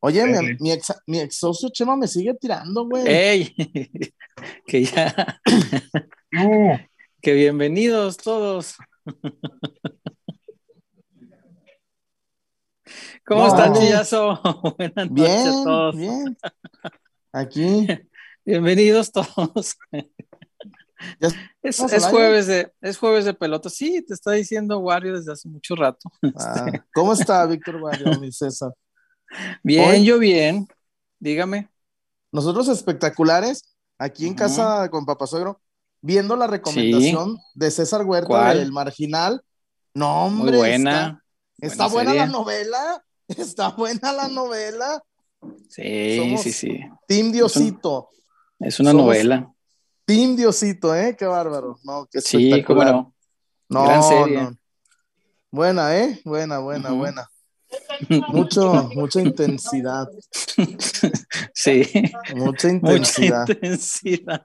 Oye, mi, mi, ex, mi ex socio Chema me sigue tirando, güey. ¡Ey! que ya. No, que bienvenidos todos. ¿Cómo No, están, vale. Chillazo? Buenas noches a todos. bien. Aquí. Bienvenidos todos. Es, jueves de, es jueves de pelota. Sí, te está diciendo Wario desde hace mucho rato. Ah, ¿Cómo está Víctor Barrio, mi César? Bien, Hoy- yo bien. Dígame. Nosotros espectaculares, aquí en casa con Papá Suegro, viendo la recomendación de César Huerta ¿Cuál? del Marginal. No, hombre. Muy buena. Está, está buena la novela. Está buena la novela. Sí, Somos- sí, sí. Team Diosito. Es una novela. Team Diosito, ¿eh? Qué bárbaro. No, qué Sí, cómo no. No, Gran serie. no. Buena, ¿eh? Buena, buena, buena. Mucho, mucha intensidad. Sí, Mucha mucha intensidad. intensidad.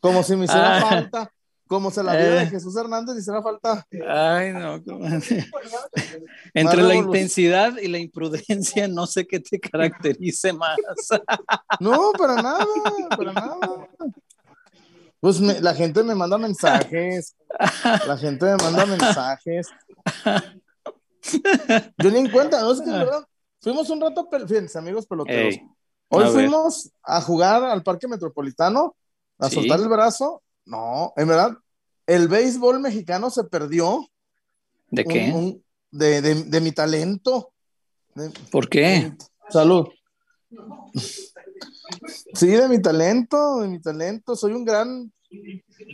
Como si me hiciera Ah. falta. Como se la vida Eh. de Jesús Hernández le hiciera falta. Ay, no. Entre la intensidad y la imprudencia, no sé qué te caracterice más. No, para nada, para nada. Pues me- la gente me manda mensajes. La gente me manda mensajes. Yo ni en cuenta, no es que verdad. Fuimos un rato, fíjense, amigos peloteros. Ey, Hoy a ver. fuimos a jugar al Parque Metropolitano, a Sí. soltar el brazo. No, en verdad, el béisbol mexicano se perdió ¿De qué? un- de, de- de mi talento. De- ¿Por qué? Salud. Sí, de mi talento, de mi talento. Soy un gran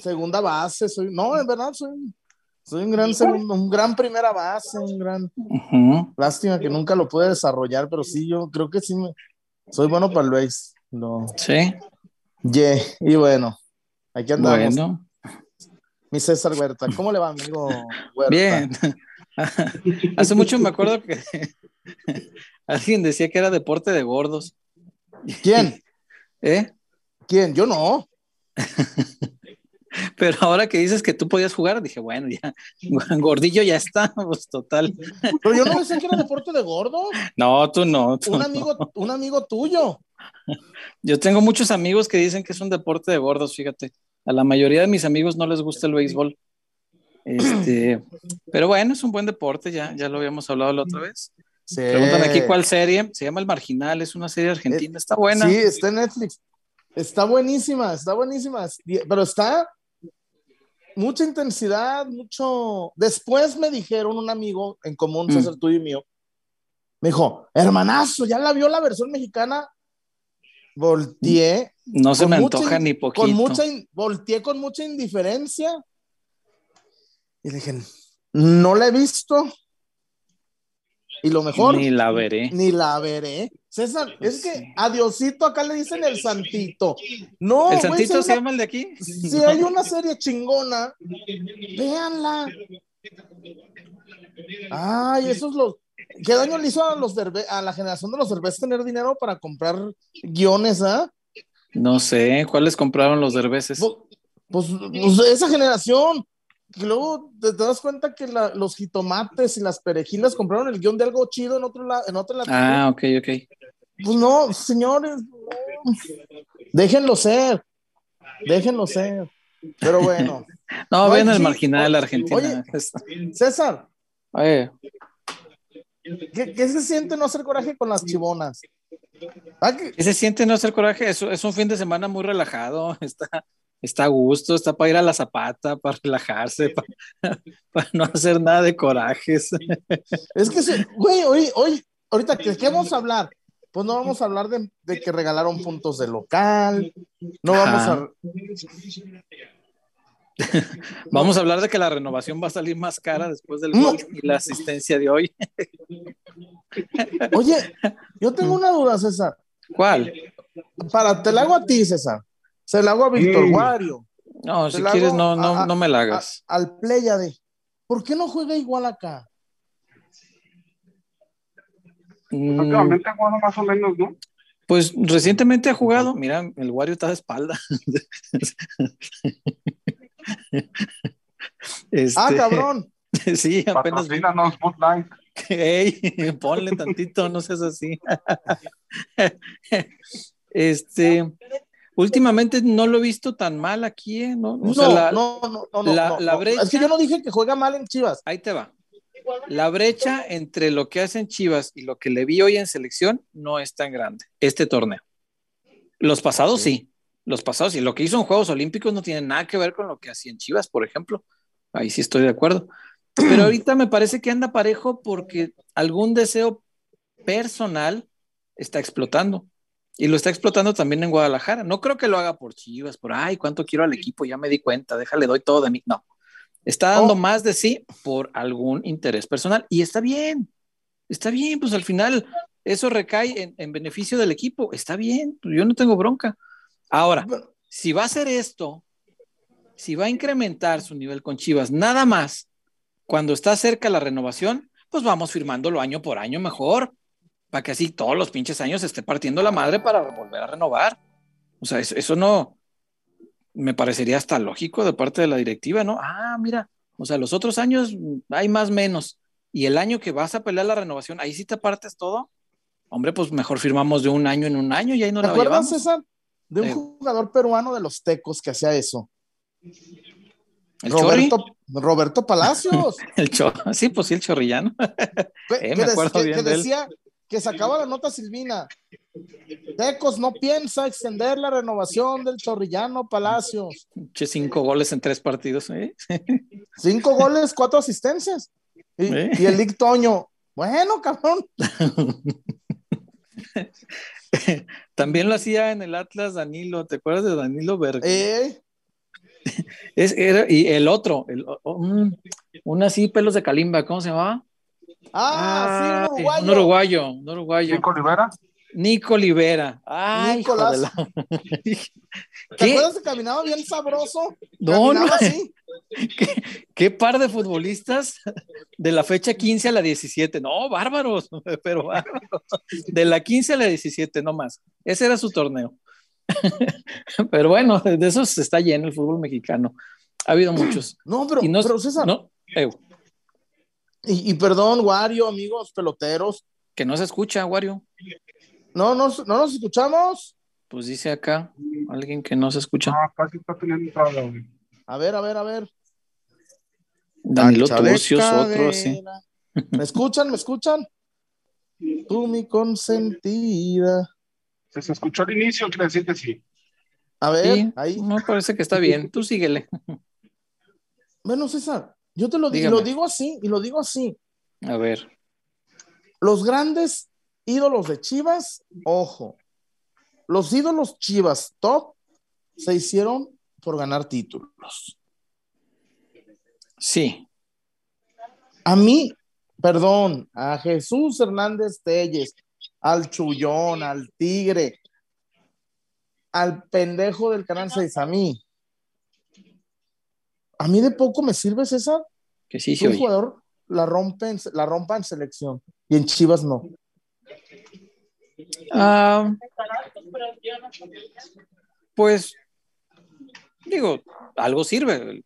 segunda base. Soy, no, en verdad, soy, soy un gran segundo, un gran primera base, un gran. Lástima que nunca lo pude desarrollar, pero sí, yo creo que sí me, soy bueno para el base. No. Sí, Yeah, y bueno, aquí andamos. bueno, Mi César Huerta. ¿Cómo le va, amigo Huerta? bien. Hace mucho me acuerdo que alguien decía que era deporte de gordos. ¿Quién? ¿Eh? ¿Quién? Yo no. Pero ahora que dices que tú podías jugar, dije, bueno, ya, gordillo ya está, pues total. Pero yo no decía que era deporte de gordo. No, tú no. tú Un no. amigo, un amigo tuyo. Yo tengo muchos amigos que dicen que es un deporte de gordos, fíjate. A la mayoría de mis amigos no les gusta el béisbol. Este, pero bueno, es un buen deporte, ya, ya lo habíamos hablado la otra vez. Sí. Pregúntame aquí cuál serie. Se llama El Marginal, es una serie argentina, está buena. Sí, está en Netflix. Está buenísima, está buenísima. Pero está mucha intensidad, mucho. Después me dijeron un amigo en común, Mm. César, tuyo y mío. Me dijo, hermanazo, ¿ya la vio la versión mexicana? Volteé. No se me antoja ni poquito. Con mucha, in- volteé con mucha indiferencia. Y le dije, no la he visto. Y lo mejor, Ni la veré. ni la veré. César, Pues es que sí. a Diosito acá le dicen el santito. No, ¿El Santito si se llama el de aquí? Si hay una serie chingona, véanla. Ay, esos los. ¿Qué daño le hizo a, los Derbe- a la generación de los Derbez tener dinero para comprar guiones, ah? No sé, ¿cuáles compraron los derbeces? Pues, pues, pues, esa generación. Y luego te, te das cuenta que la- los jitomates y las perejilas compraron el guion de algo chido en otro lado, en otra latitud. Ah, ok, ok. Pues no, señores, no. déjenlo ser, déjenlo ser. Pero bueno, No, ven el sí. marginal Oye, Argentina. César, Oye, ¿qué, qué se siente no hacer coraje con las chibonas? Ah, que- ¿qué se siente no hacer coraje? Es, es un fin de semana muy relajado. Está, está a gusto, está para ir a la zapata, para relajarse, para, para no hacer nada de corajes. Es que, se- güey, hoy, hoy, ahorita, ¿qué, qué vamos a hablar? Pues no vamos a hablar de, de que regalaron puntos de local, no vamos Ajá. a... Vamos a hablar de que la renovación va a salir más cara después del No. gol y la asistencia de hoy. Oye, yo tengo una duda, César. ¿Cuál? Para, te la hago a ti, César. Se la hago a Víctor Mm. Wario. No, Te si quieres, no, no, a- no me la a- hagas. al Pléyade. ¿Por qué no juega igual acá? Mm, Últimamente ha jugado más o menos, ¿no? Pues recientemente ha jugado, mira, el Wario está de espalda. Este, Ah, cabrón. Sí, apenas. Patrocínanos, Bud Light. Ey, ponle tantito, no seas así. Este, últimamente no lo he visto tan mal aquí, ¿eh? ¿No? O No, sea, la- no, no, no, no, la- no, la no. brecha- Es que yo no dije que juega mal en Chivas. Ahí te va. La brecha entre lo que hacen Chivas y lo que le vi hoy en selección no es tan grande, este torneo. Los pasados sí, los pasados sí. Lo que hizo en Juegos Olímpicos no tiene nada que ver con lo que hacía en Chivas, por ejemplo. Ahí sí estoy de acuerdo. Pero ahorita me parece que anda parejo porque algún deseo personal está explotando. Y lo está explotando también en Guadalajara. No creo que lo haga por Chivas, por, ay, cuánto quiero al equipo, ya me di cuenta, déjale, doy todo de mí. No, está dando Oh. más de sí por algún interés personal. Y está bien, está bien, pues al final eso recae en, en beneficio del equipo. Está bien, pues yo no tengo bronca. Ahora, si va a hacer esto, si va a incrementar su nivel con Chivas, nada más cuando está cerca la renovación, pues vamos firmándolo año por año mejor, para que así todos los pinches años se esté partiendo la madre para volver a renovar. O sea, eso, eso no me parecería hasta lógico de parte de la directiva, ¿no? Ah, mira, o sea, los otros años hay más menos. Y el año que vas a pelear la renovación, ahí sí te partes todo. Hombre, pues mejor firmamos de un año en un año y ahí no ¿Te la acuerdas, llevamos. César, de un Eh. jugador peruano de los Tecos que hacía eso? El chorri, Roberto, Roberto Palacios. el sí, pues sí, el chorrillano. Eh, me acuerdo que- bien que de él. decía que sacaba la nota Silvina. Tecos no piensa extender la renovación del Chorrillano Palacios. Che, cinco goles en tres partidos. ¿eh? Cinco goles, cuatro asistencias. Y, ¿Eh? y el Lick Toño, bueno, cabrón. También lo hacía en el Atlas Danilo. ¿Te acuerdas de Danilo Berg? Eh, Es- era- y el otro, el, oh, mm, un así, pelos de calimba, ¿cómo se llamaba? Ah, sí, un Ay, uruguayo. Un uruguayo, un uruguayo. Nico Rivera. Nico Olivera. Ay, Nicolás. la- ¿Te ¿Qué? acuerdas que caminaba bien sabroso? No, no. Caminaba así. ¿Qué, qué par de futbolistas de la fecha 15 a la 17. No, bárbaros, pero bárbaros. De la 15 a la 17, no más. Ese era su torneo. Pero bueno, de esos está lleno el fútbol mexicano. Ha habido muchos. No, pero, Y no, pero César, no, eh, y, y perdón, Wario, amigos peloteros. que no se escucha, Wario. No, nos, no nos escuchamos. Pues dice acá alguien que no se escucha. Ah, casi está teniendo. A ver, a ver, a ver. Danilo Turcios, otro así. ¿Me escuchan? ¿Me escuchan? Tú, mi consentida. Se, se escuchó al inicio, quiere decir que sí. A ver, Sí, ahí. me parece que está bien. Tú síguele. Bueno, César, yo te lo digo, lo digo así, y lo digo así. A ver. Los grandes ídolos de Chivas, ojo, los ídolos Chivas top se hicieron por ganar títulos. Sí, A mí, perdón, a Jesús Hernández Telles, al Chullón, al Tigre, al pendejo del Canal 6, a mí. A mí de poco me sirve, César, que sí que un oye. jugador la, rompe en- la rompa en selección y en Chivas no. Ah, pues digo, algo sirve.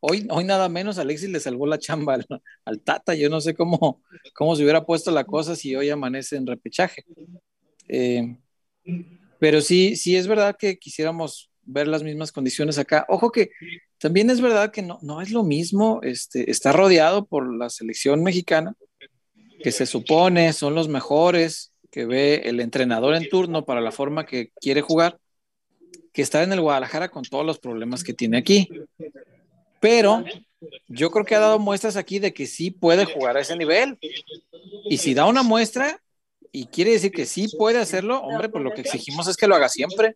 Hoy, hoy nada menos Alexis le salvó la chamba al, al Tata. Yo no sé cómo, cómo se hubiera puesto la cosa si hoy amanece en repechaje. Eh, pero sí, sí es verdad que quisiéramos ver las mismas condiciones acá. Ojo que también es verdad que no, no es lo mismo este, está rodeado por la selección mexicana, que se supone son los mejores, que ve el entrenador en turno para la forma que quiere jugar, que está en el Guadalajara con todos los problemas que tiene aquí. Pero yo creo que ha dado muestras aquí de que sí puede jugar a ese nivel. Y si da una muestra y quiere decir que sí puede hacerlo, hombre, pues lo que exigimos es que lo haga siempre.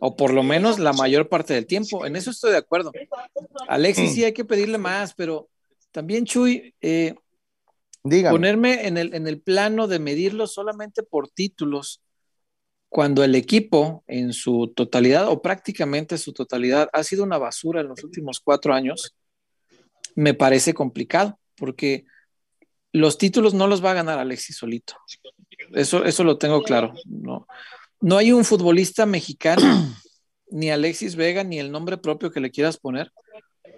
O por lo menos la mayor parte del tiempo. En eso estoy de acuerdo. Alexis sí hay que pedirle más, pero también Chuy, eh, ponerme en el, en el plano de medirlo solamente por títulos, cuando el equipo en su totalidad o prácticamente su totalidad ha sido una basura en los últimos cuatro años, me parece complicado, porque los títulos no los va a ganar Alexis solito. Eso, eso lo tengo claro. No, no hay un futbolista mexicano, ni Alexis Vega, ni el nombre propio que le quieras poner,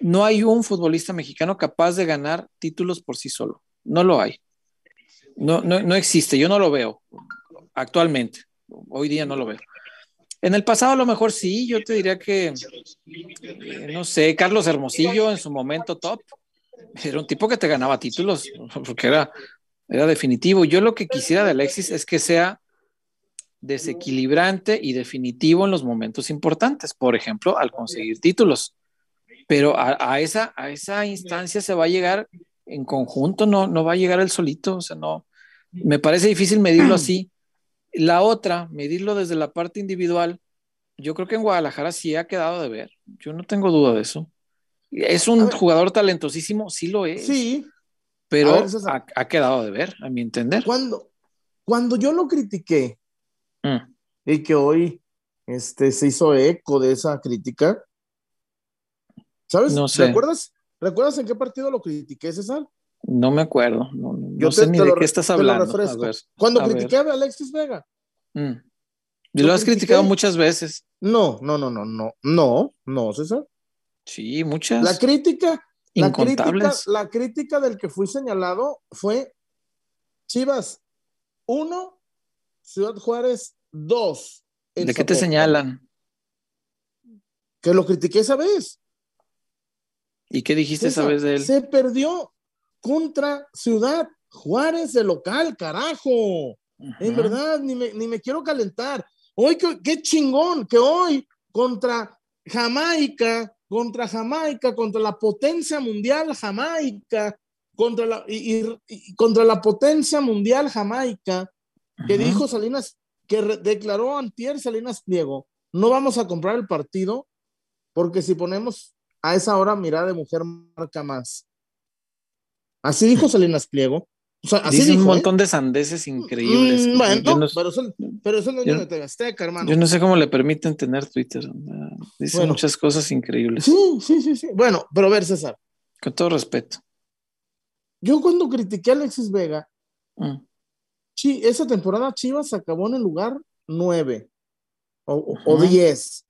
no hay un futbolista mexicano capaz de ganar títulos por sí solo. No lo hay. No, no, no existe, yo no lo veo actualmente. Hoy día no lo veo. En el pasado a lo mejor sí, yo te diría que, eh, no sé, Carlos Hermosillo en su momento top, era un tipo que te ganaba títulos, porque era, era definitivo. Yo lo que quisiera de Alexis es que sea desequilibrante y definitivo en los momentos importantes, por ejemplo, al conseguir títulos. Pero a, a esa, a esa instancia se va a llegar en conjunto, no, no va a llegar el solito, o sea, no, me parece difícil medirlo así. La otra, medirlo desde la parte individual, yo creo que en Guadalajara sí ha quedado de ver, yo no tengo duda de eso. Es un jugador talentosísimo, sí lo es. Sí. Pero ver, ha, ha, quedado de ver, a mi entender. Cuando, cuando yo lo critiqué mm. y que hoy este, se hizo eco de esa crítica, ¿sabes? No sé. ¿Recuerdas, ¿Recuerdas en qué partido lo critiqué, César? No me acuerdo. No, no, Yo sé te, ni te de lo, qué estás hablando. A ver, Cuando a critiqué ver. a Alexis Vega. Mm. Y lo has critiqué? criticado muchas veces. No, no, no, no, no, no, no, César. Sí, muchas. La crítica, la crítica, la crítica del que fui señalado fue Chivas 1, Ciudad Juárez 2. ¿De qué te señalan? Que lo critiqué esa vez. ¿Y qué dijiste esa vez de él? Se perdió contra Ciudad Juárez de local, carajo. En verdad, ni me, ni me quiero calentar. Hoy, qué, qué chingón que hoy contra Jamaica, contra Jamaica, contra la potencia mundial Jamaica, contra la, y, y- y contra la potencia mundial Jamaica, que Ajá. dijo Salinas, que declaró antier Salinas Pliego, no vamos a comprar el partido porque si ponemos a esa hora mirada de mujer marca más. Así dijo Salinas Pliego. O sea, así Dice dijo, un ¿eh? montón de sandeces increíbles. Mm, bueno, no, pero, eso, pero eso es el dueño yo- de TV Azteca, hermano. yo no sé cómo le permiten tener Twitter. Dice Bueno. muchas cosas increíbles. Sí, sí, sí, sí. Bueno, pero a ver, César, Con todo respeto. yo cuando critiqué a Alexis Vega, Mm. Sí, esa temporada Chivas acabó en el lugar 9 o, o- o Ujú. 10.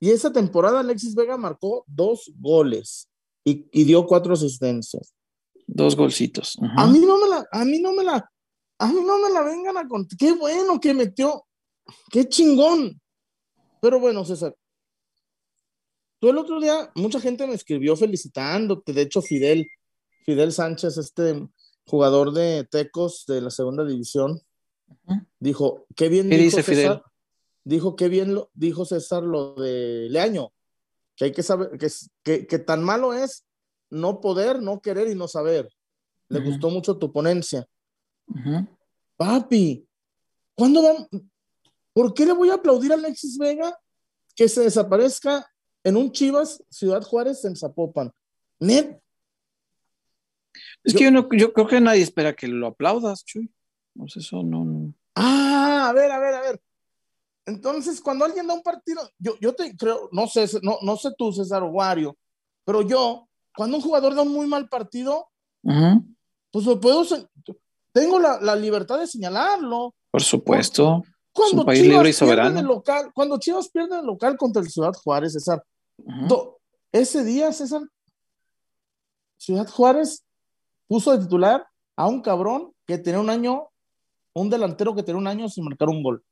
Y esa temporada Alexis Vega marcó dos goles y, y dio cuatro asistencias. Dos golcitos. A mí no me la, a mí no me la, a mí no me la vengan a contar. Qué bueno que metió, qué chingón. Pero bueno, César, tú el otro día, mucha gente me escribió felicitándote. De hecho, Fidel, Fidel Sánchez, este jugador de Tecos de la segunda división, dijo, qué bien ¿Qué dijo dice Fidel? César, dijo qué bien lo, dijo César lo de Leaño, que hay que saber, que, es- que, que tan malo es no poder, no querer y no saber. Le gustó mucho tu ponencia. Papi, ¿cuándo vamos? ¿Por qué le voy a aplaudir a Alexis Vega que se desaparezca en un Chivas Ciudad Juárez en Zapopan? Net, Es Yo- que yo, no, yo creo que nadie espera que lo aplaudas, Chuy. Pues eso no. no. Ah, a ver, a ver, a ver. Entonces, cuando alguien da un partido, yo, yo te creo, no sé, no, no sé tú, César Wario, pero yo, cuando un jugador da un muy mal partido, pues lo puedo, tengo la, la libertad de señalarlo. Por supuesto. Cuando país Chivas libre y soberano. el local, cuando Chivas pierde el local contra el Ciudad Juárez, César. Do- ese día, César, Ciudad Juárez puso de titular a un cabrón que tenía un año, un delantero que tenía un año sin marcar un gol.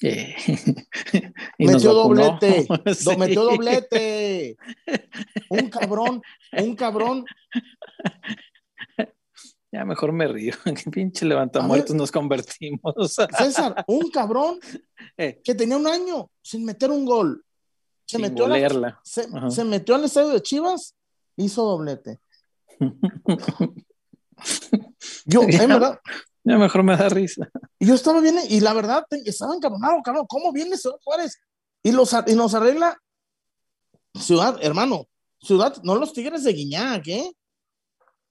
Y metió doblete, do- Sí. metió doblete. Un cabrón, un cabrón. Ya mejor me río. Qué pinche levantamuertos nos convertimos. César, un cabrón Eh, que tenía un año sin meter un gol. Se sin metió, a la- se, se metió al estadio de Chivas, hizo doblete. Yo, Ya. en verdad, Ya mejor me da risa. Y yo estaba bien, y la verdad, estaba encabronado, cabrón, ¿cómo viene Ciudad Juárez? Y, los, y nos arregla Ciudad, hermano, Ciudad, no los Tigres de Guiñac, ¿eh?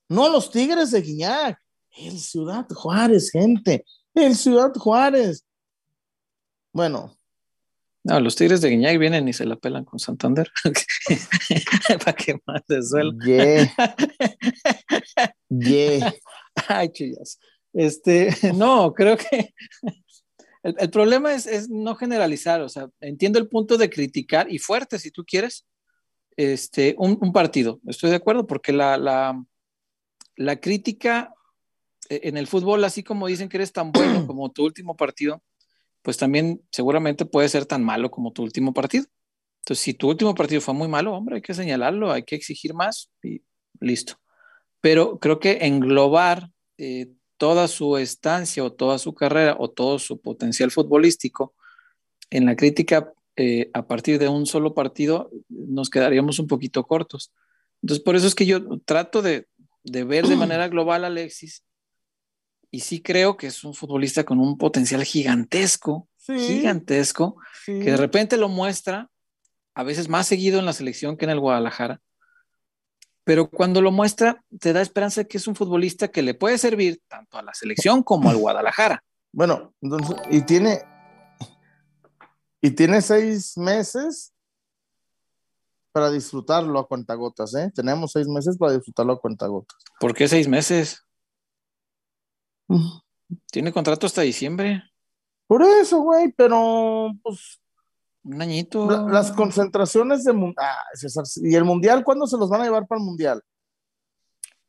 No los Tigres de Guiñac, el Ciudad Juárez, gente, el Ciudad Juárez. Bueno, No, los Tigres de Guiñac vienen y se la pelan con Santander. Para que más de suelo. yeah, yeah. Ay, chillas. Este, no, creo que el, el problema es, es no generalizar. O sea, entiendo el punto de criticar y fuerte si tú quieres, este, un, un partido, estoy de acuerdo, porque la, la, la crítica eh, en el fútbol, así como dicen que eres tan bueno como tu último partido, pues también seguramente puede ser tan malo como tu último partido. Entonces, si tu último partido fue muy malo, hombre, hay que señalarlo, hay que exigir más y listo. Pero creo que englobar eh, toda su estancia o toda su carrera o todo su potencial futbolístico en la crítica eh, a partir de un solo partido, nos quedaríamos un poquito cortos. Entonces, por eso es que yo trato de, de ver de manera global a Alexis y sí creo que es un futbolista con un potencial gigantesco, Sí, gigantesco, sí. que de repente lo muestra, a veces más seguido en la selección que en el Guadalajara, pero cuando lo muestra, te da esperanza de que es un futbolista que le puede servir tanto a la selección como al Guadalajara. Bueno, entonces, y tiene, y tiene seis meses para disfrutarlo a cuentagotas, ¿eh? Tenemos seis meses para disfrutarlo a cuentagotas. ¿Por qué seis meses? Tiene contrato hasta diciembre, Por eso, güey, pero pues un añito. la- las concentraciones de ah, César, y el mundial, ¿cuándo se los van a llevar para el mundial?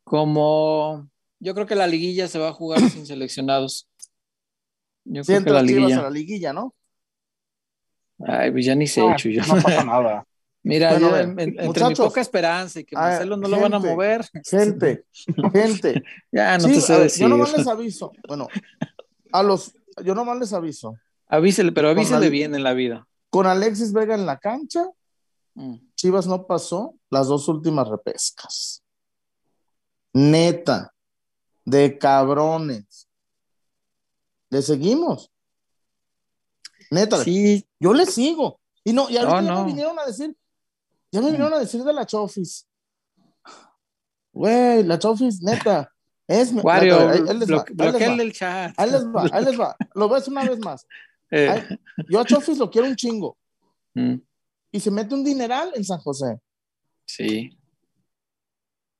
Como yo creo que la liguilla se va a jugar sin seleccionados. Yo Sí, creo que la Chivas a liguilla. la liguilla, ¿no? Ay, pues ya ni sé, No, Chuyo. no pasa nada. Mira, Bueno, yo, a ver, en- en- entre mi poca esperanza y que Ah, Marcelo no lo van a mover. Gente, gente. Ya no Sí, te sé a decir. yo nomás les aviso. Bueno, a los, yo nomás les aviso. Avísele, pero avísele la- bien en la vida. Con Alexis Vega en la cancha, Mm. Chivas no pasó las dos últimas repescas. Neta, de cabrones. Le seguimos. Neta, Sí, yo le sigo. Y no, y ahorita No, ya me vinieron a decir, ya me vinieron a decir de la Chofis. Güey, la Chofis, neta. Es mi- Wario, ahí- ahí les va, blo- ahí les va. bloqueale el chat. Ahí les va, ahí les va. Lo ves una vez más. Eh, Ay, yo a Chofis lo quiero un chingo. mm, Y se mete un dineral en San José. sí.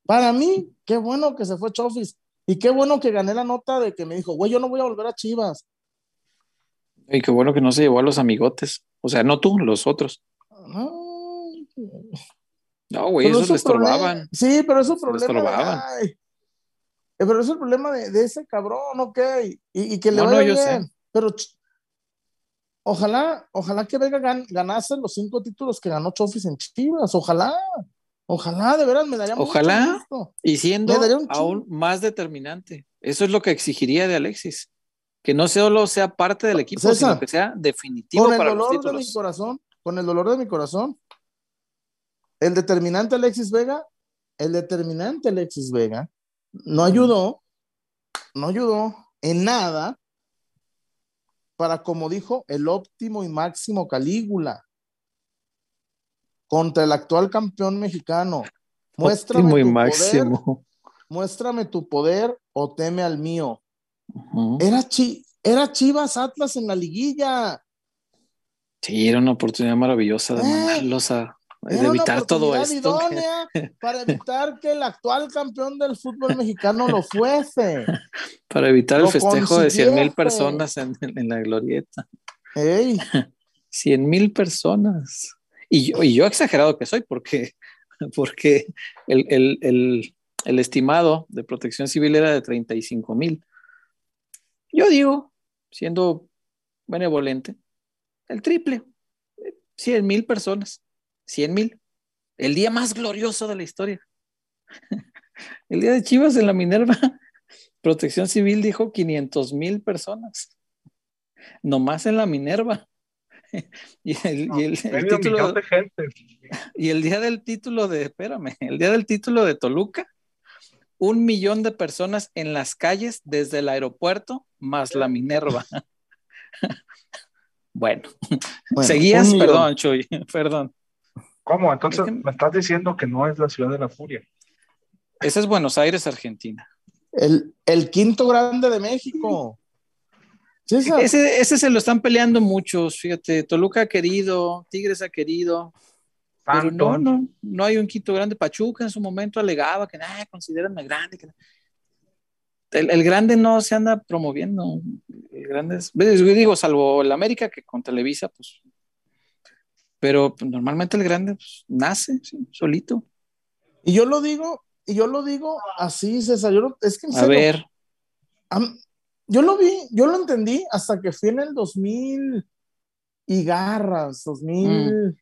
Para mí, qué bueno que se fue Chofis. Y qué bueno que gané la nota de que me dijo, güey, yo no voy a volver a Chivas. Y qué bueno que no se llevó a los amigotes. O sea, no tú, los otros. Ay, No, güey, esos es su le problema. estorbaban. Sí, pero es un Le problema. Eh, Pero es el problema de, de ese cabrón, ok. Y, y que le No, no, vaya yo bien. sé. Pero ojalá, ojalá que Vega gan- ganase los cinco títulos que ganó Chofis en Chivas. Ojalá. Ojalá, de veras, me daría mucho Ojalá. gusto. Y siendo aún más determinante. Eso es lo que exigiría de Alexis. Que no solo sea parte del equipo, César, sino que sea definitivo Con el para los dolor de mi corazón, con el dolor de mi corazón, el determinante Alexis Vega, el determinante Alexis Vega, no ayudó, no ayudó en nada para, como dijo, el óptimo y máximo Calígula contra el actual campeón mexicano. Muéstrame Óptimo y tu poder, máximo. muéstrame tu poder o teme al mío. Era, Chi- era Chivas Atlas en la liguilla. Sí, era una oportunidad maravillosa de Eh, mandarlos a de Era una evitar todo esto. idónea para evitar que el actual campeón del fútbol mexicano lo fuese. para evitar el festejo de 100 mil personas en, en la glorieta. Ey, 100 mil personas. Y yo, y yo exagerado que soy, porque, porque el, el- el- el estimado de protección civil era de 35 mil. Yo digo, siendo benevolente, el triple, 100 mil personas, 100 mil. El día más glorioso de la historia. El día de Chivas en la Minerva, protección civil dijo 500 mil personas. Nomás en la Minerva. Y el, y el- el Medio título, millón de gente. y el día del título de, espérame, el día del título de Toluca, un millón de personas en las calles desde el aeropuerto más la Minerva. bueno, bueno, seguías, perdón, Chuy, perdón. ¿Cómo? Entonces Es que- me estás diciendo que no es la ciudad de la furia. Ese es Buenos Aires, Argentina. El, el quinto grande de México. César, Ese, ese se lo están peleando muchos, fíjate, Toluca ha querido, Tigres ha querido, pero no, no, no hay un quinto grande. Pachuca en su momento alegaba que nada, consideran el grande. que- El, el grande no se anda promoviendo. El grande es, digo, salvo el América que con Televisa, pues pero pues, normalmente el grande pues, nace sí, solito. Y yo lo digo, y yo lo digo así, César. Yo lo- es que en A ver, am- yo lo vi, yo lo entendí hasta que fui en el 2000 y garras, 2000,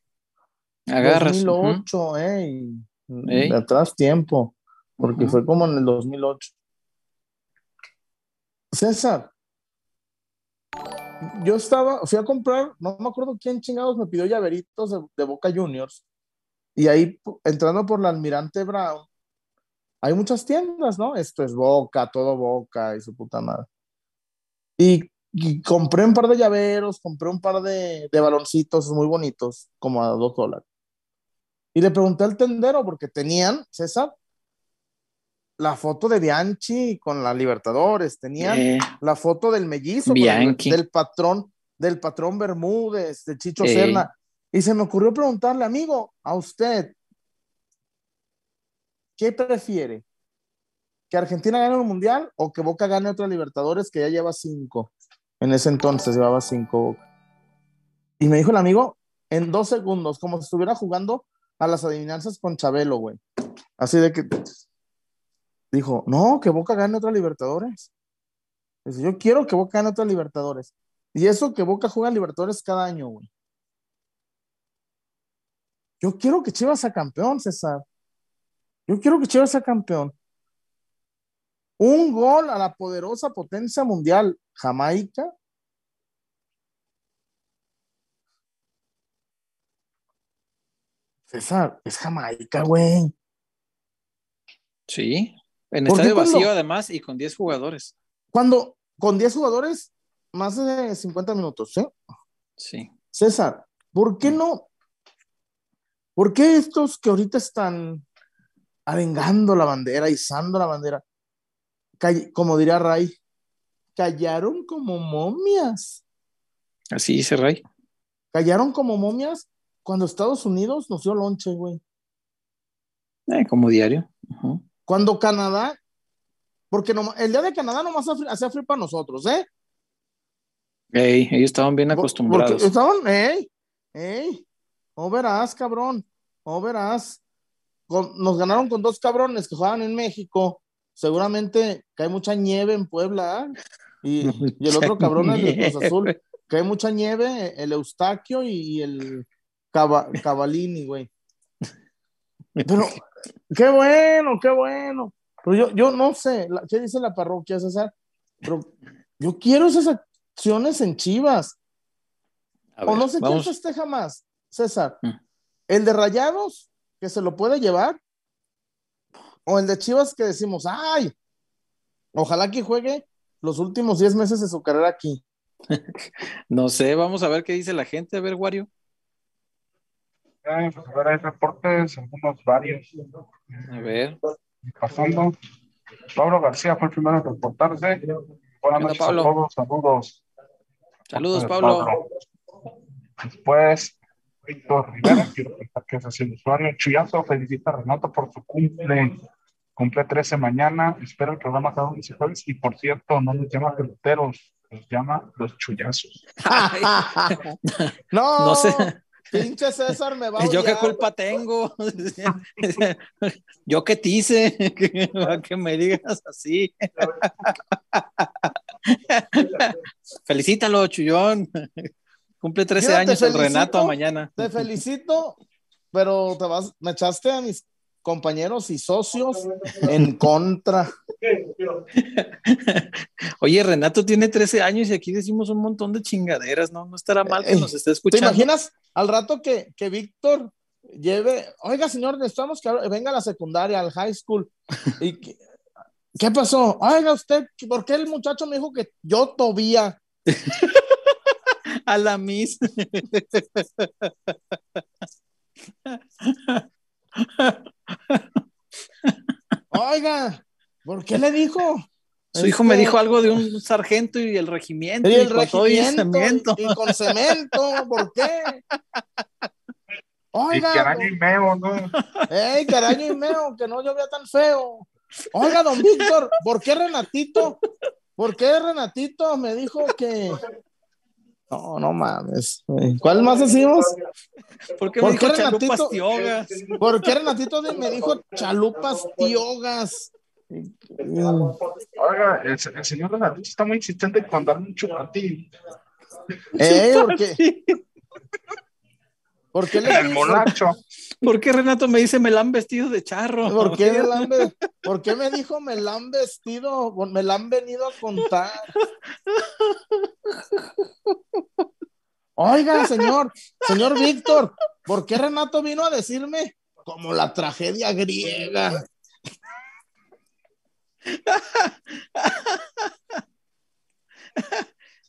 agarras. ujú. 2008, ey, Ey. de atrás tiempo, porque fue como en el 2008. César, yo estaba, fui a comprar, no me acuerdo quién chingados me pidió llaveritos de, de Boca Juniors, y ahí entrando por la Almirante Brown, hay muchas tiendas, ¿no? Esto es Boca, todo Boca y su puta madre. Y, y compré un par de llaveros, compré un par de, de baloncitos muy bonitos, como a dos dólares. Y le pregunté al tendero, porque tenían, César, la foto de Bianchi con la Libertadores, tenían Eh, la foto del mellizo, el- del patrón, del patrón Bermúdez, de Chicho Eh. Serna. Y se me ocurrió preguntarle, amigo, a usted, ¿qué prefiere? ¿Que Argentina gane un mundial o que Boca gane otra Libertadores que ya lleva cinco? En ese entonces llevaba cinco Boca. Y me dijo el amigo, en dos segundos, como si estuviera jugando a las adivinanzas con Chabelo, güey. Así de que dijo, no, que Boca gane otra Libertadores. Dice, yo quiero que Boca gane otra Libertadores. Y eso que Boca juega Libertadores cada año, güey. Yo quiero que Chivas sea campeón, César. Yo quiero que Chivas sea campeón. Un gol a la poderosa potencia mundial, Jamaica. César, es Jamaica, güey. sí, en ¿Por qué estadio cuando- vacío además y con 10 jugadores. Cuando con 10 jugadores, más de 50 minutos, ¿sí? Sí. César, ¿por qué no? ¿Por qué estos que ahorita están arengando la bandera, izando la bandera, call- como diría Ray, callaron como momias? Así dice Ray. Callaron como momias cuando Estados Unidos nos dio lonche, güey. Eh, como diario. Cuando Canadá, porque no, el día de Canadá nomás hacía frío- para nosotros, ¿eh? Ey, ellos estaban bien acostumbrados. Porque estaban, ey, ey, no verás, cabrón, no verás. Con- nos ganaron con dos cabrones que jugaban en México. Seguramente cae mucha nieve en Puebla, ¿ah? y, y el otro cabrón es de Cruz Azul. Cae mucha nieve, el Eustaquio y, y el Cava- Cavalini, güey. Pero, qué bueno, qué bueno. Pero yo, yo no sé, ¿qué dice la parroquia, César? Pero yo quiero esas acciones en Chivas. O no sé vamos. quién festeja más, César. Mm. El de Rayados, que se lo puede llevar. O el de Chivas que decimos, ay, ojalá que juegue los últimos 10 meses de su carrera aquí. No sé, vamos a ver qué dice la gente. A ver, Wario. Eh, pues, a ver, hay reportes, algunos varios. A ver. Pasando. Pablo García fue el primero en reportarse. Buenas noches Pablo? a todos, saludos. Saludos, Eh, Pablo. Después, Víctor Rivera, quiero pensar que es así el usuario. Chuyazo felicita a Renato por su cumple. Cumple 13 mañana. Espero el programa cada y jueves. Y por cierto, no nos llama peloteros, nos llama los chuyazos. no, No sé. pinche César me va a ¿Yo qué culpa tengo? ¿Yo qué te hice? Que me digas así. Felicítalo, Chullón. Cumple 13 Mira, te años el. Renato mañana. Te felicito, pero te vas, me echaste a mis compañeros y socios en contra. Oye, Renato tiene 13 años y aquí decimos un montón de chingaderas, ¿no? No estará mal que Ey, nos esté ¿Te escuchando. imaginas al rato que, que Víctor lleve, oiga señor, necesitamos que venga a la secundaria, al high school? Y que- ¿Qué pasó? Oiga usted, ¿por qué el muchacho me dijo que yo todavía? A la Miss. Oiga, ¿por qué le dijo? Su hijo me Este, dijo algo de un sargento y el regimiento. Y el y regimiento cemento. y, y con cemento, ¿por qué? Y Oiga, que araña y meo, ¿no? ¡Ey, caraño y meo! Que no llovía tan feo. Oiga, don Víctor, ¿por qué Renatito? ¿Por qué Renatito me dijo que, No, no mames. ¿Cuál más decimos? ¿Por qué me dijo chalupas tiogas? ¿Por qué Renatito me dijo chalupas tiogas? Oiga, el, el señor Renatito está muy insistente con darme un chupatín. ¿Eh? ¿Por qué? ¿Por qué le El monacho. ¿Por qué Renato me dice me la han vestido de charro? ¿Por qué, me han ¿Por qué me dijo me la han vestido? Me la han venido a contar. Oiga, señor, señor Víctor, ¿por qué Renato vino a decirme como la tragedia griega?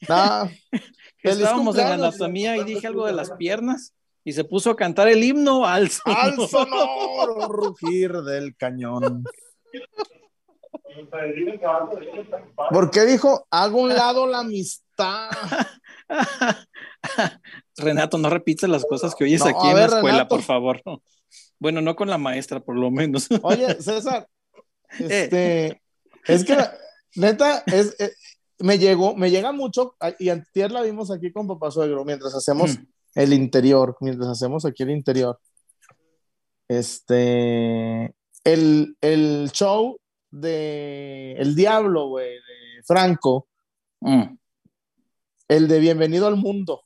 Ah, Que feliz estábamos en anatomía y dije algo de las piernas y se puso a cantar el himno al al sonoro rugir del cañón. ¿Por qué dijo hago un lado la amistad? Renato, no repites las cosas que oyes No, aquí en ver, la escuela, Renato. por favor. Bueno, no con la maestra, por lo menos. Oye, César, este, es que neta, es, eh, me llegó, me llega mucho, y antier la vimos aquí con papá suegro, mientras hacemos Mm. El interior, mientras hacemos aquí el interior. Este, el, el show de El Diablo, güey, de Franco, Mm. el de Bienvenido al Mundo.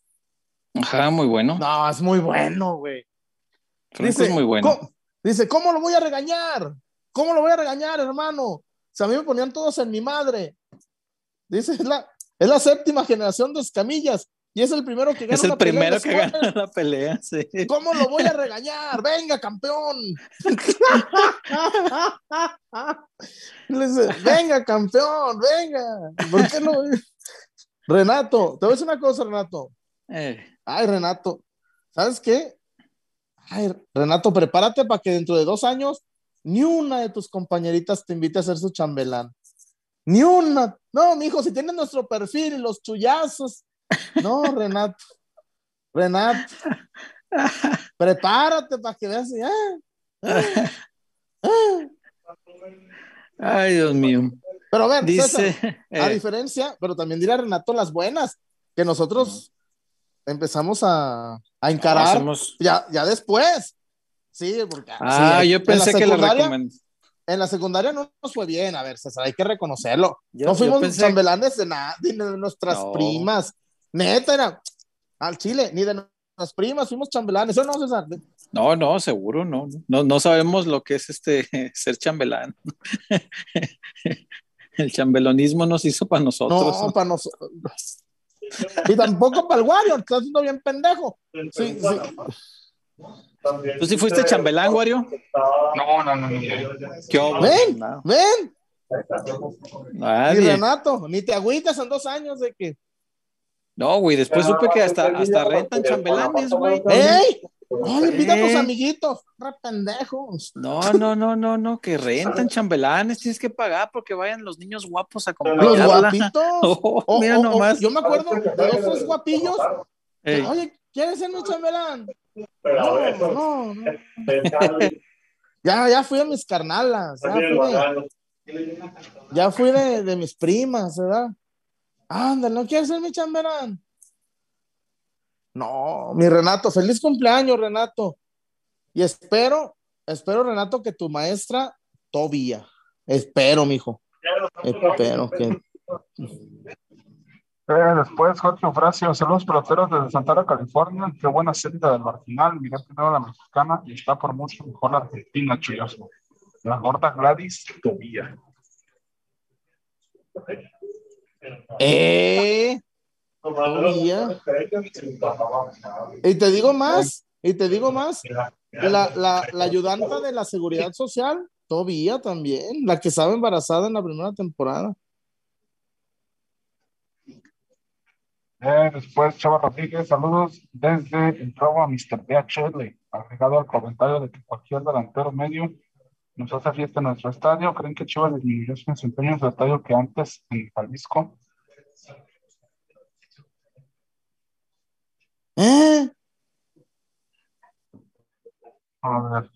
Ajá, muy bueno. No, es muy bueno, güey. Franco es muy bueno. ¿cómo, dice, ¿cómo lo voy a regañar? ¿Cómo lo voy a regañar, hermano? O sea, a mí me ponían todos en mi madre. Dice, es la, es la séptima generación de escamillas y es el primero que gana Es el una primero que gana la pelea, sí. ¿Cómo lo voy a regañar? Venga, campeón. Venga, campeón, venga. ¿Por qué no? Renato, te voy a decir una cosa, Renato. Eh, Ay, Renato, ¿sabes qué? Ay, Renato, prepárate para que dentro de dos años ni una de tus compañeritas te invite a ser su chambelán. Ni una. No, mijo, si tienes nuestro perfil y los chuyazos. No, Renato. Renato. Prepárate para que veas. y, ah, ah, ah. Ay, Dios mío. Pero a ver, Dice. César, a eh, diferencia, pero también dirá Renato las buenas, que nosotros empezamos a, a encarar hacemos- ya, ya después. Sí, porque Ah, sí, yo en pensé que la recomendé. En la secundaria no nos fue bien, a ver, César, hay que reconocerlo. Yo- no fuimos chambelanes de nada, de nuestras No. primas. Neta, era al Chile, ni de nuestras primas, fuimos chambelanes. ¿Eso no, César? No, no, seguro, no. No, no sabemos lo que es este ser chambelán. El chambelonismo nos hizo para nosotros. No, para nosotros. Y tampoco para el Wario, estás haciendo bien pendejo. Sí, sí. ¿Tú sí fuiste chambelán, Wario? No, no, no, no. ¿Qué? Ven, No, ven, y nadie. Renato, ni te agüitas en dos años de que. No, güey, después supe que hasta, hasta rentan chambelanes, güey. ¡Ey! Invita a tus Eh. amiguitos, re pendejos. No, no, no, no, no, que rentan chambelanes, tienes que pagar porque vayan los niños guapos a Los acompañarla. guapitos. Oh, mira nomás. yo me acuerdo de dos tres guapillos. Ey, Oye, ¿quieres ser mi chambelán? No, no, no. Ya, ya fui a mis carnalas, ya fui de, ya fui de, de mis primas, ¿verdad? Ándale, ¿no quieres ser mi chambelán? No, mi Renato, feliz cumpleaños, Renato. Y espero, espero, Renato, que tu maestra, Tobía. Espero, mijo. Espero que. Eh, después, Jorge Ofracio, saludos peloteros desde Santana, California. Qué buena serie del marginal. Miré primero la mexicana y está por mucho mejor la argentina, chullazo. La gorda Gladys Tobía. ¡Eh! Y te digo más, y te digo más, la, la, la ayudanta de la seguridad social, Tobía también, la que estaba embarazada en la primera temporada. Eh, después, Chava Rodríguez, saludos desde el robo a Mr. DHL. Agregado al comentario de que cualquier delantero medio nos hace fiesta en nuestro estadio. ¿Creen que Chivas disminuyó su desempeño en su estadio que antes en Jalisco? ¿Eh? A ver.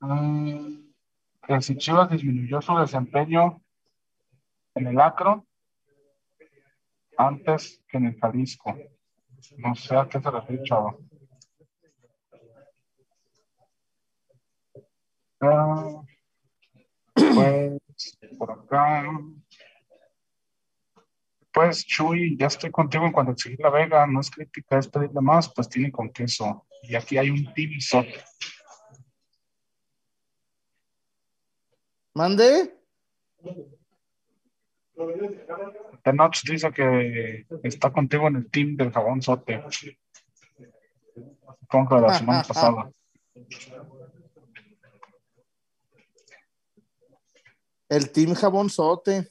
Mm, que si Chivas disminuyó su desempeño en el Acro antes que en el Jalisco. No sé a qué se refiere, chavo. Ah, pues por acá. Pues Chuy, ya estoy contigo en cuanto a seguir la Vega, no es crítica, es pedirle más, pues tiene con queso. Y aquí hay un team sote. ¿Mande? Tenoch dice que está contigo en el team del jabón sote. Que la semana pasada. El team jabón sote.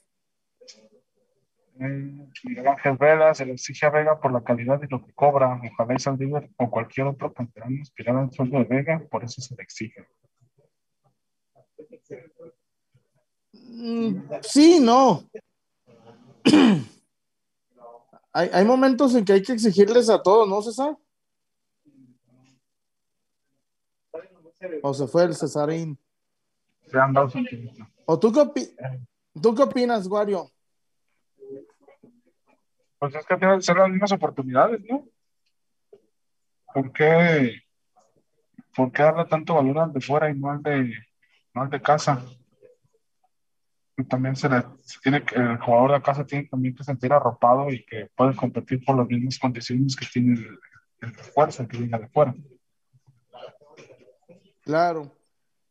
Eh, Miguel Ángel Vela se le exige a Vega por la calidad y lo que cobra. Ojalá y Saldívar o cualquier otro canterano inspirado en sueldo de Vega, por eso se le exige. Mm, Sí, no. hay, hay momentos en que hay que exigirles a todos, ¿no, César? O se fue el Cesarín. Se han dado sentimiento. ¿O tú qué, ¿tú qué opinas, Wario? Pues es que tienen que ser las mismas oportunidades, ¿no? ¿Por qué, por qué darle tanto valor al de fuera y no al de, no al de casa? Y también se le se tiene que, el jugador de casa tiene también que sentir arropado y que puede competir por las mismas condiciones que tiene el, el fuerza, que venga de fuera. Claro.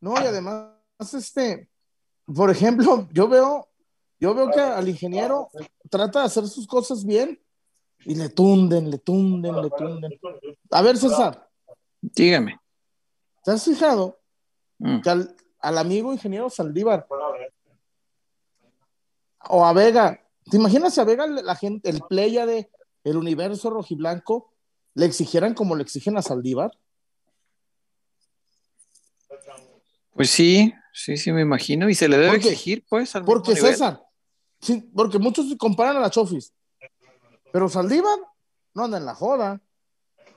No, y además, este, por ejemplo, yo veo, yo veo que al ingeniero trata de hacer sus cosas bien y le tunden, le tunden, le tunden. A ver, César, Dígame. ¿te has fijado Mm. que al, al amigo ingeniero Saldívar o a Vega, ¿te imaginas si a Vega la gente, el playa de el universo rojiblanco le exigieran como le exigen a Saldívar? Pues sí, sí, sí, me imagino. Y se le debe Porque- exigir, pues, al mismo Porque nivel. César, sí, porque muchos se comparan a la Chofis, pero Saldívar no anda en la joda.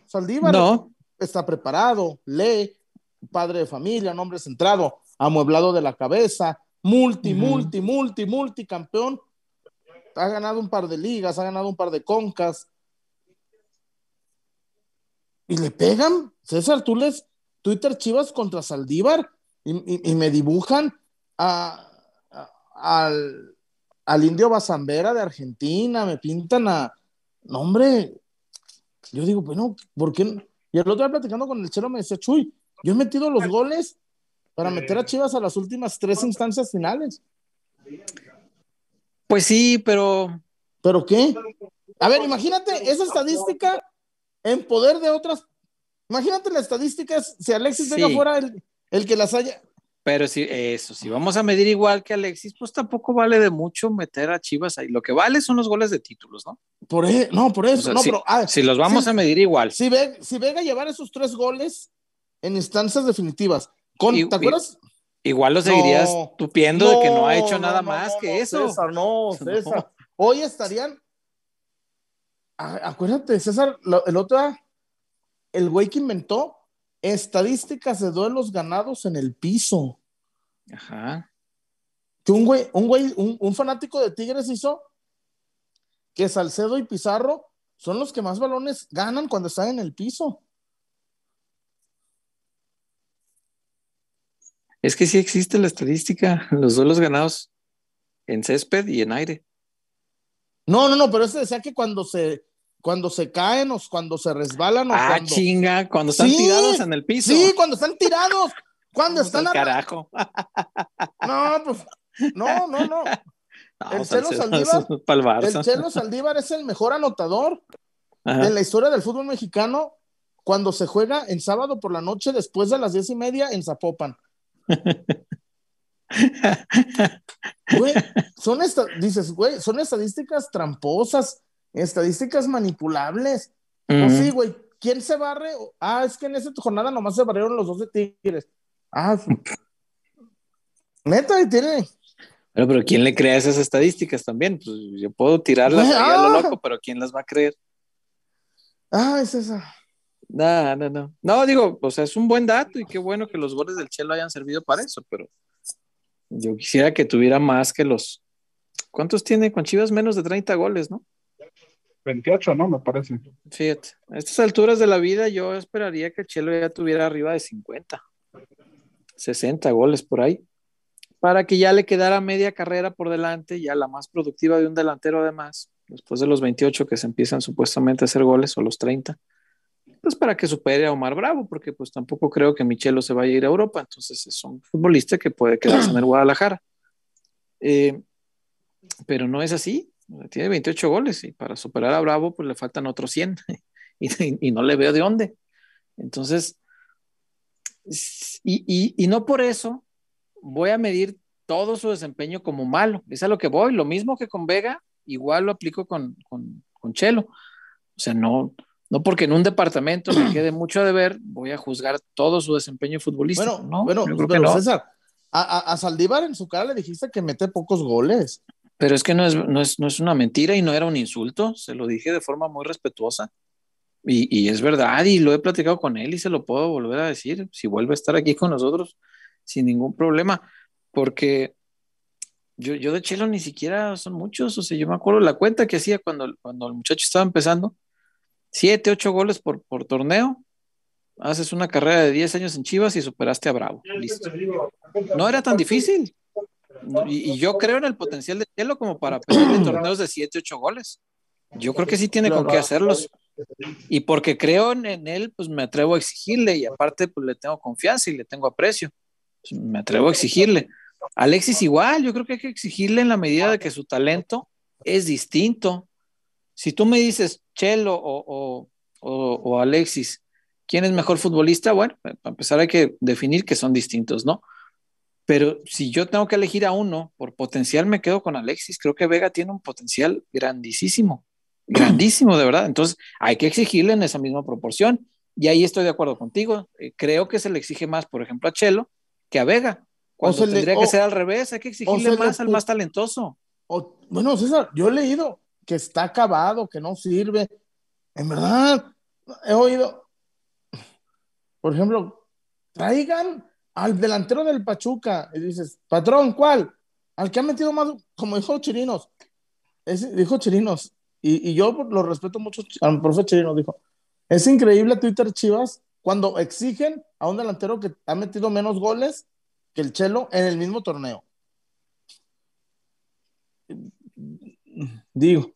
Saldívar No, está preparado, lee, padre de familia, un hombre centrado, amueblado de la cabeza, multi, multi, multi, multi campeón. Ha ganado un par de ligas, ha ganado un par de concas. Y le pegan, César, tú les Twitter Chivas contra Saldívar y, y- y me dibujan a- a- al, al indio Bazambera de Argentina, me pintan a. No, hombre, yo digo, bueno, ¿por qué? no? Y el otro día platicando con el chelo me decía, Chuy, yo he metido los goles para meter a Chivas a las últimas tres instancias finales. pues sí, pero ¿Pero qué? A ver, imagínate esa estadística en poder de otras. Imagínate las estadísticas si Alexis Sí. Vega fuera el, el que las haya. Pero si eso, si vamos a medir igual que Alexis, pues tampoco vale de mucho meter a Chivas ahí. Lo que vale son los goles de títulos, ¿no? Por e- no, por eso. O sea, no, si, pero, ah, si los vamos a medir igual. si, Ve- si Vega llevar esos tres goles en instancias definitivas, con, Y- ¿te acuerdas? Igual lo seguirías No. tupiendo de que no ha hecho nada más que eso. César, no. César. Hoy estarían. a- Acuérdate, César, lo- el otro, el güey que inventó estadísticas de duelos ganados en el piso. Ajá. Que un güey, un güey, un, un fanático de Tigres hizo que Salcedo y Pizarro son los que más balones ganan cuando están en el piso. Es que sí existe la estadística, los duelos ganados en césped y en aire. No, no, no, pero ese decía que cuando se, cuando se caen o cuando se resbalan o Ah, cuando. chinga, cuando están Sí, tirados en el piso. Sí, cuando están tirados. Cuando están. al carajo. No, pues. No, no, no. No, El Chelo Saldívar-. El Chelo Saldívar es el mejor anotador Ajá. en la historia del fútbol mexicano cuando se juega en sábado por la noche después de las diez y media en Zapopan. Güey, son esta- dices, güey, son estadísticas tramposas, estadísticas manipulables. Pues Ujú. sí, güey, ¿quién se barre? Ah, es que en esa jornada nomás se barrieron los dos de Tigres. Ah, neta, tiene. Pero, pero ¿quién le crea esas estadísticas también? Pues yo puedo tirarlas Güey, ahí a lo ah. loco, pero ¿quién las va a creer? Ah, es esa. No, no, no. No, digo, o sea, es un buen dato y qué bueno que los goles del Chelo hayan servido para eso, pero yo quisiera que tuviera más que los ¿Cuántos tiene con Chivas? Menos de 30 goles, ¿no? 28, ¿no? Me parece. Fíjate, a estas alturas de la vida yo esperaría que Chelo ya tuviera arriba de 50, 60 goles por ahí, para que ya le quedara media carrera por delante, ya la más productiva de un delantero además, después de los 28 que se empiezan supuestamente a hacer goles o los 30, pues para que supere a Omar Bravo, porque pues tampoco creo que Michelo se vaya a ir a Europa, entonces es un futbolista que puede quedarse en el Guadalajara. Eh, pero no es así, tiene 28 goles y para superar a Bravo pues le faltan otros 100 y, y, no le veo de dónde. Entonces, y, y, no por eso voy a medir todo su desempeño como malo, es a lo que voy, lo mismo que con Vega, igual lo aplico con, con, con Chelo. O sea, no, no porque en un departamento me quede mucho de ver, voy a juzgar todo su desempeño futbolístico. Bueno, no, bueno pero no. César, a, a, a, Saldívar en su cara le dijiste que mete pocos goles. Pero es que no es, no, es, no es una mentira y no era un insulto, se lo dije de forma muy respetuosa. Y, y, es verdad, y lo he platicado con él y se lo puedo volver a decir si vuelve a estar aquí con nosotros sin ningún problema, porque yo, yo de Chelo ni siquiera son muchos, o sea, yo me acuerdo la cuenta que hacía cuando, cuando el muchacho estaba empezando, siete, ocho goles por, por torneo, haces una carrera de 10 años en Chivas y superaste a Bravo, listo. No era tan difícil, y, yo creo en el potencial de Chelo como para pedirle torneos de 7, 8 goles. Yo creo que sí tiene con qué hacerlos. Y porque creo en, él, pues me atrevo a exigirle y aparte pues le tengo confianza y le tengo aprecio. Pues, me atrevo a exigirle. Alexis igual, yo creo que hay que exigirle en la medida de que su talento es distinto. Si tú me dices Chelo o Alexis, ¿quién es mejor futbolista? Bueno, para empezar hay que definir que son distintos, ¿no? Pero si yo tengo que elegir a uno, por potencial me quedo con Alexis. Creo que Vega tiene un potencial grandísimo, grandísimo, de verdad. Entonces hay que exigirle en esa misma proporción. Y ahí estoy de acuerdo contigo. Eh, creo que se le exige más, por ejemplo, a Chelo que a Vega. Cuando tendría le, que o, ser al revés, hay que exigirle más le, al más talentoso. O, bueno, César, yo he leído que está acabado, que no sirve. En verdad, he oído, por ejemplo, traigan al delantero del Pachuca y dices, patrón, ¿cuál? Al que ha metido más, como dijo Chirinos, ese, dijo Chirinos, y, y, yo lo respeto mucho al profe Chirinos, dijo, es increíble Twitter Chivas cuando exigen a un delantero que ha metido menos goles que el Chelo en el mismo torneo. Digo,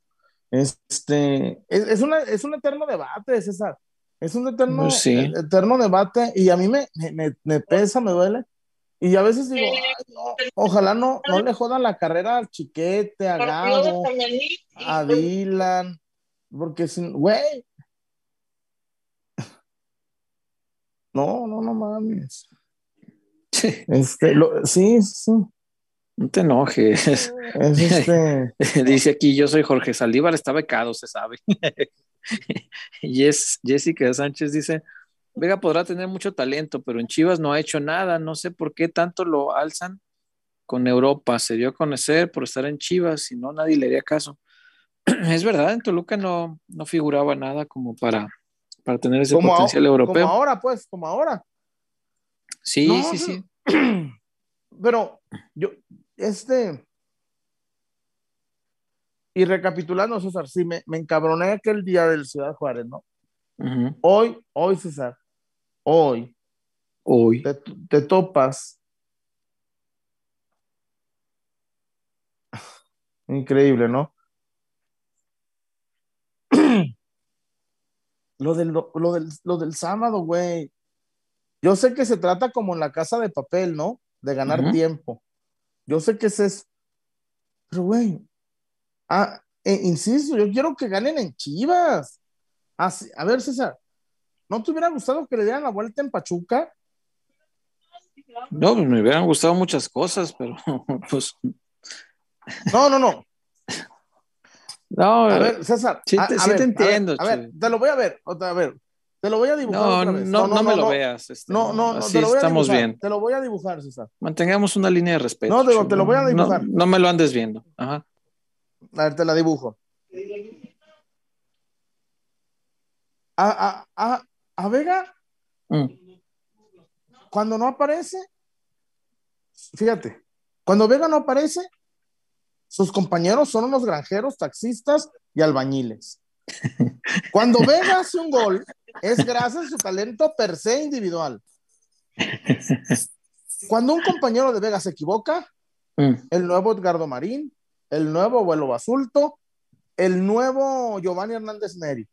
este, es, es, una, es un eterno debate, César. Es un eterno, Pues sí. eterno debate y a mí me, me, me pesa, me duele. Y a veces digo, no, ojalá no, no le jodan la carrera al Chiquete, a Gabo, a Dylan, porque sin, güey. No, no, no mames. Este, lo, sí, sí. No te enojes. Es este... Dice aquí, yo soy Jorge Saldívar, está becado, se sabe. Yes, Jessica Sánchez dice, Vega podrá tener mucho talento, pero en Chivas no ha hecho nada, no sé por qué tanto lo alzan con Europa, se dio a conocer por estar en Chivas, si no nadie le haría caso. Es verdad, en Toluca no, no figuraba nada como para, para tener ese como potencial a, europeo. Como ahora, pues, como ahora. Sí, No, sí, sí. Pero yo, este, y recapitulando, César, sí, me, me encabroné aquel día del Ciudad Juárez, ¿no? Hoy, hoy, César, hoy, Uy. te, te topas. Increíble, ¿no? Lo del, lo, del, lo del sábado, güey. Yo sé que se trata como en la casa de papel, ¿no? De ganar tiempo. Yo sé que ese es. Pero, güey. Ah, eh, insisto, yo quiero que ganen en Chivas. Ah, sí. A ver, César. ¿No te hubiera gustado que le dieran la vuelta en Pachuca? No, pues me hubieran gustado muchas cosas, pero pues No, no, no. no, A ver, César. sí a- te- a sí te ver, a ver, entiendo, A ver, te lo voy a ver. A ver, te lo voy a dibujar no, otra no, no, me lo veas. este, No, no, no, así te lo voy a estamos dibujar. bien. Te lo voy a dibujar, César. Mantengamos una línea de respeto. No, te lo voy a dibujar. No, me lo andes viendo. Ajá. A ver, te la dibujo. A, a, a, a Vega, Mm. cuando no aparece, fíjate, cuando Vega no aparece, sus compañeros son unos granjeros, taxistas y albañiles. Cuando Vega hace un gol, es gracias a su talento per se individual. Cuando un compañero de Vega se equivoca, mm. el nuevo Edgardo Marín, el nuevo Vuelo Basulto, el nuevo Giovanni Hernández Neri.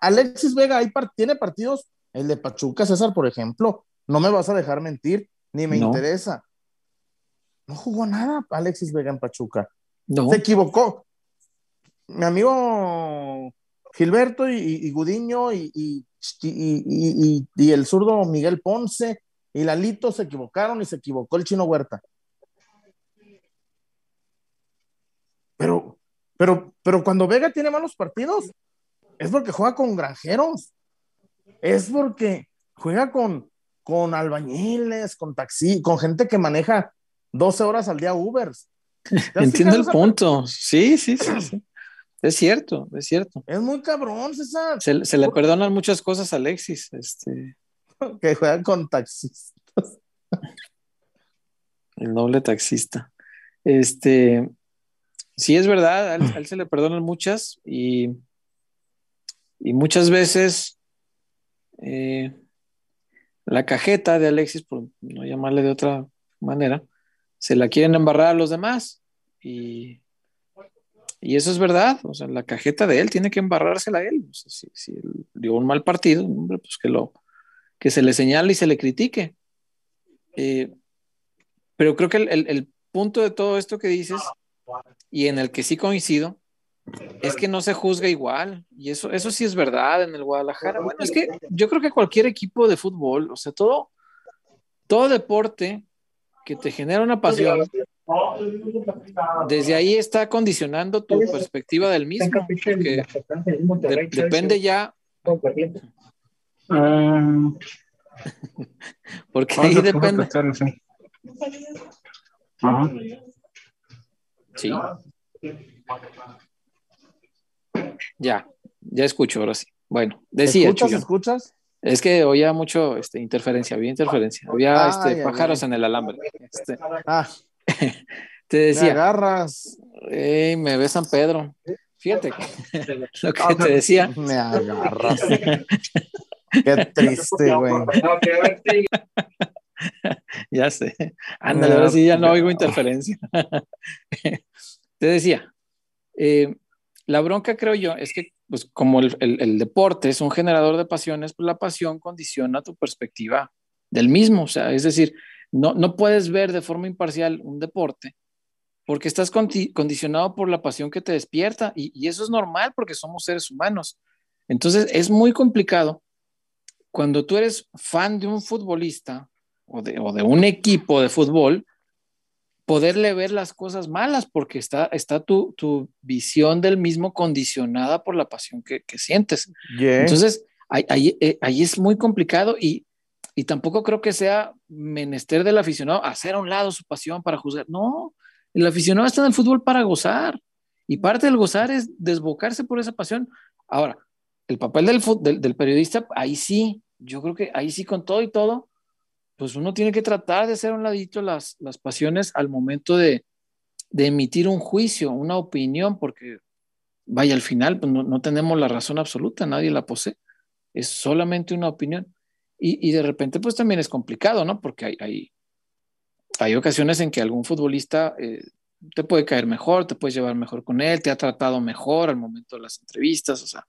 Alexis Vega ahí tiene partidos, el de Pachuca, César, por ejemplo, no me vas a dejar mentir, ni me interesa. No jugó nada Alexis Vega en Pachuca. Se equivocó. Mi amigo Gilberto y, Gudiño y, y, el zurdo Miguel Ponce y Lalito se equivocaron y se equivocó el chino Huerta. Pero, pero, pero cuando Vega tiene malos partidos, es porque juega con granjeros, es porque juega con, con albañiles, con taxi, con gente que maneja 12 horas al día Ubers. Entiendo el punto. Sí, sí, sí, Es cierto, es cierto. Es muy cabrón, César. Se, le perdonan muchas cosas a Alexis. Este... Que juega con taxistas. El noble taxista. Este, sí, es verdad, a él, se le perdonan muchas y, y muchas veces eh, la cajeta de Alexis, por no llamarle de otra manera, se la quieren embarrar a los demás. Y, y eso es verdad. O sea, la cajeta de él tiene que embarrársela a él. si, él dio un mal partido, hombre, pues que, lo, que se le señale y se le critique. Eh, pero creo que el, punto de todo esto que dices, y en el que sí coincido, es que no se juzga igual. Y eso, eso sí es verdad en el Guadalajara. Bueno, es que yo creo que cualquier equipo de fútbol, o sea, todo, todo deporte que te genera una pasión, desde ahí está condicionando tu perspectiva del mismo, porque depende ya. porque ahí depende. Sí. Ya, ya escucho ahora sí. Bueno, decía. ¿Escuchas? ¿Escuchas? Es que oía mucho este, interferencia, había interferencia, había este, pájaros en el alambre. Este, ah. te decía. Me agarras. me ves San Pedro. Fíjate lo que te decía. Me agarras. Qué triste, güey. ya sé. Ándale, ahora sí ya no oigo interferencia. te decía, eh, la bronca creo yo es que pues como el, deporte es un generador de pasiones, pues la pasión condiciona tu perspectiva del mismo. O sea, es decir, no, no puedes ver de forma imparcial un deporte porque estás condicionado por la pasión que te despierta y, eso es normal porque somos seres humanos. Entonces es muy complicado cuando tú eres fan de un futbolista o de, o de un equipo de fútbol, poderle ver las cosas malas, porque está, está tu, tu visión del mismo condicionada por la pasión que, que sientes. Entonces, ahí, eh, ahí, es muy complicado y, y tampoco creo que sea menester del aficionado hacer a un lado su pasión para juzgar. No, el aficionado está en el fútbol para gozar y parte del gozar es desbocarse por esa pasión. Ahora, el papel del, del, del periodista, ahí sí, yo creo que ahí sí con todo y todo, pues uno tiene que tratar de hacer un ladito las, las pasiones al momento de, de, emitir un juicio, una opinión, porque vaya, al final pues no, no, tenemos la razón absoluta, nadie la posee, es solamente una opinión. Y, y de repente pues también es complicado, ¿no? Porque hay, hay, hay ocasiones en que algún futbolista eh, te puede caer mejor, te puedes llevar mejor con él, te ha tratado mejor al momento de las entrevistas, o sea,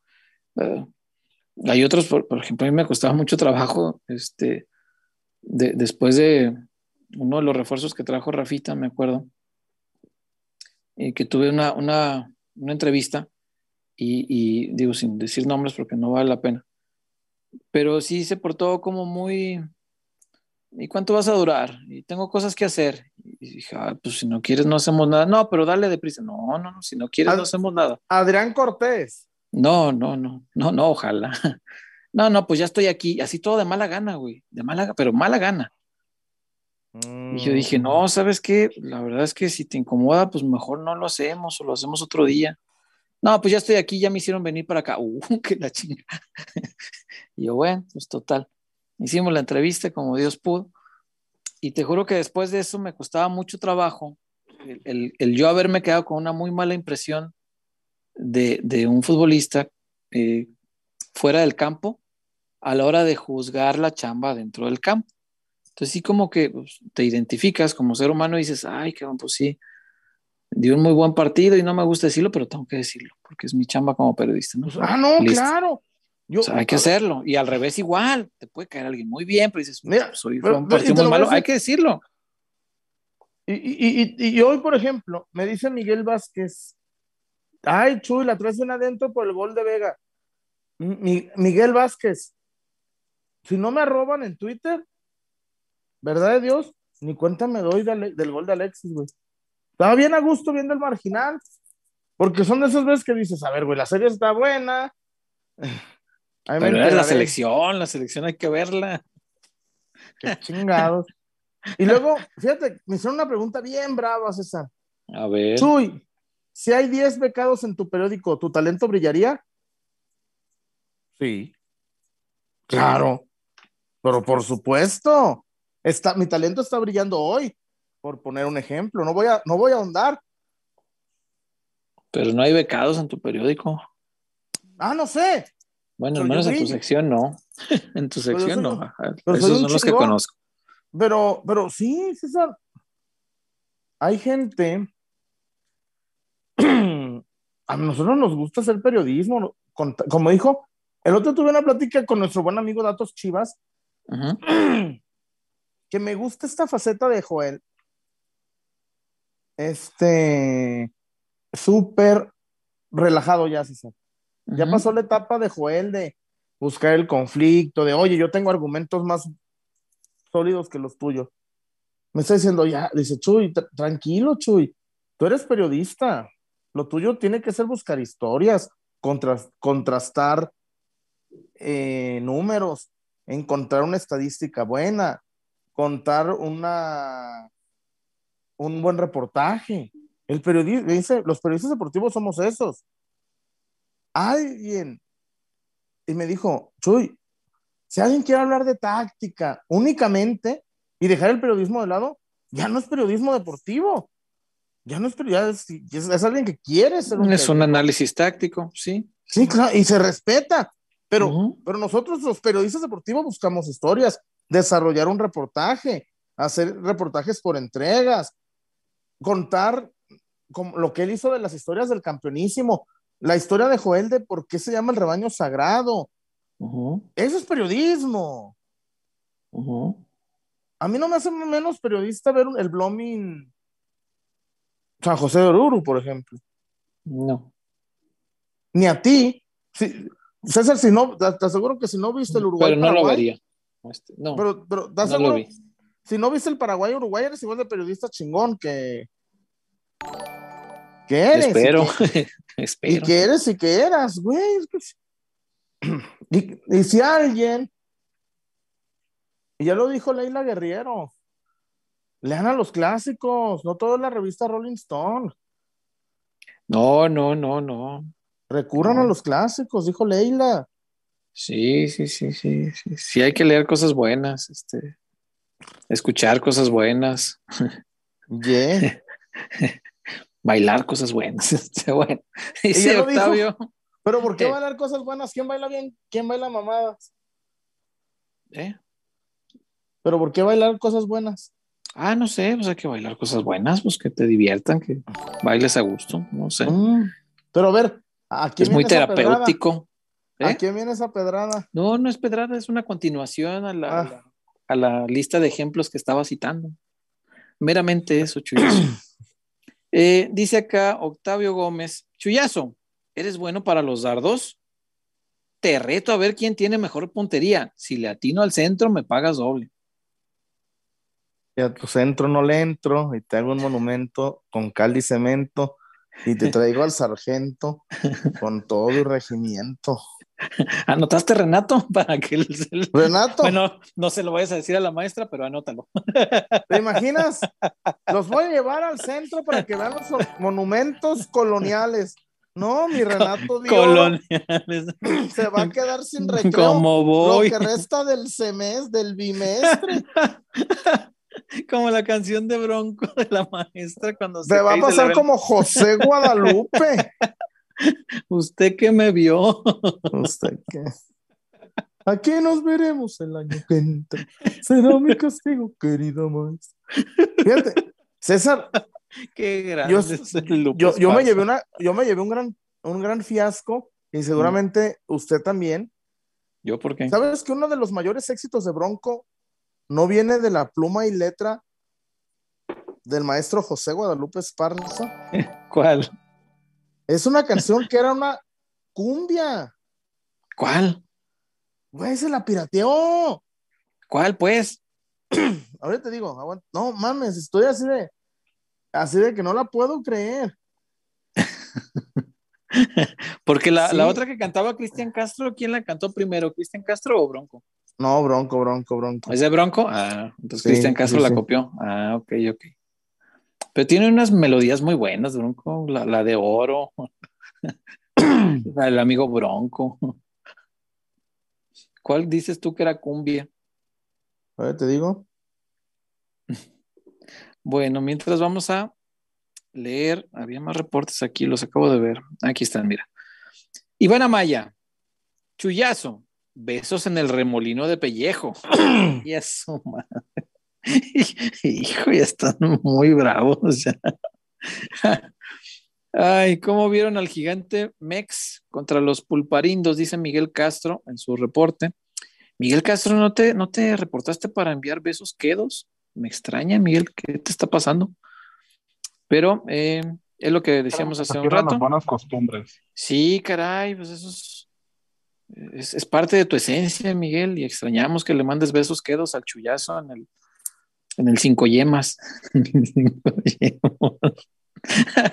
eh, hay otros, por, por, ejemplo, a mí me costaba mucho trabajo, este, después de uno de los refuerzos que trajo Rafita, me acuerdo, y que tuve una, una, una entrevista y, y, digo sin decir nombres porque no vale la pena, pero sí se portó como muy, ¿y cuánto vas a durar? Y tengo cosas que hacer. Y dije, ah, pues si no quieres no hacemos nada. No, pero dale deprisa. No, no, no, si no quieres no hacemos nada. Adrián Cortés. No, no, no, no, no, ojalá. No, no, pues ya estoy aquí, así todo de mala gana, güey, de mala, pero mala gana. Y yo dije, no, mm. ¿sabes qué? La verdad es que si te incomoda, pues mejor no lo hacemos o lo hacemos otro día. No, pues ya estoy aquí, ya me hicieron venir para acá. Uh, qué la chinga. y yo, bueno, pues total. Hicimos la entrevista como Dios pudo. Y te juro que después de eso me costaba mucho trabajo el, el, yo haberme quedado con una muy mala impresión de, de un futbolista eh, fuera del campo a la hora de juzgar la chamba dentro del campo. Entonces sí como que pues, te identificas como ser humano y dices, ay, qué pues sí, dio un muy buen partido y no me gusta decirlo, pero tengo que decirlo, porque es mi chamba como periodista. ¿no? Ah, no, claro. Yo, hay que hacerlo. Y al revés igual, te puede caer alguien muy bien, pero dices, mira, soy un partido muy malo, hay que decirlo. Y, y, y, hoy, por ejemplo, me dice Miguel Vázquez, ay, Chuy, la traes bien adentro por el gol de Vega. Miguel Vázquez, si no me roban en Twitter, ¿verdad de Dios? Ni cuenta me doy del gol de Alexis, güey. Estaba bien a gusto viendo el marginal, porque son de esas veces que dices, a ver, güey, la serie está buena. Pero es la selección, la selección hay que verla. Qué chingados. Y luego, fíjate, me hicieron una pregunta bien brava, César. A ver. Chuy, si hay 10 becados en tu periódico, ¿tu talento brillaría? Sí. Claro. Pero por supuesto. Está, mi talento está brillando hoy, por poner un ejemplo. No voy a, no voy a ahondar. Pero no hay becados en tu periódico. Ah, no sé. Bueno, al menos en tu sección no. en tu sección no. Esos son los que conozco. Pero, pero sí, César. Hay gente. A nosotros nos gusta hacer periodismo. Como dijo, el otro tuve una plática con nuestro buen amigo Datos Chivas. Que me gusta esta faceta de Joel. Este. Súper relajado ya, César. Ya pasó la etapa de Joel de buscar el conflicto, de oye, yo tengo argumentos más sólidos que los tuyos. Me está diciendo, ya, dice Chuy, tranquilo, Chuy, tú eres periodista. Lo tuyo tiene que ser buscar historias, contrastar eh, números, encontrar una estadística buena, contar una, un buen reportaje. El periodista, dice, los periodistas deportivos somos esos alguien, y me dijo, Chuy, si alguien quiere hablar de táctica únicamente y dejar el periodismo de lado, ya no es periodismo deportivo. Ya no es periodismo, es, alguien que quiere ser un Es un análisis táctico, sí. Sí, claro, y se respeta. Pero, pero nosotros los periodistas deportivos buscamos historias, desarrollar un reportaje, hacer reportajes por entregas, contar como lo que él hizo de las historias del campeonísimo, la historia de Joel de por qué se llama el rebaño sagrado. Eso es periodismo. A mí no me hace menos periodista ver el blooming San José de Oruro, por ejemplo. No. Ni a ti. César, si no, te aseguro que si no viste el Uruguay. Pero no lo vería. Este, no. Pero, pero no Si no viste el Paraguay-Uruguay, eres igual de periodista chingón que. ¿Qué eres? Espero. Espero. Y que eres y que eras, güey. Y, si alguien, y ya lo dijo Leila Guerriero, lean a los clásicos, no toda la revista Rolling Stone. No, no, no, no. Recurran a los clásicos, dijo Leila. Sí, sí, sí, sí, sí. Sí hay que leer cosas buenas, este, escuchar cosas buenas. Yeah. bailar cosas buenas. bueno, dice Octavio. Pero ¿por qué bailar cosas buenas? ¿Quién baila bien? ¿Quién baila mamadas? ¿Eh? Pero ¿por qué bailar cosas buenas? Ah, no sé, pues hay que bailar cosas buenas, pues que te diviertan, que bailes a gusto, no sé. Mm, pero a ver, ¿a quién Es muy terapéutico. ¿A ¿Eh? quién viene esa pedrada? No, no es pedrada, es una continuación a la, ah. a la, lista de ejemplos que estaba citando. Meramente eso, Chuy. Eh, dice acá Octavio Gómez, Chuyazo, ¿eres bueno para los dardos? Te reto a ver quién tiene mejor puntería. Si le atino al centro, me pagas doble. Y a tu centro no le entro y te hago un monumento con cal y cemento y te traigo al sargento con todo el regimiento. ¿Anotaste Renato para que el, Renato? Bueno, no se lo vayas a decir a la maestra, pero anótalo. ¿Te imaginas? Los voy a llevar al centro para que vean los monumentos coloniales. No, mi Renato coloniales. se va a quedar sin recreo. ¿Cómo voy? Lo que resta del semestre, del bimestre. Como la canción de Bronco de la maestra cuando se. Te va a pasar como José Guadalupe. Usted que me vio. Usted que. Aquí nos veremos el año que entra. Será mi castigo, querida maestra. Fíjate, César. Qué grande. Yo, yo, me llevé una, yo me llevé un gran, un gran fiasco y seguramente usted también. ¿Yo por qué? ¿Sabes que uno de los mayores éxitos de Bronco no viene de la pluma y letra del maestro José Guadalupe Esparza? ¿Cuál? Es una canción que era una cumbia. ¿Cuál? Güey, se la pirateó. ¿Cuál, pues? Ahorita te digo, no mames, estoy así de, así de que no la puedo creer. Porque la, la, otra que cantaba Cristian Castro, ¿quién la cantó primero? ¿Cristian Castro o Bronco? No, Bronco, Bronco, Bronco. ¿Es de Bronco? Ah, entonces Cristian Castro la copió. Ah, ok, ok. Pero tiene unas melodías muy buenas, Bronco. La, la de oro. El amigo Bronco. ¿Cuál dices tú que era cumbia? A ver, te digo. Bueno, mientras vamos a leer, había más reportes aquí, los acabo de ver. Aquí están, mira. Iván Amaya, Chuyazo, besos en el remolino de pellejo. y eso, madre. Hijo, ya están muy bravos. Ay, ¿cómo vieron al gigante Mex contra los pulparindos? Dice Miguel Castro en su reporte. Miguel Castro, ¿no te, no te reportaste para enviar besos quedos? Me extraña, Miguel, ¿qué te está pasando? Pero eh, es lo que decíamos hace un rato. buenas costumbres. Sí, caray, pues eso es, es, parte de tu esencia, Miguel, y extrañamos que le mandes besos quedos al chullazo en el, en el cinco yemas.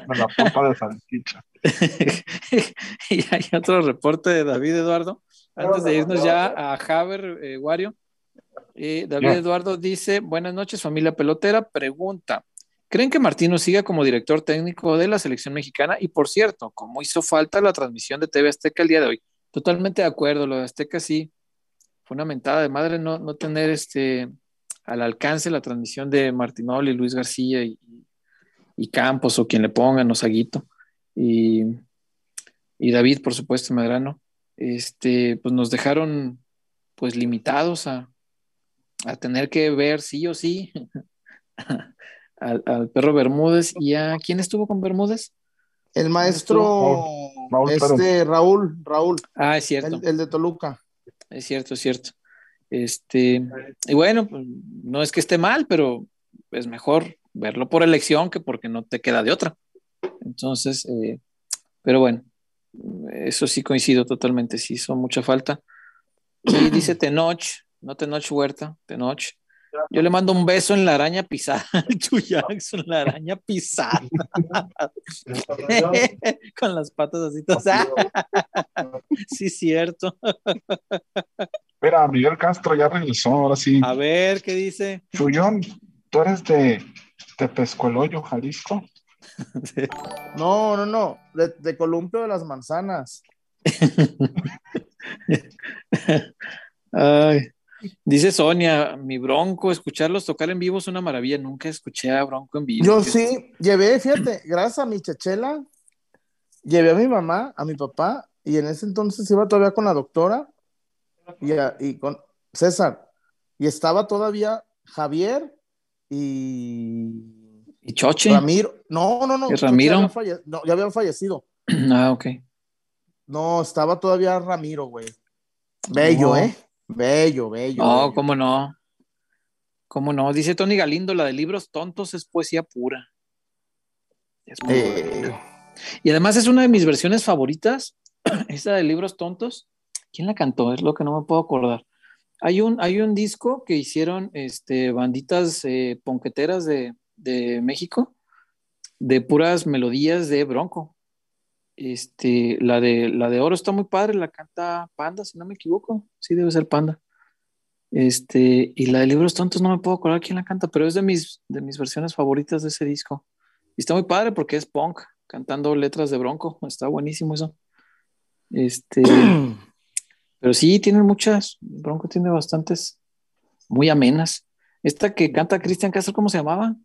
la pulpa de salchicha. y hay otro reporte de David Eduardo. Antes de irnos ya a Haber, eh, Wario. Eh, David Eduardo dice: Buenas noches, familia pelotera. Pregunta: ¿Creen que Martino siga como director técnico de la selección mexicana? Y por cierto, ¿cómo hizo falta la transmisión de TV Azteca el día de hoy? Totalmente de acuerdo, lo de Azteca sí fue una mentada de madre no, no tener este al alcance la transmisión de Martinoli, Luis García y, Campos o quien le pongan, o Saguito. Y, y David, por supuesto, Medrano, este, pues nos dejaron pues limitados a, a tener que ver sí o sí al, perro Bermúdez y a quién estuvo con Bermúdez. El maestro Raúl, este, Raúl, Raúl. Ah, es cierto. El, de Toluca. Es cierto, es cierto. Este, y bueno, pues, no es que esté mal, pero es mejor verlo por elección que porque no te queda de otra. Entonces, eh, pero bueno, eso sí coincido totalmente, sí hizo mucha falta. Y dice Tenoch, no Tenoch Huerta, Tenoch, yo le mando un beso en la araña pisada, en la araña pisada. Con las patas así. Todas. sí, cierto. Mira, Miguel Castro ya regresó, ahora sí. A ver, ¿qué dice? Chuyón, ¿tú eres de, de Pescueloyo, Jalisco? No, no, no, de, de Columpio de las Manzanas. Ay. Dice Sonia, mi Bronco, escucharlos tocar en vivo es una maravilla. Nunca escuché a Bronco en vivo. Yo sí, llevé, fíjate, gracias a mi chachela, llevé a mi mamá, a mi papá, y en ese entonces iba todavía con la doctora y, con César. Y estaba todavía Javier y. ¿Y Choche? Ramiro. No, no, no. ¿Y Ramiro? Ya, habían fallecido. Ah, ok. No, estaba todavía Ramiro, güey. Bello, ¿eh? Bello, bello. No, cómo no. ¿Cómo no? Dice Tony Galindo, la de libros tontos es poesía pura. Eh. Y además es una de mis versiones favoritas, esa de libros tontos. ¿Quién la cantó? Es lo que no me puedo acordar. Hay un, hay un disco que hicieron este, banditas eh, ponqueteras de, de México de puras melodías de Bronco. Este, la de, la de oro está muy padre, la canta Panda, si no me equivoco. Sí, debe ser Panda. Este, y la de Libros Tontos no me puedo acordar quién la canta, pero es de mis, de mis versiones favoritas de ese disco. Y está muy padre porque es punk, cantando letras de Bronco. Está buenísimo eso. Este, pero sí, tiene muchas. Bronco tiene bastantes muy amenas. Esta que canta Cristian Castro, ¿cómo se llamaba?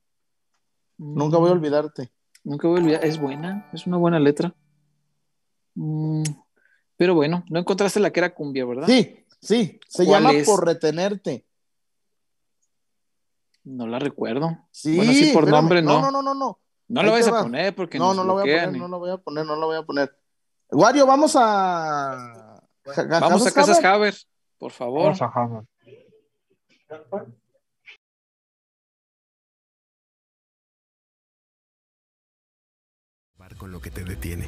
Nunca voy a olvidarte. Nunca voy a olvidar. Es buena, es una buena letra. Mm, pero bueno, no encontraste la que era cumbia, ¿verdad? Sí, sí, se ¿Cuál llama es? Por Retenerte. No la recuerdo. Sí, Bueno, sí, por espérame. nombre no. No, no, no, no. No la te vais a poner porque No, no la voy a poner, y- no la voy a poner, no la voy a poner. Wario, vamos a. Vamos a Casas Haber? Haber, por favor. Vamos a Harvard. con lo que te detiene.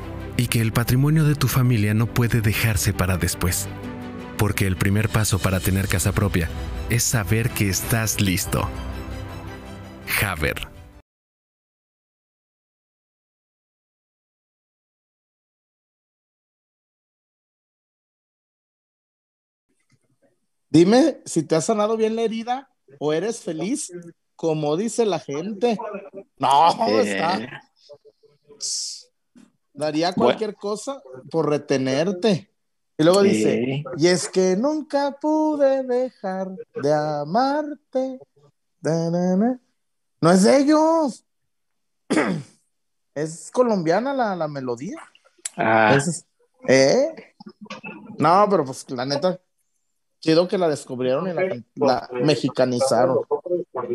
y que el patrimonio de tu familia no puede dejarse para después. Porque el primer paso para tener casa propia es saber que estás listo. Haber. Dime si te has sanado bien la herida o eres feliz, como dice la gente. No, Eh, está. Daría cualquier cosa por retenerte. Y luego dice, y es que nunca pude dejar de amarte. Da, na, na. No es de ellos. Es colombiana la, la melodía. ah, Es- ¿Eh? No, pero pues la neta, chido que la descubrieron y la, la mexicanizaron.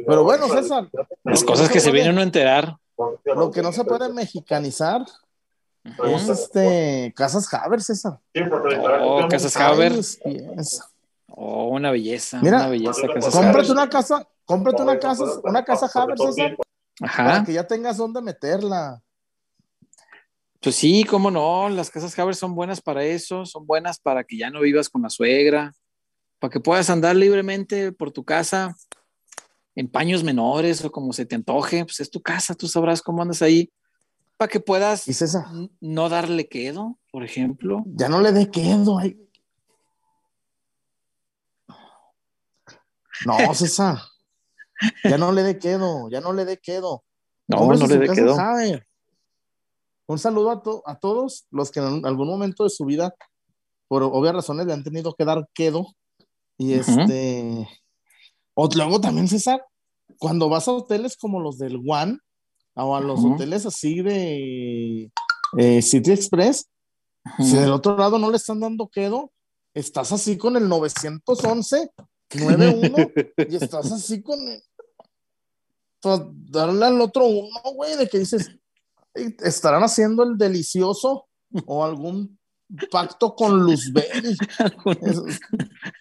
Pero bueno, César, las cosas que se vienen a enterar. Lo que no se puede mexicanizar es este Casas Haber, César. Oh, Casas Haber. Oh, una belleza. Mira, una belleza Casas Cómprate Haber. una casa, cómprate una casa, una casa Haber, César, para Ajá. que ya tengas dónde meterla. Pues sí, cómo no, las casas Haber son buenas para eso, son buenas para que ya no vivas con la suegra, para que puedas andar libremente por tu casa en paños menores o como se te antoje, pues es tu casa, tú sabrás cómo andas ahí, para que puedas Y César, n- no darle quedo, por ejemplo. ya no le dé quedo. ay. No, César. Ya no le dé quedo, ya no le dé quedo. No, no le dé quedo. Un saludo a, to- a todos los que en algún momento de su vida, por obvias razones, le han tenido que dar quedo. Y este. O luego también, César, cuando vas a hoteles como los del One, o a los hoteles así de eh, City Express, si del otro lado no le están dando quedo, estás así con el 911, 91, y estás así con el. pues, darle al otro uno, güey, de que dices, "Ey, estarán haciendo el delicioso o algún pacto con Luzbel,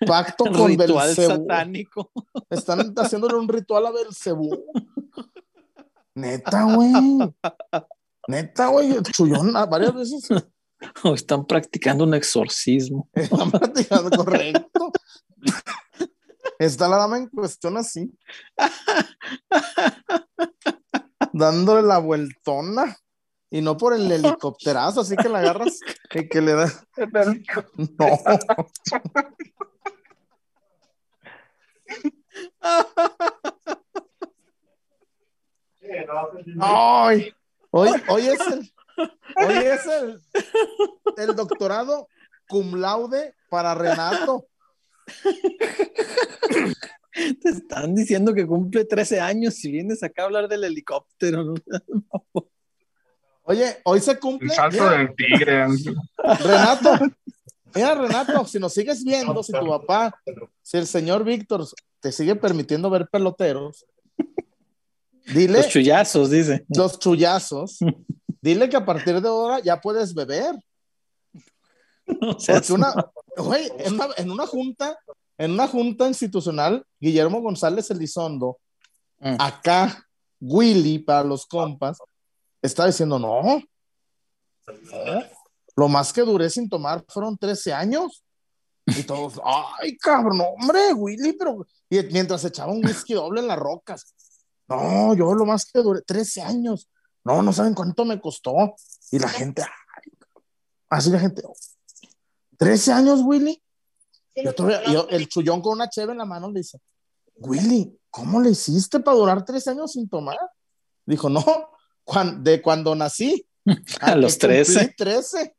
pacto con Ritual Belcebú. satánico. Están haciéndole un ritual a Belcebú. Neta, güey. Neta, güey. el Chullón varias veces O están practicando un exorcismo. están practicando correcto. Está la dama en cuestión así. Dándole la vueltona. Y no por el helicópterazo, así que la agarras y que le das. No. Ay, hoy, hoy es el, hoy es el, el doctorado cum laude para Renato. Te están diciendo que cumple 13 años y vienes acá a hablar del helicóptero. ¿no? Oye, hoy se El cumple. salto mira, del tigre. Renato, mira, Renato, si nos sigues viendo, si tu papá, si el señor Víctor te sigue permitiendo ver peloteros, dile Los chuyazos, dice. los chullazos, dile que a partir de ahora ya puedes beber. Porque una, güey, en una, en una junta, en una junta institucional, Guillermo González Elizondo, Mm. acá, Willy para los compas, está diciendo, no, no, lo más que duré sin tomar fueron 13 años. Y todos, ay, cabrón, hombre, Willy, pero. Y mientras echaba un whisky doble en las rocas. No, yo lo más que duré 13 años. No, no saben cuánto me costó. Y la gente, ay, así la gente, 13 años, Willy. Yo todavía, yo, el chullón con una cheve en la mano le dice, Willy, ¿cómo le hiciste para durar 13 años sin tomar? Dijo, no, cuan- de cuando nací. A los que cumplí 13. 13.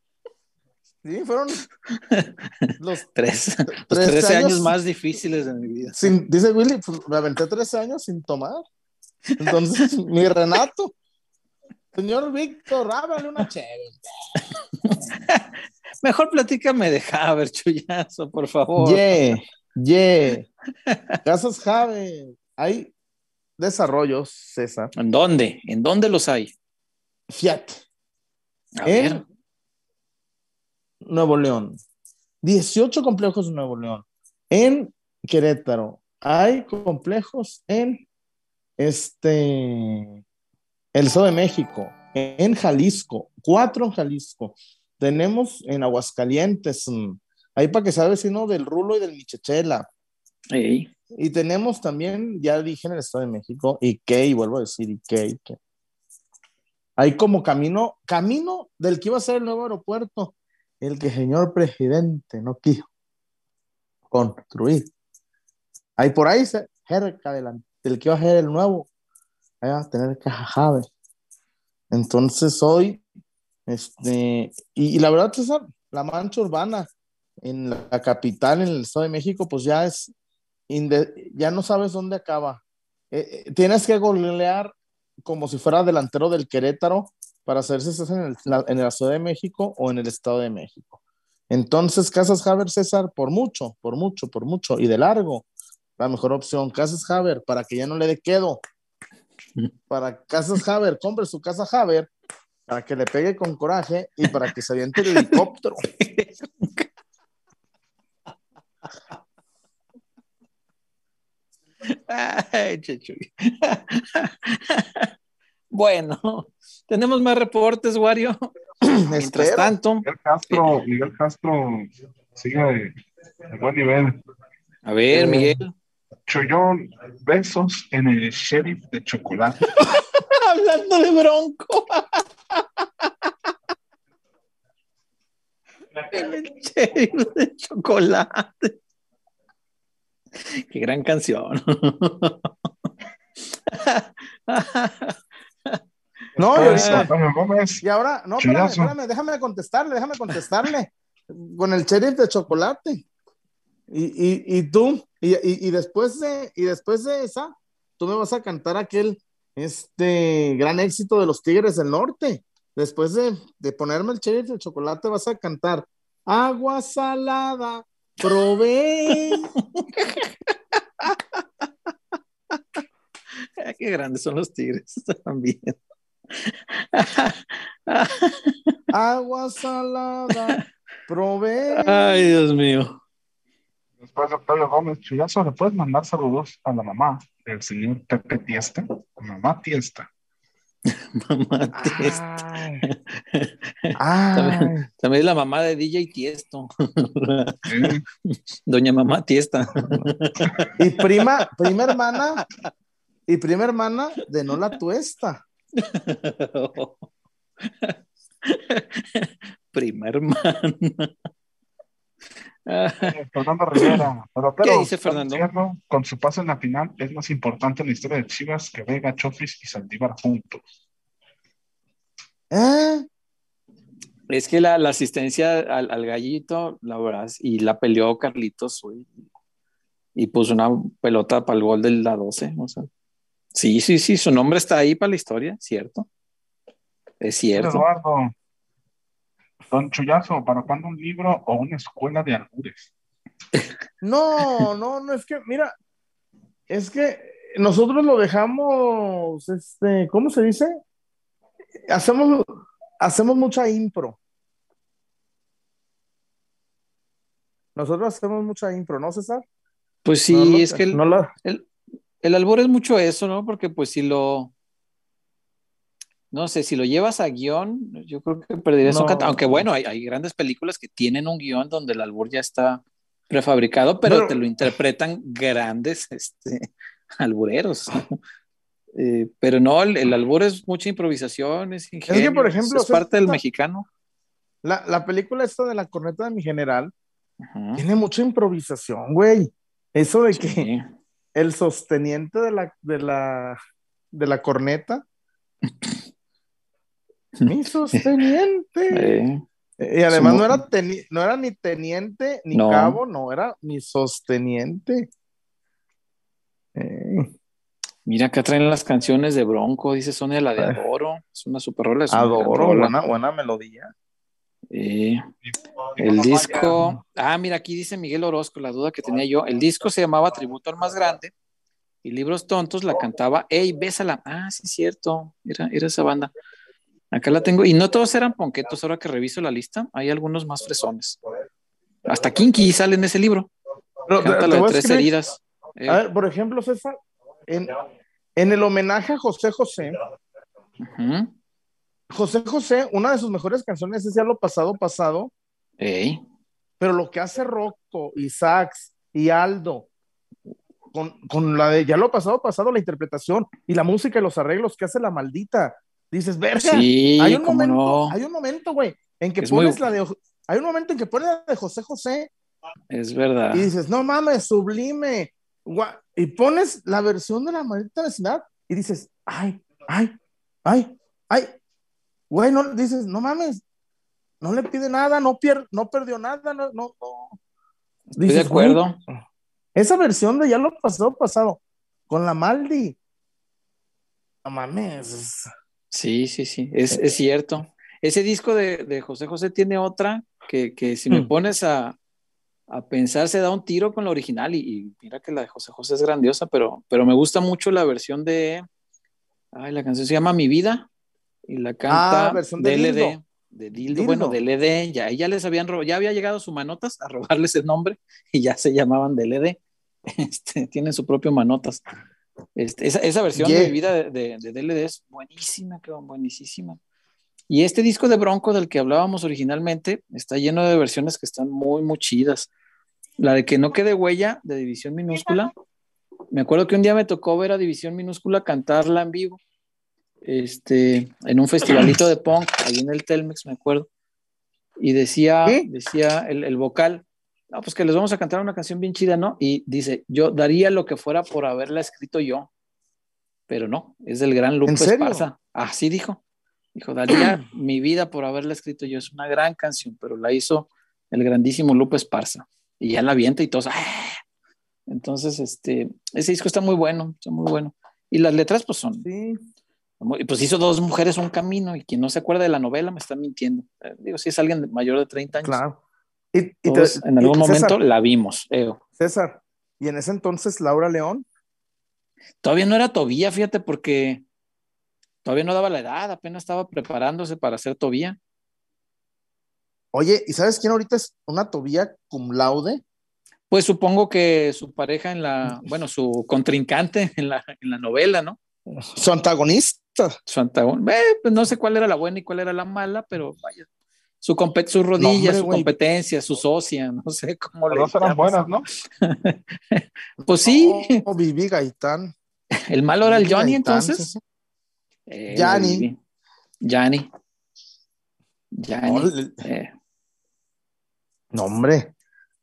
Sí, fueron los Tres, los 13 13 años años. más difíciles de mi vida. sin, dice Willy, pues, me aventé 13 años sin tomar. Entonces, mi Renato, señor Víctor, háblale una chévere. Mejor platícame de Haber, chullazo, por favor. Yeah, yeah. Casas Jave. Hay desarrollos, César. ¿En dónde? ¿En dónde los hay? Fiat, A en ver. Nuevo León. 18 complejos en Nuevo León. En Querétaro. Hay complejos en este el Estado de México, en Jalisco, cuatro en Jalisco. Tenemos en Aguascalientes, mm, ahí para que sea vecino del Rulo y del Michechela. Ey, Y tenemos también, ya dije en el Estado de México, Ikei, vuelvo a decir Ikei. que Hay como camino, camino del que iba a ser el nuevo aeropuerto, el que señor presidente no quiso construir. Hay por ahí, ce- cerca an- del que iba a ser el nuevo, ahí a tener caja Jave. Entonces hoy, este, y, la verdad, César, la mancha urbana en la capital, en el Estado de México, pues ya es ya no sabes dónde acaba. Eh, eh, tienes que golear como si fuera delantero del Querétaro para saber si estás en, el- la, en la Ciudad de México o en el Estado de México. Entonces, Casas Haber César, por mucho, por mucho, por mucho, y de largo, la mejor opción. Casas Haber, para que ya no le dé quedo. Para Casas Haber, compre su casa Haber, para que le pegue con coraje y para que se aviente el helicóptero. Ay, bueno, tenemos más reportes, Wario. Mientras tanto, Miguel Castro, Miguel Castro sigue de, de buen nivel. a ver, Eh. Miguel. Chollón, besos en el sheriff de chocolate. Hablando de Bronco. El sheriff de chocolate. Qué gran canción. No, y ahorita- Antonio Gómez, Y ahora, no, espérame, espérame, déjame contestarle, déjame contestarle con el sheriff de chocolate. Y, y, y tú, y, y, y después de, y después de esa, tú me vas a cantar aquel este gran éxito de los Tigres del Norte. Después de, de ponerme el sheriff de chocolate, vas a cantar Agua salada, probé. Qué grandes son los tigres también. Agua salada, probé. Ay, Dios mío. Después de Octavio Gómez, Chuyazo, ¿le puedes mandar saludos a la mamá del señor Pepe Tiesta? Mamá Tiesta. Mamá Tiesta. Ay. Ay. También es la mamá de DJ Tiesto. Doña Mamá Tiesta. Y prima, prima hermana, y prima hermana de no la tuesta. Prima hermana. Fernando Rivera. Pelotero, ¿Qué dice Fernando? Con su paso en la final es más importante en la historia de Chivas que Vega, Chofis y Saldívar juntos. ¿Eh? Es que la, la asistencia al, al gallito, la verdad, y la peleó Carlitos, y puso una pelota para el gol del la 12. O sea, sí, sí, sí, su nombre está ahí para la historia, cierto. Es cierto. Eduardo. Don Chuyazo, ¿para cuándo un libro o una escuela de albures? No, no, no, es que, mira, es que nosotros lo dejamos, este, ¿cómo se dice? Hacemos, hacemos mucha impro. Nosotros hacemos mucha impro, ¿no, César? Pues sí, No lo- es que el, no el, el albur es mucho eso, ¿no? Porque pues si lo, no sé, si lo llevas a guion, yo creo que perderías No. un cat- Aunque bueno, hay, hay grandes películas que tienen un guion donde el albur ya está prefabricado, pero, te lo interpretan grandes este, albureros. Eh, pero no, el, albur es mucha improvisación, es ingenio, es que, por ejemplo, es parte del mexicano. La, la, película esta de la corneta de mi general tiene mucha improvisación, güey. Eso de que el sosteniente de la, de la, de la corneta, mi sosteniente. Y además no era, no era ni teniente ni cabo, no, era mi sosteniente. Eh. Mira, acá traen las canciones de Bronco, dice Sonia, la de Adoro. Es una super rola. Adoro, buena, buena melodía. el disco, ah, mira, aquí dice Miguel Orozco, la duda que tenía yo. El disco se llamaba Tributo al Más Grande y Libros Tontos la cantaba Ey, bésala. Ah, sí, cierto, era, era esa banda. Acá la tengo. Y no todos eran ponquetos, ahora que reviso la lista, hay algunos más fresones. Hasta Kinky sale en ese libro. Canta la de tres heridas. A ver, por ejemplo, César, en, en el homenaje a José José, José José, una de sus mejores canciones es Ya lo pasado, pasado. Pero lo que hace Rocco y Sax y Aldo con, con, la de Ya lo pasado, pasado, la interpretación y la música y los arreglos que hace la maldita. Dices, verga, sí, hay un momento, hay un momento, güey, en que pones la de hay un momento en que pones la de José José. Es verdad. Y dices, no mames, sublime y pones la versión de la maldita vecindad y dices, ay, ay, ay, ay, güey, no, dices, no mames, no le pide nada, no, pier no perdió nada, no, no, Estoy de acuerdo. Esa versión de ya lo pasado, pasado, con la Maldi, no mames. Sí, sí, sí, es, es cierto. Ese disco de, de, José José tiene otra que, que si me mm. pones a, a pensar se da un tiro con la original y, mira que la de José José es grandiosa, pero, pero me gusta mucho la versión de, ay, la canción se llama Mi Vida y la canta ah, de DLD, de Dildo, bueno, DLD, ya, ya les habían robado, ya había llegado su manotas a robarles el nombre y ya se llamaban DLD, este, tienen su propio manotas. Este, esa, esa, versión de Mi Vida de, de, de DLD es buenísima, buenísima. Y este disco de Bronco del que hablábamos originalmente está lleno de versiones que están muy, muy chidas. La de que no quede huella de División Minúscula. Me acuerdo que un día me tocó ver a División Minúscula cantarla en vivo. Este, en un festivalito de punk, ahí en el Telmex, me acuerdo. Y decía, decía el, el vocal, no, pues que les vamos a cantar una canción bien chida, ¿no? Y dice, yo daría lo que fuera por haberla escrito yo. Pero no, es del gran Lupe Esparza. Así dijo. Dijo, daría mi vida por haberla escrito yo. Es una gran canción, pero la hizo el grandísimo Lupe Esparza. Y ya la avienta y todos, ¡ah! Entonces, este, ese disco está muy bueno, está muy bueno. Y las letras, pues son. Sí. Pues hizo dos mujeres un camino, y quien no se acuerda de la novela me está mintiendo. Eh, digo, si es alguien mayor de 30 años. Claro. Y, en algún momento la vimos. César, ¿y en ese entonces Laura León? Todavía no era Tobía, fíjate, porque Todavía no daba la edad, apenas estaba preparándose para ser Tobía. Oye, ¿y sabes quién ahorita es una Tobía cum laude? Pues supongo que su pareja en la, bueno, su contrincante en la, en la novela, ¿no? Su antagonista. Su antagonista. Eh, pues no sé cuál era la buena y cuál era la mala, pero vaya. Su sus rodillas, su competencia, su socia, no sé cómo le. No serán buenas, ¿no? pues sí. Oh, Vivi Gaitán. El malo era el Johnny, entonces. Yanni. Yanni. Yanni. No, hombre.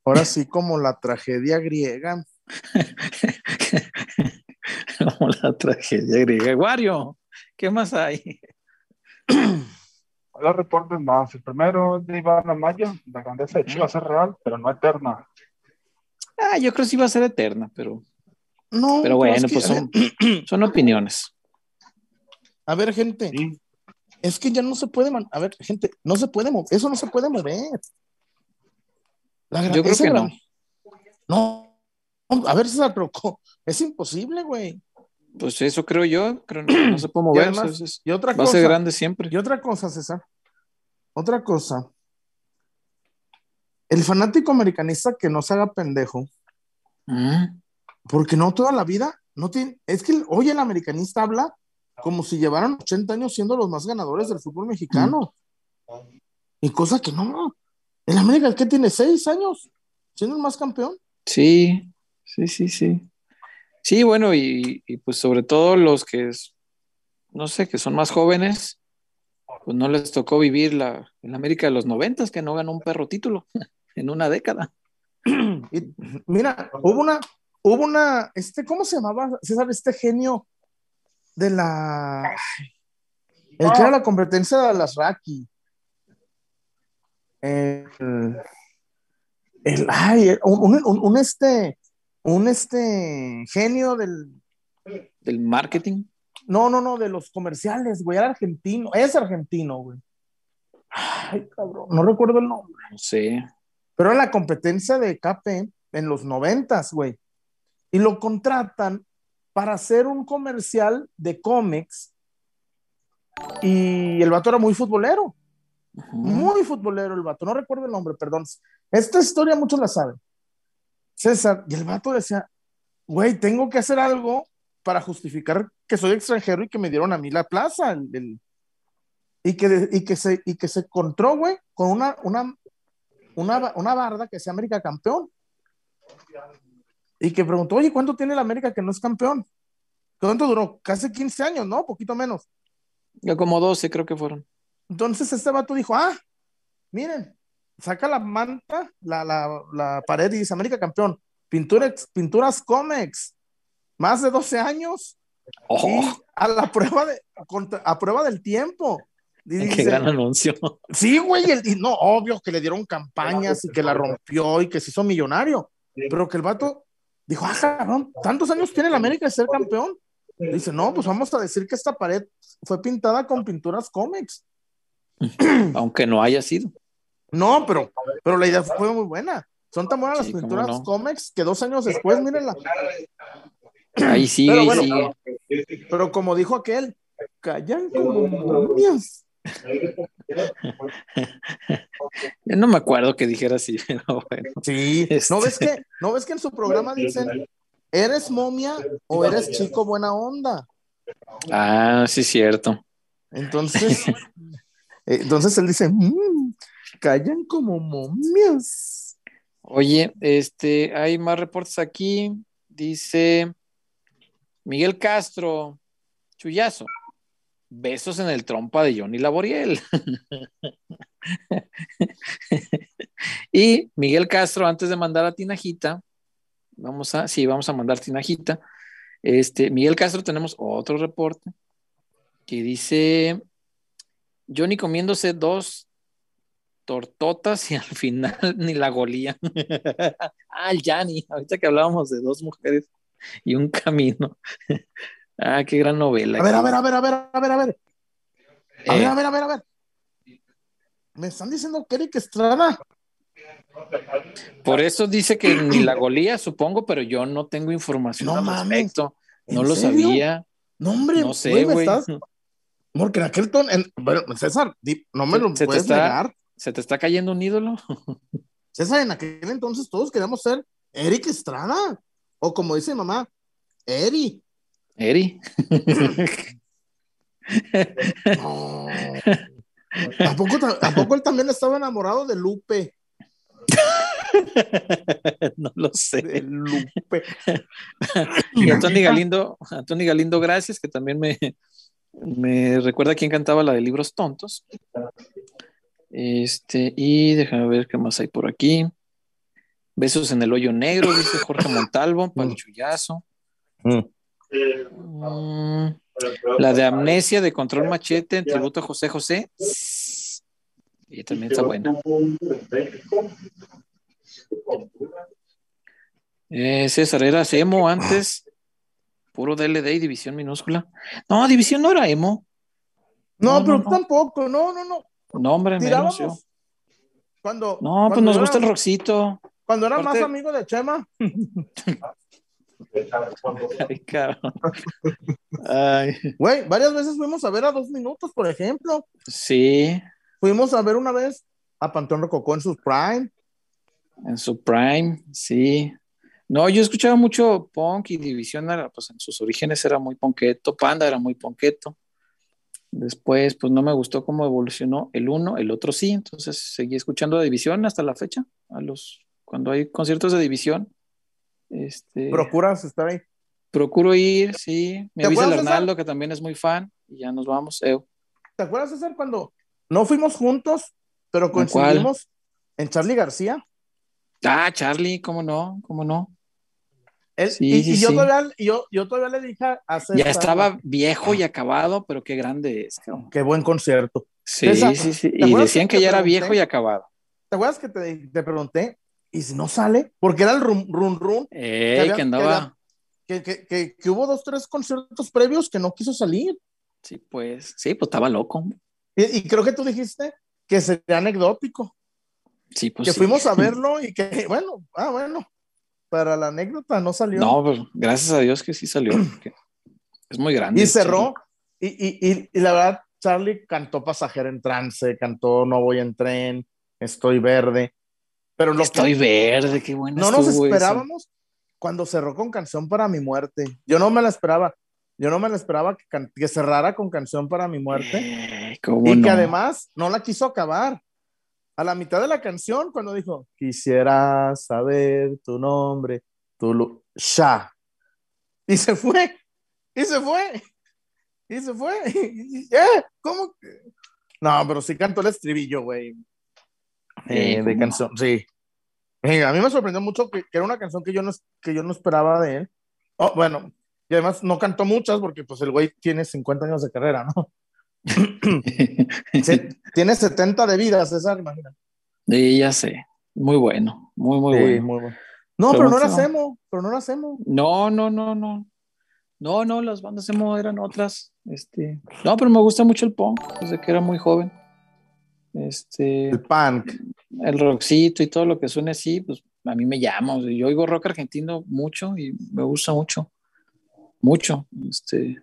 Ahora sí, como la tragedia griega. como la tragedia griega. Wario, ¿qué más hay? Los reportes más. El primero es de Iván Amaya. La grandeza de Chivas es real, pero no eterna. Ah, yo creo que sí va a ser eterna, pero. No. Pero bueno, pues son, son opiniones. A ver, gente, es que ya no se puede, a ver, gente, no se puede mover, eso no se puede mover. Yo creo que no. No, a ver, César, pero es imposible, güey. Pues eso creo yo, creo que no se puede mover. Y, otra cosa, va a ser grande siempre. Y otra cosa, César, otra cosa. El fanático americanista que no se haga pendejo, mm. porque no toda la vida, no tiene, es que hoy el americanista habla como si llevaran 80 años siendo los más ganadores del fútbol mexicano. Y cosa que no. En América, ¿qué tiene? ¿Seis años? ¿Sí no es más campeón? Sí, sí, sí, sí. Sí, bueno, y, pues sobre todo los que, es- no sé, que son más jóvenes, pues no les tocó vivir la, en América de los noventas, que no ganó un perro título en una década. Mira, hubo una, hubo una, este, ¿cómo se llamaba, César, este genio de la, el que era la competencia de las Raki? El, el, ay, un- un, este, un este genio del, Del marketing. no, no, no, de los comerciales, güey, era argentino, es argentino, güey. Ay, cabrón, no recuerdo el nombre. No sé. pero era la competencia de KP en los noventas, güey. Y lo contratan para hacer un comercial de cómics. Y el vato era muy futbolero, muy futbolero el vato. No recuerdo el nombre, perdón. Esta historia muchos la saben. César, y el vato decía, güey, tengo que hacer algo para justificar que soy extranjero y que me dieron a mí la plaza. el- el- y, que, y, que se, y que se encontró, güey, con una, una, una, una barda que sea América campeón. Y que preguntó, oye, ¿cuánto tiene el América que no es campeón? ¿Cuánto duró? Casi 15 años, ¿no? Poquito menos. Ya como 12 creo que fueron. Entonces este vato dijo, ah, miren, saca la manta, la, la, la pared y dice América campeón. Pinturas, pinturas cómics. Más de 12 años. Oh, Y a la prueba de, contra- a prueba del tiempo. Y qué dice, gran anuncio. Sí, güey, el- y no, obvio que le dieron campañas y que la rompió y que se hizo millonario, pero que el vato dijo, ah, cabrón, ¿tantos años tiene el América de ser campeón? Dice, no, pues vamos a decir que esta pared fue pintada con pinturas cómics. Aunque no haya sido. No, pero, pero la idea fue muy buena. Son tan buenas Sí, las pinturas no. cómics que dos años después, mírenla. Ahí sigue, Pero ahí sigue. Pero como dijo aquel, callan como momias. Yo no me acuerdo que dijera así, pero bueno. Sí, Este- ¿no ves que, no ves que en su programa dicen, ¿eres momia o eres chico buena onda? Ah, sí, cierto. Entonces, eh, entonces él dice, "Mm, callan como momias. Oye, este, hay más reportes aquí. Dice Miguel Castro, Chuyazo, besos en el trompa de Johnny Laboriel. y Miguel Castro, antes de mandar a Tinajita, vamos a, sí, vamos a mandar Tinajita. Este, Miguel Castro, tenemos otro reporte que dice Johnny comiéndose dos tortotas y al final ni la golía. ah, el Yanni, ahorita que hablábamos de dos mujeres y un camino. ah, qué gran novela. A ver, a ver, a ver, a ver, a ver, a ver. A ver, a ver, a ver, a ver. Me están diciendo que Eric Estrada. Por eso dice que ni la golía, supongo, pero yo no tengo información No al mames. respecto. ¿En No lo serio? sabía. No, hombre, No sé, güey. Porque en aquel tono, en- bueno, César, no me lo se puedes está- negar. ¿Se te está cayendo un ídolo? César, en aquel entonces todos queríamos ser Eric Estrada. O como dice mi mamá, Eri. Eri. No. ¿A poco, ta- ¿A poco él también estaba enamorado de Lupe? no lo De sé. Lupe. Y a Tony Galindo, a Tony Galindo, gracias, que también me, me recuerda quién cantaba la de libros tontos. Este, y déjame ver qué más hay por aquí. Besos en el hoyo negro, dice Jorge Montalvo, para el chullazo. Mm, la de amnesia de control machete en tributo a José José. Y también está buena. Eh, César era emo antes, puro DLD y división minúscula. No, división no era emo. No, No, pero no. tampoco, no, no, no. No, hombre, menos yo. Cuando, No, pues nos era- gusta el rockcito. Cuando era Aparte- más amigo de Chema. Ay, cabrón. Ay, Güey, varias veces fuimos a ver a dos minutos, por ejemplo. sí, Fuimos a ver una vez a Panteón Rococó en sus prime. en su prime, sí. No, yo escuchaba mucho punk y división, era, pues en sus orígenes era muy ponqueto, Panda era muy ponqueto. Después, pues no me gustó cómo evolucionó el uno, el otro sí, entonces seguí escuchando la división hasta la fecha, a los cuando hay conciertos de división. Este, ¿Procuras estar ahí? Procuro ir, sí. Me ¿Te avisa el Arnaldo, que también es muy fan, y ya nos vamos. eh. ¿Te acuerdas, César, cuando no fuimos juntos, pero coincidimos en Charlie García? Ah, Charlie, ¿cómo no? ¿Cómo no? Él- Sí, y, sí, y yo, sí. todavía, yo, yo todavía le dije a César. Ya estaba viejo y acabado, pero qué grande es. cabrón. Qué buen concierto. Sí, César, sí, sí. ¿te Y decían que ya era pregunté? viejo y acabado. ¿Te acuerdas que te, te pregunté? ¿Y si no sale? Porque era el run run run. Ey, había- que andaba. Que, que, que, que hubo dos, tres conciertos previos que no quiso salir. Sí, pues, sí, pues estaba loco. Y, y creo que tú dijiste que sería anecdótico. Sí, pues. que sí. fuimos a verlo y que, bueno, ah, bueno, para la anécdota no salió. No, pues gracias a Dios que sí salió. es muy grande. y cerró. Y, y, y, y la verdad, Charlie cantó Pasajero en Trance, cantó No voy en tren, Estoy verde. Pero lo que Estoy verde, qué bueno. no nos esperábamos cuando cerró con Canción para mi muerte. Yo no me la esperaba. Yo no me la esperaba que, que cerrara con Canción para mi muerte. ¿Cómo y que además no la quiso acabar. A la mitad de la canción, cuando dijo, quisiera saber tu nombre, tu lu- Sha. Y se fue, y se fue, y se fue. Y- ¿Eh? ¿Cómo? No, pero sí cantó el estribillo, güey. Eh, de canción, sí. Eh, a mí me sorprendió mucho que, que era una canción que yo no, que yo no esperaba de él. Oh, bueno, y además no cantó muchas porque pues el güey tiene 50 años de carrera, ¿no? Tiene 70 de vida, César, imagínate. Sí, ya sé. Muy bueno, muy, muy Sí, bueno. muy bueno. No, Pero pero no no la se va. hacemos, pero no la hacemos. No, no, no, no. No, no, las bandas emo eran otras. Este, no, pero me gusta mucho el punk desde que era muy joven. Este, El punk. el rockcito y todo lo que suene así, pues a mí me llama. O sea, yo oigo rock argentino mucho y me gusta mucho. Mucho. Este,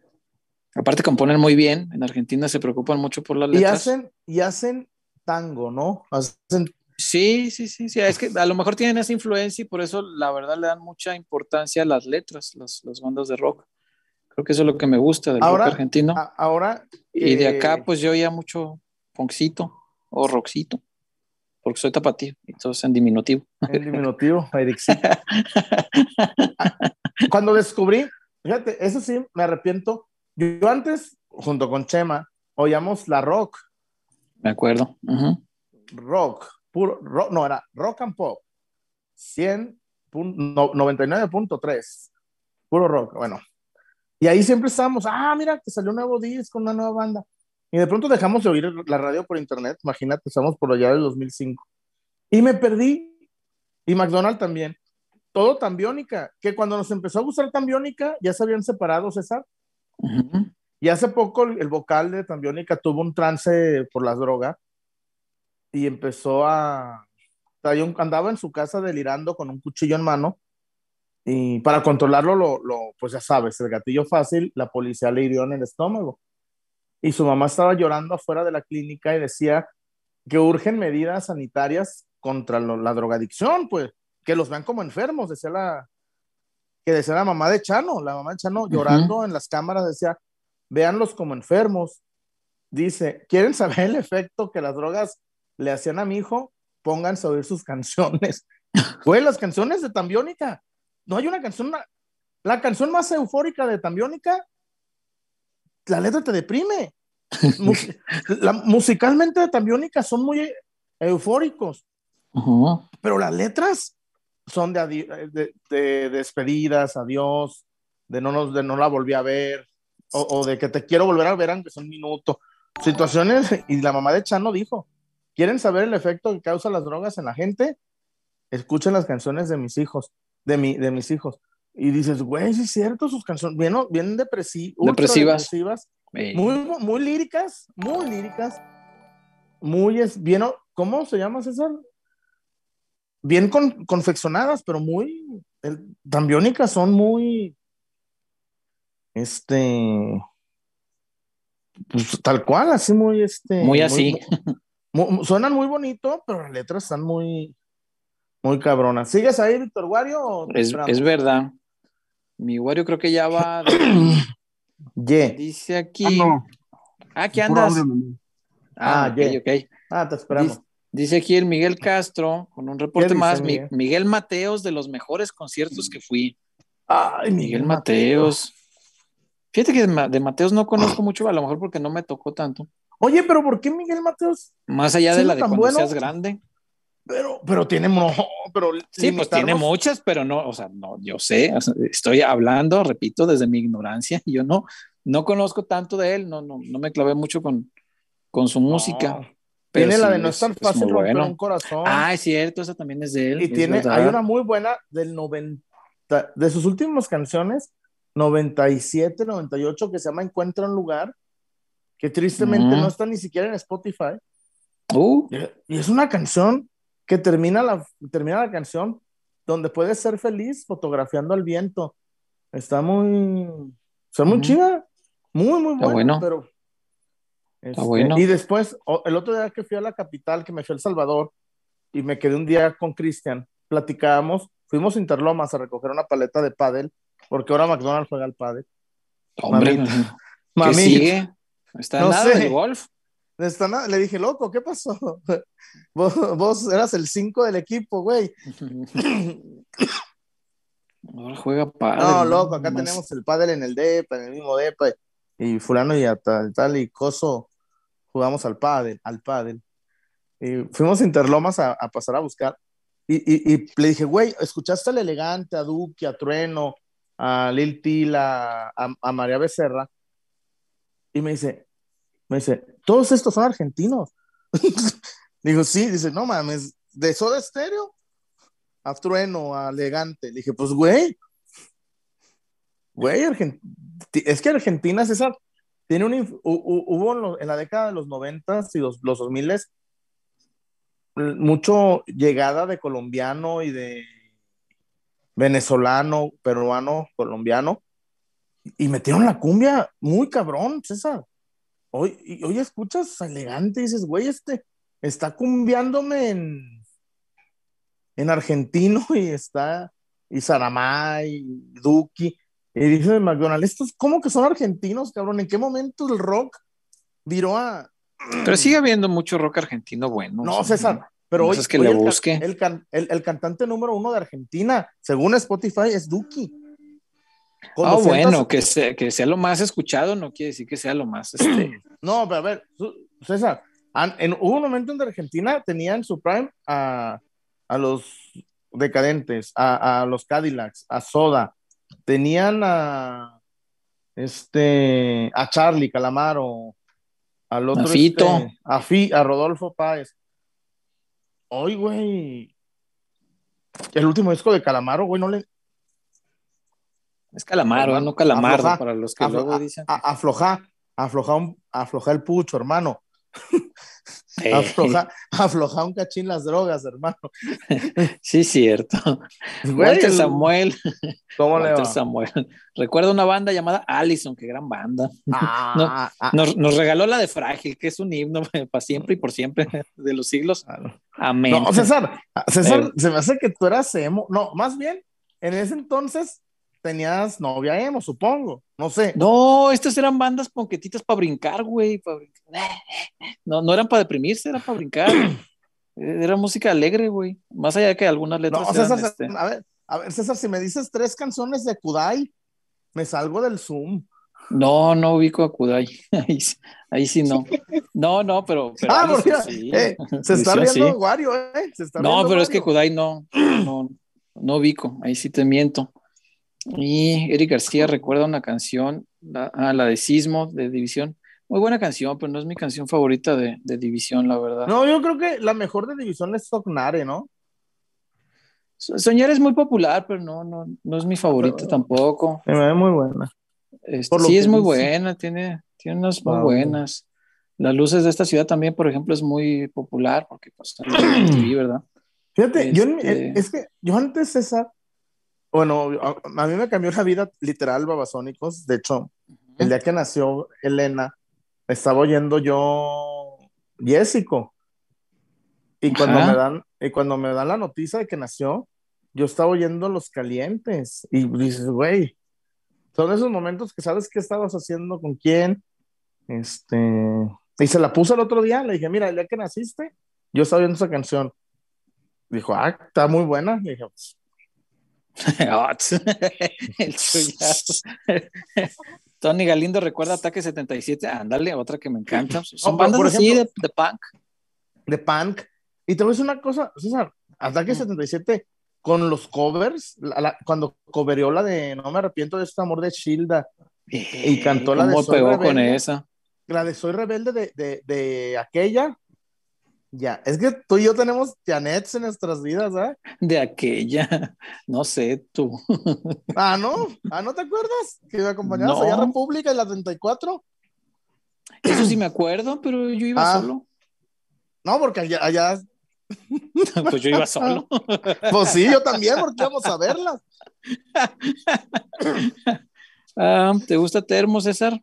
aparte componen muy bien. En Argentina se preocupan mucho por las Y letras. hacen, y hacen tango, ¿no? Hacen, Sí, sí, sí, sí. Es que a lo mejor tienen esa influencia y por eso la verdad le dan mucha importancia a las letras, las, las bandas de rock. Creo que eso es lo que me gusta del Ahora, rock argentino. a- ahora. y de acá, pues yo oía mucho punkcito o rockcito, porque soy tapatío, entonces en diminutivo. En diminutivo, Ericito. Cuando descubrí, fíjate, eso sí, me arrepiento. Yo, antes, junto con Chema, oíamos la rock, Me acuerdo. Ujú. rock, puro rock, no, era rock and pop. 100, pun- no- 99.3, puro rock, bueno. Y ahí siempre estábamos, ah, mira, que salió un nuevo disco, una nueva banda. Y de pronto dejamos de oír la radio por internet, imagínate, estamos por allá del 2005. Y me perdí, y McDonald también. Todo tan biónica, que cuando nos empezó a gustar tan biónica, ya se habían separado, César. Y hace poco el, vocal de Tambiónica tuvo un trance por las drogas y empezó a... andaba en su casa delirando con un cuchillo en mano y para controlarlo, lo, lo, pues ya sabes, el gatillo fácil, la policía le hirió en el estómago. Y su mamá estaba llorando afuera de la clínica y decía que urgen medidas sanitarias contra la drogadicción, pues, que los vean como enfermos, decía la, que decía la mamá de Chano, la mamá de Chano llorando en las cámaras decía, véanlos como enfermos. Dice, ¿quieren saber el efecto que las drogas le hacían a mi hijo? Pónganse a oír sus canciones. Güey, las canciones de Tambiónica. No hay una canción, una- la canción más eufórica de Tambiónica, la letra te deprime. Mus- la- musicalmente de Tambiónica son muy eufóricos, Ujú. pero las letras son de, adi- de- de despedidas, adiós, de no, nos, de no la volví a ver, o, o de que te quiero volver a ver aunque sea un minuto. Situaciones, y la mamá de Chano dijo, ¿quieren saber el efecto que causan las drogas en la gente? Escuchen las canciones de mis hijos, de, mi, de mis hijos. Y dices, güey, sí es cierto, sus canciones, bien, bien depresi- Depresivas. depresivas, Eh, muy, muy líricas, muy líricas, muy, es, bien, ¿cómo se llama César? Bien con- confeccionadas, pero muy, el, tan biónicas, son muy, este, pues tal cual, así muy, este. Muy así. suenan muy bonito, pero las letras están muy, muy cabronas. ¿Sigues ahí, Víctor Wario? es, es verdad. Mi Wario creo que ya va. de- Ye. dice aquí. Ah, no, Ah, ¿qué andas? Ah, Ah, ok, ya. ok. Ah, te esperamos. Dice, Dice aquí el Miguel Castro, con un reporte más, Miguel? Mi- Miguel Mateos, de los mejores conciertos que fui. Ay, Miguel Mateos. Fíjate que de, Ma- de Mateos no conozco mucho, a lo mejor porque no me tocó tanto. Oye, pero ¿por qué Miguel Mateos? Más allá de la de cuando bueno. seas grande. Pero, pero tiene, no, pero Sí, pues tiene muchas, pero no, o sea, no, yo sé, estoy hablando, repito, desde mi ignorancia, yo no, no conozco tanto de él, no, no, no me clavé mucho con, con su música. Pero Tiene la sí de no es- tan fácil romper bueno. un corazón. Ah, es cierto, esa también es de él. y tiene, verdad. hay una muy buena del 90, de sus últimas canciones, 97, 98, que se llama Encuentra un lugar, que tristemente Mm. no está ni siquiera en Spotify. Uh, Y es una canción que termina la, termina la canción donde puedes ser feliz fotografiando al viento. Está muy, está muy Ujú. chida, muy, muy buena, bueno. pero... este, bueno. Y después, el otro día que fui a la capital, que me fui a El Salvador, y me quedé un día con Cristian, platicábamos, fuimos a Interlomas a recoger una paleta de pádel, porque ahora McDonald's juega al pádel. hombre, Mamita. ¿qué Mami, sigue? ¿Está No nada sé. del golf? está na- le dije, loco, ¿qué pasó? Vos, vos eras el 5 del equipo, güey. Ahora juega padre. No, loco, acá Más- tenemos el pádel en el DEPA, en el mismo DEPA, y fulano y tal, tal y coso jugamos al pádel, al pádel. Y fuimos a Interlomas a, pasar a buscar, y, le dije, güey, ¿escuchaste al Elegante, a Duque, a Trueno, a Lil Tila, a, María Becerra? Y me dice, me dice, todos estos son argentinos. Digo, sí, dice, no mames, de Soda Stereo a Trueno, a Elegante. Le dije, pues, güey, güey, es que Argentina, César, tiene un, inf- hu- hu- hubo en, la década de los 90 y los, los 2000 mucho llegada de colombiano y de venezolano, peruano, colombiano, y metieron la cumbia muy cabrón, César. Hoy, hoy escuchas elegante dices, güey, este está cumbiándome en, en argentino y está, y Saramay, y Duki, y dice McDonald's, estos, ¿cómo que son argentinos, cabrón? ¿En qué momento el rock viró a... Pero sigue habiendo mucho rock argentino bueno. No, César, pero no hoy, es que hoy le el, el can- el- el cantante número uno de Argentina, según Spotify, es Duki. Con Ah, 200 bueno, que sea, que sea lo más escuchado no quiere decir que sea lo más. Este, No, pero a ver, César, en, hubo un momento en Argentina tenía en su prime a, a los decadentes, a, a los Cadillacs, a Soda, tenían a este a Charlie Calamaro, al otro A Fito. este, a, Fi- a Rodolfo Páez. Hoy, güey, el último disco de Calamaro, güey, no le es calamaro, ¿eh? no calamardo, Afloja, para los que luego dicen. afloja, afloja, un- afloja el pucho, hermano. Eh, Afloja, afloja un cachín las drogas, hermano. sí, cierto. Güey, Walter el- Samuel. ¿Cómo le Walter va? Samuel. Recuerdo una banda llamada Allison, qué gran banda. Ah, ah, Nos, nos regaló la de Frágil, que es un himno para siempre y por siempre de los siglos. Amén. no, César, César, Eh. se me hace que tú eras emo. No, más bien, en ese entonces tenías novia emo, supongo. No sé. No, estas eran bandas ponquetitas para brincar, güey. brincar. No, no eran para deprimirse, era para brincar. Era música alegre, güey. Más allá de que algunas letras No, eran, César, este, a ver, a ver, César, si me dices tres canciones de Kudai, me salgo del Zoom. No, no ubico a Kudai. Ahí, sí- ahí sí no. No, no, pero. pero ah, Allison mira, sí. eh, se está riendo sí. Wario, ¿eh? Se está No, pero es que. Kudai no, no, no ubico, ahí sí te miento. Y Eric García recuerda una canción, la, ah, la de Sismo, de División. Muy buena canción, pero no es mi canción favorita de, de División, la verdad. No, yo creo que la mejor de división es Sognare, ¿no? So- Soñar es muy popular, pero no, no, no es mi favorita Pero- tampoco. Se me ve muy buena. Este, sí, es muy dice. buena, tiene, tiene unas muy Ah, buenas. Las luces de esta ciudad también, por ejemplo, es muy popular porque pues, en MTV, ¿verdad? Fíjate, yo Este- es que yo antes, César, bueno, a, a mí me cambió la vida literal, Babasónicos. De hecho, el día que nació Elena, estaba oyendo yo Jessico. Y cuando, Ajá. me dan, y cuando me dan la noticia de que nació, yo estaba oyendo Los Calientes. Y dices, güey, son esos momentos que sabes qué estabas haciendo, con quién. Este, y se la puse el otro día, le dije, mira, el día que naciste, yo estaba viendo esa canción. Dijo, ah, está muy buena. Y dije, pues, el chullazo. Tony Galindo recuerda Ataque 77. Ándale, otra que me encanta. Son No, bandas por así ejemplo- de, de punk. de punk. Y te voy a decir una cosa, César, Ataque 77 con los covers, la- la- cuando covereó la de No me arrepiento de este amor de Shilda, Y cantó la de ¿Cómo Soy pegó con Rebelde. esa? la de Soy Rebelde de, de, de aquella. Ya, es que tú y yo tenemos Janets en nuestras vidas, ¿ah? De aquella. No sé, tú. Ah, no, ah, ¿no te acuerdas? Que me acompañabas No. allá a República en la 34. Eso sí me acuerdo, pero yo iba Ah. solo. No, porque allá, allá, Pues yo iba solo. pues sí, yo también, porque íbamos a verla. Ah, ¿Te gusta Termo, César?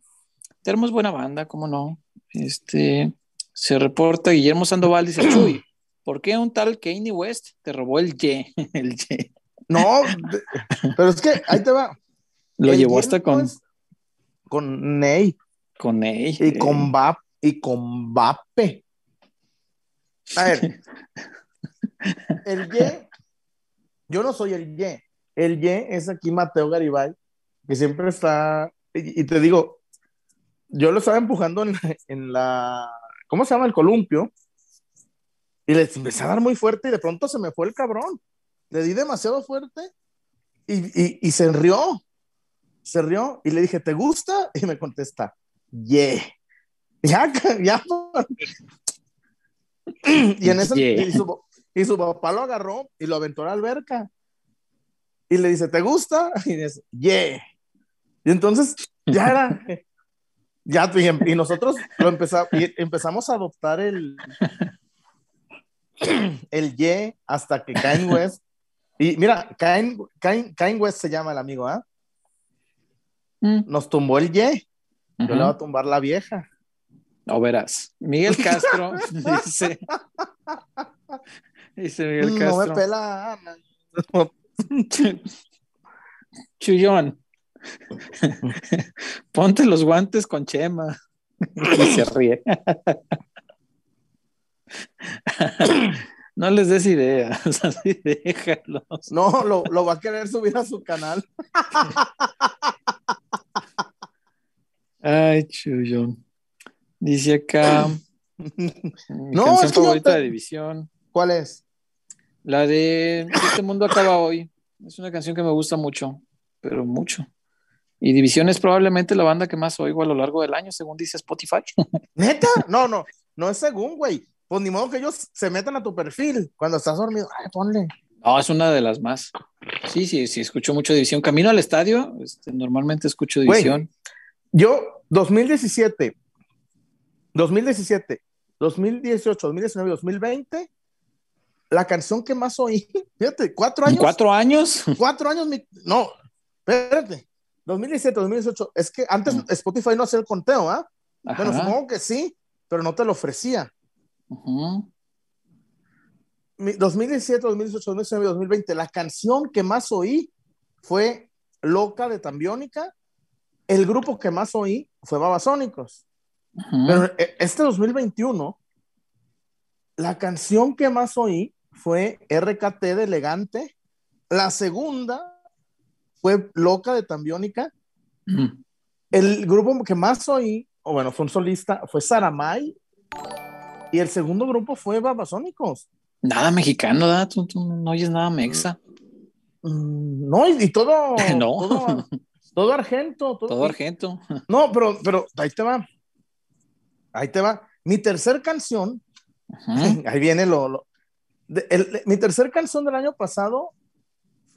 Termo es buena banda, ¿cómo no? Este, se reporta Guillermo Sandoval, dice, Chuy, ¿por qué un tal Kanye West te robó el Y? El Y. No, pero es que ahí te va. Lo El llevó hasta con, con Ney. con él. Y con Bap y con Bape. A ver, el Y, yo no soy el Y. El Y es aquí Mateo Garibay, que siempre está, y, y te digo, yo lo estaba empujando en, en la, ¿cómo se llama? El columpio, y les empecé a dar muy fuerte y de pronto se me fue el cabrón. Le di demasiado fuerte y, y, y se rió. Se rió y le dije, ¿te gusta? Y me contesta, yeah. Ya, ya. Y en eso, Yeah. y, su, y su papá lo agarró y lo aventó a la alberca. Y le dice, ¿te gusta? Y dice, yeah. Y entonces ya era, ya, y, em- y nosotros lo empezamos, y empezamos a adoptar el, el yeah hasta que Kanye West, y mira, Kanye, Kanye, Kanye West se llama el amigo, ¿ah? Mm, Nos tumbó el yeah, yo le voy a tumbar la vieja. No verás. Miguel Castro dice. Dice Miguel No me Castro. pela Ana. Chullón. Ponte los guantes con Chema. Y se ríe. No les des ideas, así déjalos. No, lo, lo va a querer subir a su canal. Ay, Chullón. Dice acá. Mi No, canción es que favorita te- de división. ¿Cuál es? La de Este mundo acaba hoy. Es una canción que me gusta mucho, pero mucho. Y División es probablemente la banda que más oigo a lo largo del año, según dice Spotify. ¿Neta? No, no, no es según, güey. Pues ni modo que ellos se metan a tu perfil cuando estás dormido. Ay, ponle. No, es una de las más. Sí, sí, sí, escucho mucho División. Camino al estadio, este, normalmente escucho Güey. División. Yo, 2017, 2017, 2018, 2019, 2020, la canción que más oí, fíjate, cuatro ¿En años. cuatro años? Cuatro años, mi- no, espérate. 2017, 2018, es que antes. Spotify no hacía el conteo, ¿ah? Bueno, supongo que sí, pero no te lo ofrecía. Ujú. Mi- 2017, 2018, 2019, 2020, la canción que más oí fue Loca de Tambiónica. El grupo que más oí fue Babasónicos. Ujú. Pero eh, este 2021, la canción que más oí fue RKT de Elegante. La segunda fue Loca de Tambiónica. El grupo que más oí, o bueno, fue un solista, fue Saramay. Y el segundo grupo fue Babasónicos. Nada mexicano, ¿verdad? Tú, tú no oyes nada mexa. Mm, No, y, y todo, No. todo, todo argento. Todo, Todo argento. No, pero, pero ahí te va. Ahí te va. Mi tercer canción, Ujú. ahí viene lo. lo- de- el- mi tercer canción del año pasado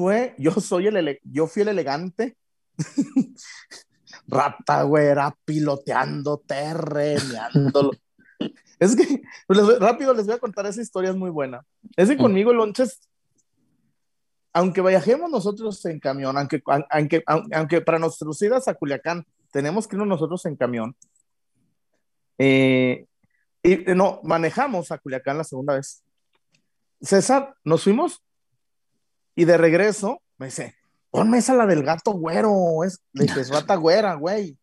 fue Yo soy el ele- yo fui el elegante. Rata, güera, piloteando, terreneándolo. es que les rápido les voy a contar esa historia, es muy buena. Es que conmigo, Lonches, aunque viajemos nosotros en camión, aunque, aunque, aunque para nuestros idas a Culiacán tenemos que irnos nosotros en camión, eh, y no, manejamos a Culiacán la segunda vez. César, nos fuimos y de regreso me dice, ponme esa la del gato güero, es, le dije, es rata güera, güey.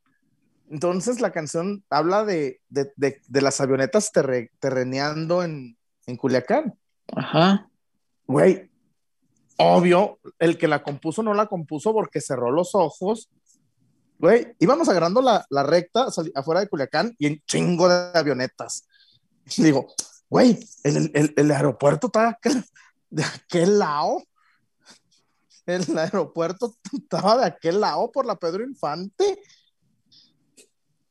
Entonces la canción habla de, de, de, de las avionetas terre, terreneando en, en Culiacán. Ajá. Güey, obvio, el que la compuso no la compuso porque cerró los ojos. Güey, íbamos agarrando la, la recta afuera de Culiacán y en chingo de avionetas. Y digo, güey, el, el- el aeropuerto está de aquel lado. El aeropuerto estaba de aquel lado por la Pedro Infante.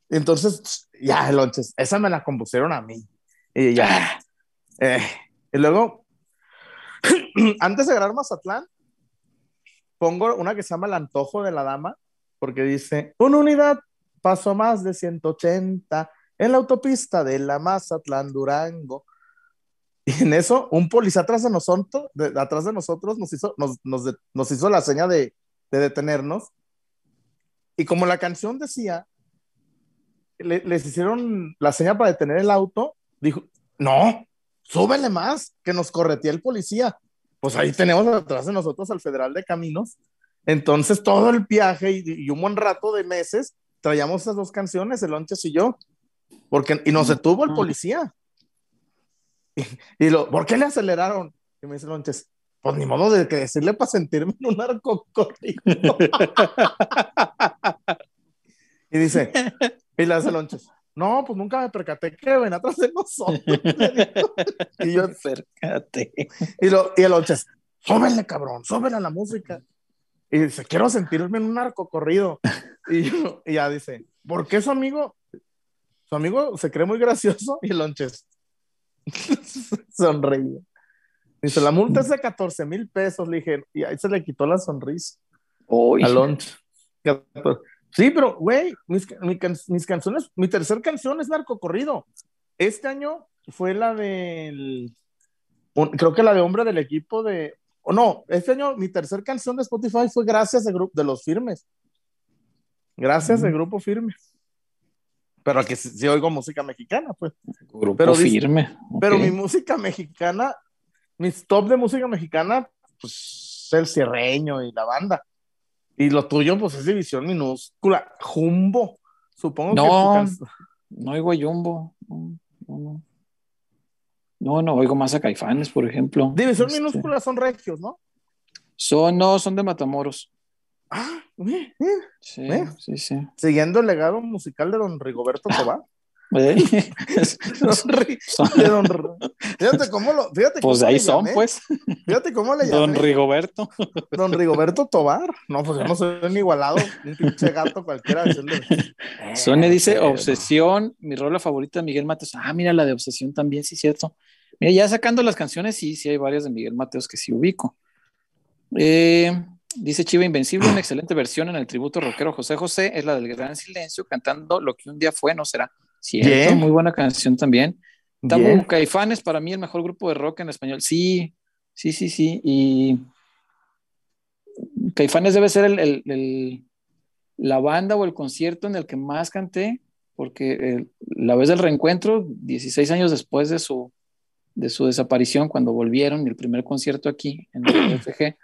Entonces, ya, lonches, esa me la compusieron a mí. Y ya. eh, y luego, antes de grabar Mazatlán, pongo una que se llama El Antojo de la Dama, porque dice, una unidad pasó más de 180 en la autopista de la Mazatlán Durango. Y en eso, un policía atrás de nosotros, de, atrás de nosotros nos, hizo, nos, nos, de- nos hizo la seña de, de detenernos. Y como la canción decía, le- les hicieron la seña para detener el auto, dijo, no, súbele más, que nos corretía el policía. Pues ahí tenemos atrás de nosotros al Federal de Caminos. Entonces todo el viaje y, y un buen rato de meses traíamos esas dos canciones, el Lonches y yo, porque, y nos detuvo el policía. Y, y lo, ¿por qué le aceleraron? Y me dice Lonches, pues ni modo de que decirle para sentirme en un arco corrido. y dice, y le hace Lonches, no, pues nunca me percaté que ven atrás de nosotros. y yo, Acércate. y, lo, y el Lonches, súbele, cabrón, súbele a la música. Y dice, quiero sentirme en un arco corrido. Y, yo- y ya dice, ¿por qué su amigo? Su amigo se cree muy gracioso y el Lonches sonreía. Dice, la multa es de 14 mil pesos. Le dije, y ahí se le quitó la sonrisa Uy. a Lonches. Sí, pero, güey, mis, mi can- mis canciones, mi tercer canción es Narco Corrido. Este año fue la del, un- creo que la de Hombre del equipo de, o no, este año mi tercer canción de Spotify fue Gracias de, grupo de los Firmes. Gracias de Mm. Grupo Firme. Pero aquí sí, sí oigo música mexicana, pues. Grupo pero firme. Pero mi música mexicana, mis top de música mexicana, pues el cierreño y la banda. Y lo tuyo, pues es división minúscula. Jumbo. Supongo que No, can- no oigo a Jumbo. No, no, no. No, no, oigo más a Caifanes, por ejemplo. División Este, minúscula son regios, ¿no? Son, no, son de Matamoros. Ah, mira, mira. Sí, ¿Eh? sí, sí. Siguiendo el legado musical de don Rigoberto Tobar. ¿Eh? Don de don Fíjate cómo lo. Fíjate pues cómo de ahí son, llamé. pues. Fíjate cómo le Don llamé. Rigoberto. Don Rigoberto Tobar. No, pues yo no soy un igualado. Un pinche gato cualquiera. Sonia dice pero- Obsesión, mi rola favorita de Miguel Mateos. Ah, mira la de Obsesión también, sí, cierto. Mira, ya sacando las canciones, sí, sí hay varias de Miguel Mateos que sí ubico. Eh, dice Chiva Invencible, una excelente versión en el tributo rockero José José, es la del Gran Silencio, cantando Lo que un día fue, no será. Cierto, Bien. muy buena canción también. Tamu Bien. Caifanes, para mí el mejor grupo de rock en español. Sí, sí, sí, sí. Y Caifanes debe ser el, el- el- la banda o el concierto en el que más canté, porque eh, la vez del reencuentro, 16 años después de su, de su desaparición, cuando volvieron, el primer concierto aquí en el FG,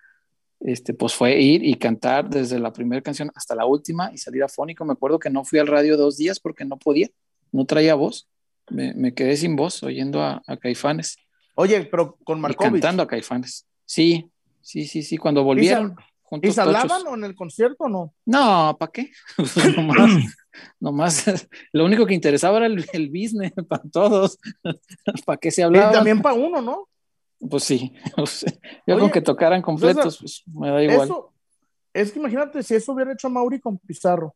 este, pues fue ir y cantar desde la primera canción hasta la última y salir afónico. Me acuerdo que no fui al radio dos días porque no podía, no traía voz. Me, me quedé sin voz oyendo a, a Caifanes Oye, pero con y Markovich. cantando a Caifanes. Sí, sí, sí, sí, cuando volvieron. ¿Y se hablaban o en el concierto o no? No, ¿para qué? nomás, nomás, lo único que interesaba era el, el business para todos. ¿Para qué se Y hablaba? también para uno, ¿no? Pues sí. yo Oye, con que tocaran completos, pues me da igual. Eso, es que imagínate si eso hubiera hecho Mauri con Pizarro.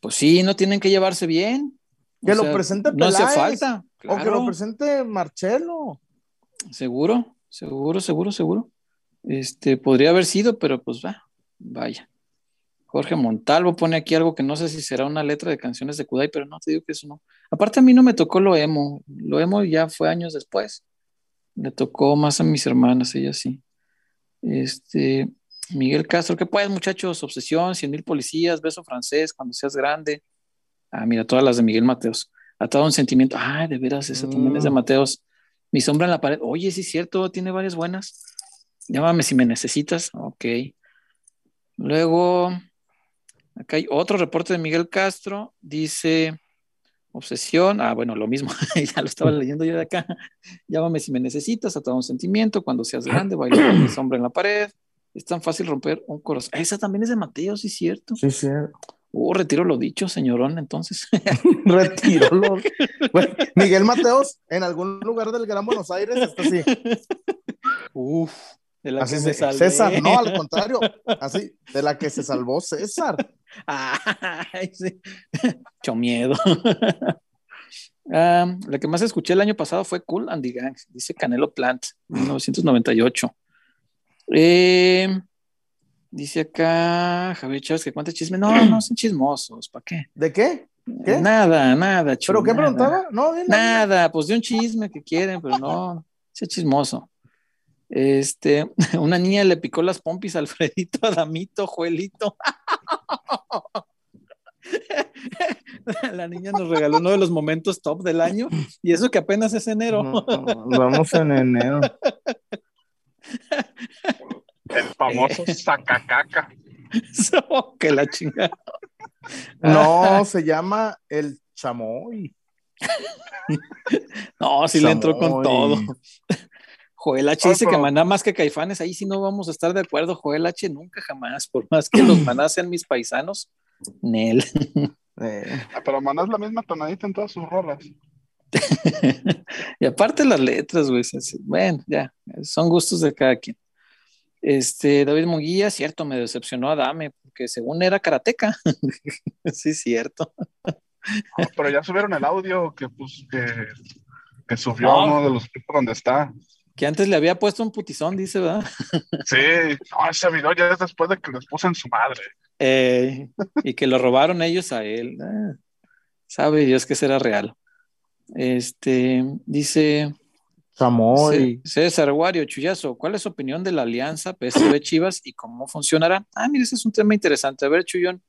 Pues sí, no tienen que llevarse bien. O Que lo sea, presente No hace Peláez, falta. O que lo presente Marcelo. Seguro, seguro, seguro, seguro. Este, podría haber sido, pero pues va, vaya. Jorge Montalvo pone aquí algo que no sé si será una letra de canciones de Kudai, pero no te digo que eso no. Aparte a mí no me tocó lo emo, lo emo ya fue años después. Le tocó más a mis hermanas, ella sí. Este, Miguel Castro, ¿qué puedes, muchachos? Obsesión, cien mil policías, beso francés, cuando seas grande. Ah, mira, todas las de Miguel Mateos. Atado a un sentimiento. Ah, de veras, esa también es de Mm. Mateos. Mi sombra en la pared. Oye, sí es cierto, tiene varias buenas. Llámame si me necesitas. Ok. Luego, acá hay otro reporte de Miguel Castro. Dice, Obsesión, ah, bueno, lo mismo, ya lo estaba leyendo yo de acá. Llámame si me necesitas, a todo un sentimiento, cuando seas grande, bailar con mi sombra en la pared. Es tan fácil romper un corazón. Esa también es de Mateo, sí, cierto. Sí, cierto. Uh, retiro lo dicho, señorón, entonces. retiro lo. Bueno, Miguel Mateos, en algún lugar del Gran Buenos Aires, está así. Uf, de la así que se- me salvé. César, no, al contrario, así, de la que se salvó César. Ay, sí. Mucho miedo. Ah, la que más escuché el año pasado fue Cool and the Gang, dice Canelo Plant, 1998. Eh, dice acá Javier Chávez que cuenta chisme. No, no son chismosos, ¿para qué? ¿De qué? ¿Qué? Nada, nada, ¿Pero chu, qué nada. preguntaba? No, dile. Nada, pues de un chisme que quieren, pero no, ese chismoso. Este, una niña le picó las pompis a Alfredito, Adamito, Juelito. La niña nos regaló uno de los momentos top del año y eso que apenas es enero. No, no, vamos en enero. El famoso sacacaca. Eso, que la chingada. No, se llama el chamoy. No, sí le entró con todo. Joel H dice que maná más que caifanes, ahí sí no vamos a estar de acuerdo. Joel H nunca jamás, por más que los manás sean mis paisanos, Nel. Eh, Ah, Pero Maná es la misma tonadita en todas sus rolas. y aparte las letras, güey. Bueno, ya, son gustos de cada quien. Este, David Munguía, cierto, me decepcionó a Dame, porque según era karateca. sí, cierto. Pero ya subieron el audio que, pues, que, que subió No. uno de los donde está. Que antes le había puesto un putizón, dice, ¿verdad? Sí, no, ese video ya es después de que les puse en su madre. Eh, y que lo robaron ellos a él. Ah, sabe Dios que será real. Este, dice chamoy. C- César Wario Chuyazo, ¿cuál es su opinión de la alianza PSV Chivas y cómo funcionará? Ah, mire, ese es un tema interesante. A ver, Chuyón,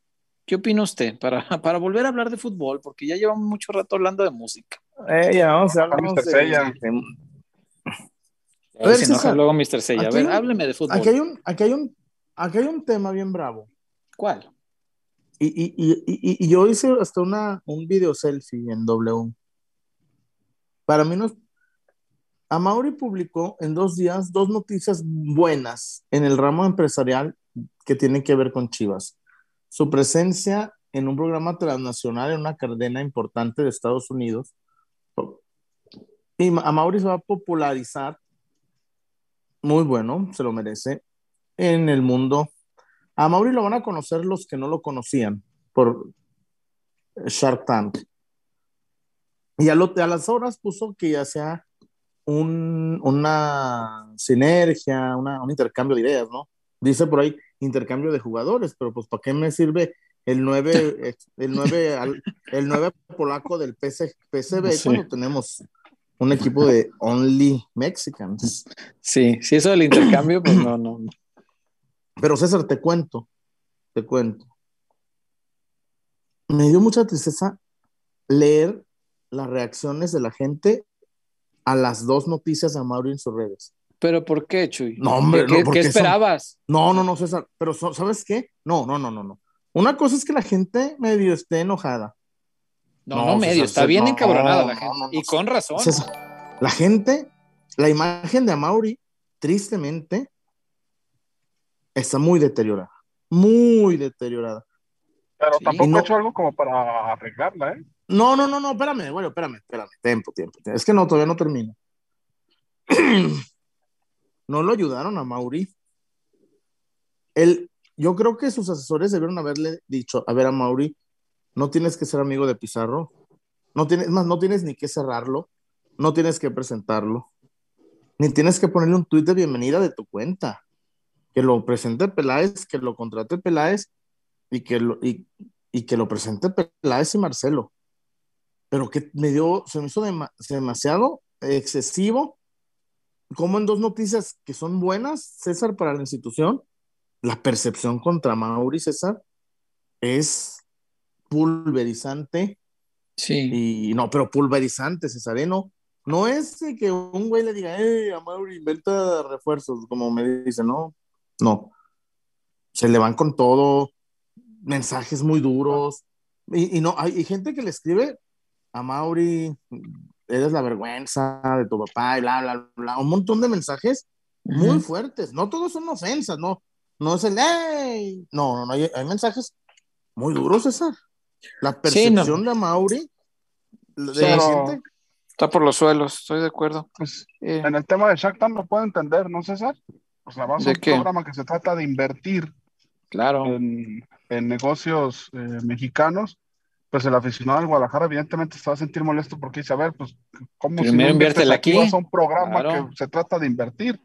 ¿qué opina usted? Para, para volver a hablar de fútbol, porque ya llevamos mucho rato hablando de música. Eh, ya vamos a hablar de- de- A ver, si enoja César, luego Mr. Sella. A ver, un- hábleme de fútbol. Aquí hay un, aquí hay un, aquí hay un tema bien bravo. ¿Cuál? Y, y, y, y, y yo hice hasta una, un video selfie en W. Para mí no es- A Mauri publicó en dos días dos noticias buenas en el ramo empresarial que tienen que ver con Chivas. Su presencia en un programa transnacional en una cadena importante de Estados Unidos. Y a Mauri se va a popularizar, muy bueno, se lo merece, en el mundo a Mauri lo van a conocer los que no lo conocían por Shark Tank. Y a, lo- a las horas puso que ya sea un- una sinergia, una- un intercambio de ideas, ¿no? Dice por ahí intercambio de jugadores, pero pues ¿para qué me sirve el 9, el 9, al- el 9 polaco del PC, PCB Sí. cuando tenemos un equipo de Only Mexicans? Sí, sí, eso del intercambio, pues no, no. Pero César, te cuento, te cuento. Me dio mucha tristeza leer las reacciones de la gente a las dos noticias de Mauri en sus redes. ¿Pero por qué, Chuy? No, hombre, ¿Qué, no, qué- son- esperabas? No, no, no, César, pero ¿sabes qué? No, no, no, no, no. Una cosa es que la gente medio esté enojada. No, No, no, medio, César, está bien no, encabronada la gente. no, no, y con razón. César, la gente, la imagen de Amauri, tristemente, está muy deteriorada. Muy deteriorada. Pero Sí. tampoco he hecho algo como para arreglarla, ¿eh? No, no, no, no, espérame, bueno, espérame, espérame, tiempo, tiempo. tiempo. Es que no, todavía no termino. no lo ayudaron a Mauri. Él, yo creo que sus asesores debieron haberle dicho, a ver, a Mauri, no tienes que ser amigo de Pizarro, no tienes, es más, no tienes ni que cerrarlo, no tienes que presentarlo, ni tienes que ponerle un tuit de bienvenida de tu cuenta. Que lo presente Peláez, que lo contrate Peláez y que lo, y, que lo presente Peláez y Marcelo. Pero que me dio, se me hizo dema- demasiado excesivo, como en dos noticias que son buenas, César, para la institución, la percepción contra Mauri César es pulverizante Sí. y no, pero pulverizante, Cesareno. No es de que un güey le diga, eh, a Mauri inventa refuerzos, como me dice, no, no. Se le van con todo, mensajes muy duros. Y, y no, hay, gente que le escribe a Mauri, eres la vergüenza de tu papá y bla, bla, bla, un montón de mensajes muy fuertes. No todos son ofensas, no, no es el, ¡Ey! No, no, no, hay, hay mensajes muy duros, César. La percepción Sí, no. de Mauri, de Sí, la Está por los suelos, estoy de acuerdo. Pues, Eh, en el tema de Shark Tank lo puedo entender, ¿no, César? O sea, vas a ¿De un qué? programa que se trata de invertir claro. en, en negocios eh, mexicanos, pues el aficionado del Guadalajara evidentemente se va a sentir molesto porque dice, a ver, pues, ¿cómo si Primero inviertes inviértela aquí? a un programa Claro. que se trata de invertir.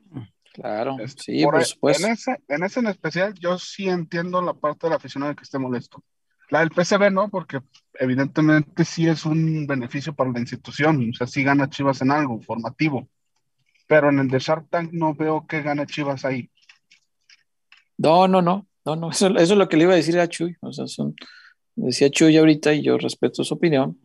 Claro, Este, sí, por por ahí- supuesto. En ese, en ese en especial, yo sí entiendo la parte del aficionado que esté molesto. La del PCB no, porque evidentemente sí es un beneficio para la institución, o sea, sí gana Chivas en algo formativo, pero en el de Shark Tank no veo que gane Chivas ahí. No, no, no, no, no, eso, eso es lo que le iba a decir a Chuy. O sea, son, decía Chuy ahorita y yo respeto su opinión,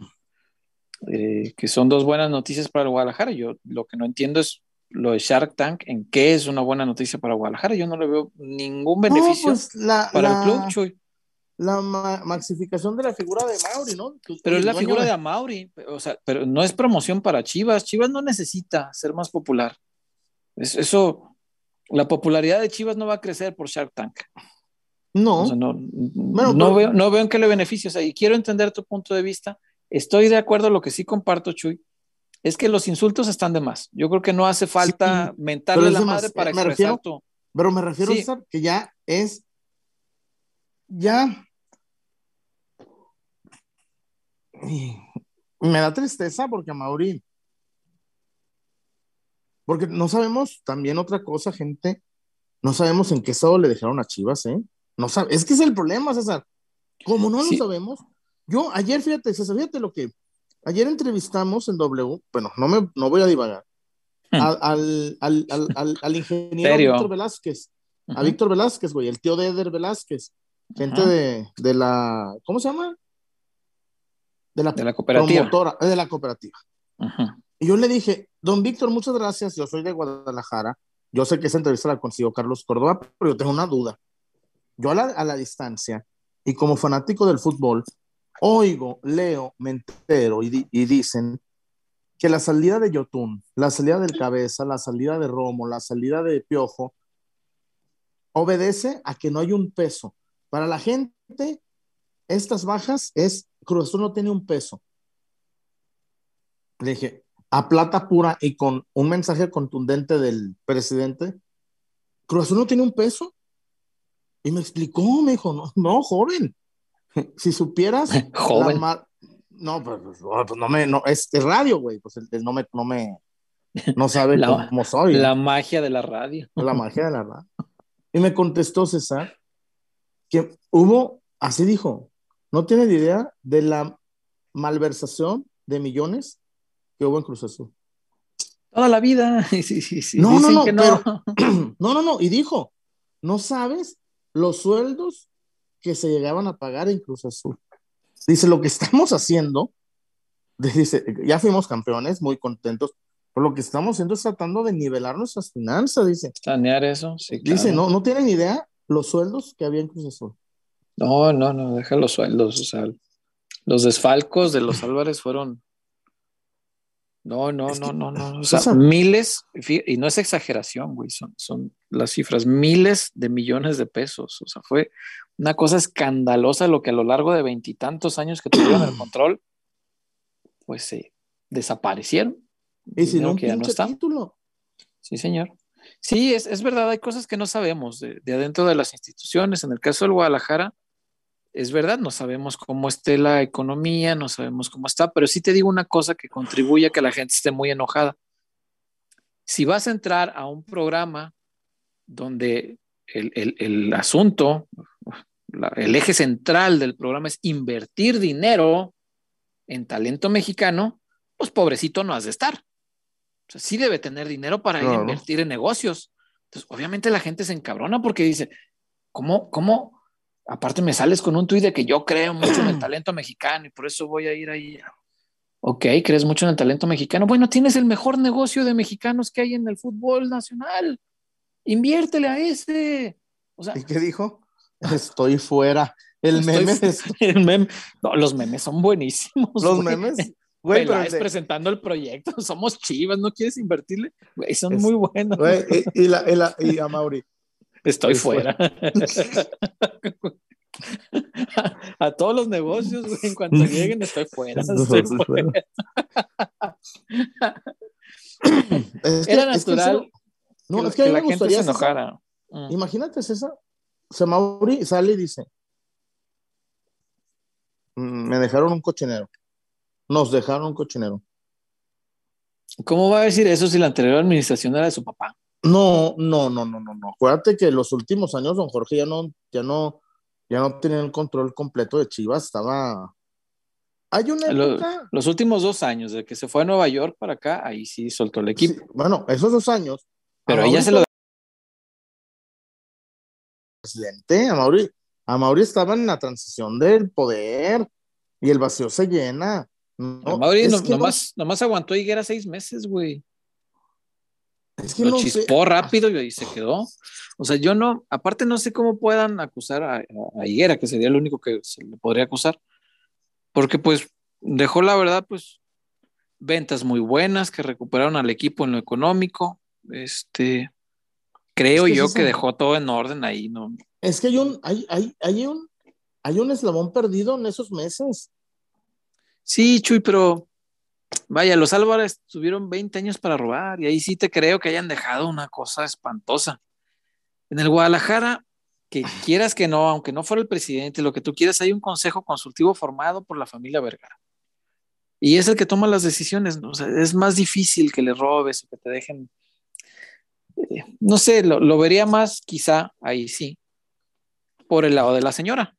eh, que son dos buenas noticias para el Guadalajara. Yo lo que no entiendo es lo de Shark Tank, en qué es una buena noticia para Guadalajara. Yo no le veo ningún no, beneficio pues la, para la, el club, Chuy. La ma- maxificación de la figura de Mauri, ¿no? Pero es la figura de Amauri, o sea, pero no es promoción para Chivas. Chivas no necesita ser más popular. Es- eso, la popularidad de Chivas no va a crecer por Shark Tank. No, O sea, no, Bueno, no, pero- veo, no veo en qué le beneficia. O sea, y quiero entender tu punto de vista. Estoy de acuerdo, lo que sí comparto, Chuy, es que los insultos están de más. Yo creo que no hace falta Sí, mentarle la madre para Me expresar refiero- tu. pero me refiero Sí. a que ya es, ya, y me da tristeza porque a Mauri, porque no sabemos también otra cosa, gente, no sabemos en qué estado le dejaron a Chivas, ¿eh? No sabe, es que es el problema, César. Como no Sí. lo sabemos, yo ayer, fíjate, César, fíjate lo que, ayer entrevistamos en W, bueno, no me, no voy a divagar, Hmm. al, al, al, al, ingeniero. Víctor Velázquez, a. Víctor Velázquez, güey, el tío de Eder Velázquez, gente Ajá. de, de la, ¿cómo se llama? De la, De la cooperativa. promotora, eh, de la cooperativa. Ujú. Y yo le dije, don Víctor, muchas gracias, yo soy de Guadalajara, yo sé que esa entrevista la consiguió Carlos Córdoba, pero yo tengo una duda. Yo a la, a la distancia y como fanático del fútbol, oigo, leo, me entero y, di- y dicen que la salida de Yotun, la salida del Cabeza, la salida de Romo, la salida de Piojo, obedece a que no hay un peso. Para la gente, estas bajas es, Cruz Azul no tiene un peso. Le dije, a plata pura y con un mensaje contundente del presidente, Cruz Azul no tiene un peso. Y me explicó, me dijo, no, no joven, si supieras Joven. la No, pues, pues, oh, pues no me, no, es, es radio, güey, pues él no me, no me, no sabe La- cómo soy, La la, magia de la radio. magia de la radio. Y me contestó César que hubo, así dijo, no tiene ni idea de la malversación de millones que hubo en Cruz Azul. Toda la vida. Sí, sí, sí. No, no, Dicen no, que pero- No, no, no, y dijo, no sabes los sueldos que se llegaban a pagar en Cruz Azul. Dice, lo que estamos haciendo, dice, ya fuimos campeones, muy contentos, pero lo que estamos haciendo es tratando de nivelar nuestras finanzas, dice. Sanear eso, sí, Dice, no, no tienen idea los sueldos que había en Cruz Azul. No, no, no, deja los sueldos. O sea, los desfalcos de los Álvarez fueron. No, no, Es no, que- no, no. O sea, miles, y no es exageración, güey, son, son las cifras, miles de millones de pesos. O sea, fue una cosa escandalosa lo que a lo largo de veintitantos años que tuvieron el control, pues se desaparecieron. Y si no, que ya no está. título. Sí, señor. Sí, es, es verdad, hay cosas que no sabemos de, de adentro de las instituciones. En el caso del Guadalajara, es verdad, no sabemos cómo esté la economía, no sabemos cómo está, pero sí te digo una cosa que contribuye a que la gente esté muy enojada. Si vas a entrar a un programa donde el, el- asunto, el eje central del programa es invertir dinero en talento mexicano, pues pobrecito no has de estar. Sea, sí debe tener dinero para Claro. invertir en negocios. Entonces, obviamente la gente se encabrona porque dice, ¿cómo, cómo? Aparte me sales con un tuit de que yo creo mucho en el talento mexicano y por eso voy a ir ahí. Ok, crees mucho en el talento mexicano. Bueno, tienes el mejor negocio de mexicanos que hay en el fútbol nacional. Inviértele a ese. O sea, ¿Y qué dijo? Estoy fuera. El Estoy meme, fu- es- el meme- no, los memes son buenísimos. los güey. memes Güey, Peláez presentando el proyecto. Somos chivas, ¿no quieres invertirle? Güey, son muy buenos. Güey, y, la, y, la, y a Mauri. Estoy fuera. a, todos los negocios, güey, en cuanto lleguen, estoy fuera. Estoy fuera. Era natural. no, es que, a mí me gustaría. Se enojara. Mm. Imagínate, César. O sea, Mauri sale y dice: mm, Me dejaron un cochinero. Nos dejaron un cochinero. ¿Cómo va a decir eso si la anterior administración era de su papá? No, no, no, no, no, no. Acuérdate que los últimos años don Jorge ya no, ya no, ya no tenía el control completo de Chivas, estaba. Hay una época... los, últimos dos años, de que se fue a Nueva York para acá, ahí sí soltó el equipo. bueno, esos dos años. Pero ya se lo. Presidente, a Mauri, a Mauri estaba en la transición del poder y el vacío se llena. No, Mauri nomás, nomás aguantó Higuera seis meses, güey. Es que lo chispó rápido y ahí se quedó. O sea, yo no, aparte no sé cómo puedan acusar a, Higuera, que sería el único que se le podría acusar, porque pues dejó la verdad, pues ventas muy buenas que recuperaron al equipo en lo económico. Este, creo yo que dejó todo en orden ahí, ¿no? Es que hay un, hay, hay, hay un, hay un eslabón perdido en esos meses. Sí, Chuy, pero vaya, los Álvarez tuvieron 20 años para robar y ahí sí te creo que hayan dejado una cosa espantosa. En el Guadalajara, que quieras que no, aunque no fuera el presidente, lo que tú quieras, hay un consejo consultivo formado por la familia Vergara. Y es el que toma las decisiones. ¿no? O sea, es más difícil que le robes o que te dejen. Eh, no sé, lo, vería más quizá ahí sí, por el lado de la señora.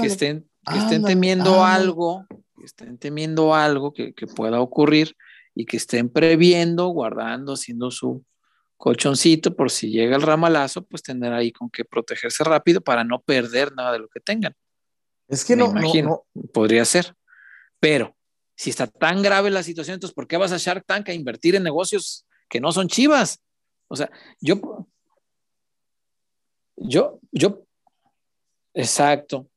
Que estén, que estén temiendo algo estén temiendo algo que, pueda ocurrir y que estén previendo, guardando, haciendo su colchoncito por si llega el ramalazo, pues tener ahí con qué protegerse rápido para no perder nada de lo que tengan. Es que no, imagino, podría ser. Pero si está tan grave la situación, entonces ¿por qué vas a Shark Tank a invertir en negocios que no son chivas? O sea, yo, yo, yo, exacto.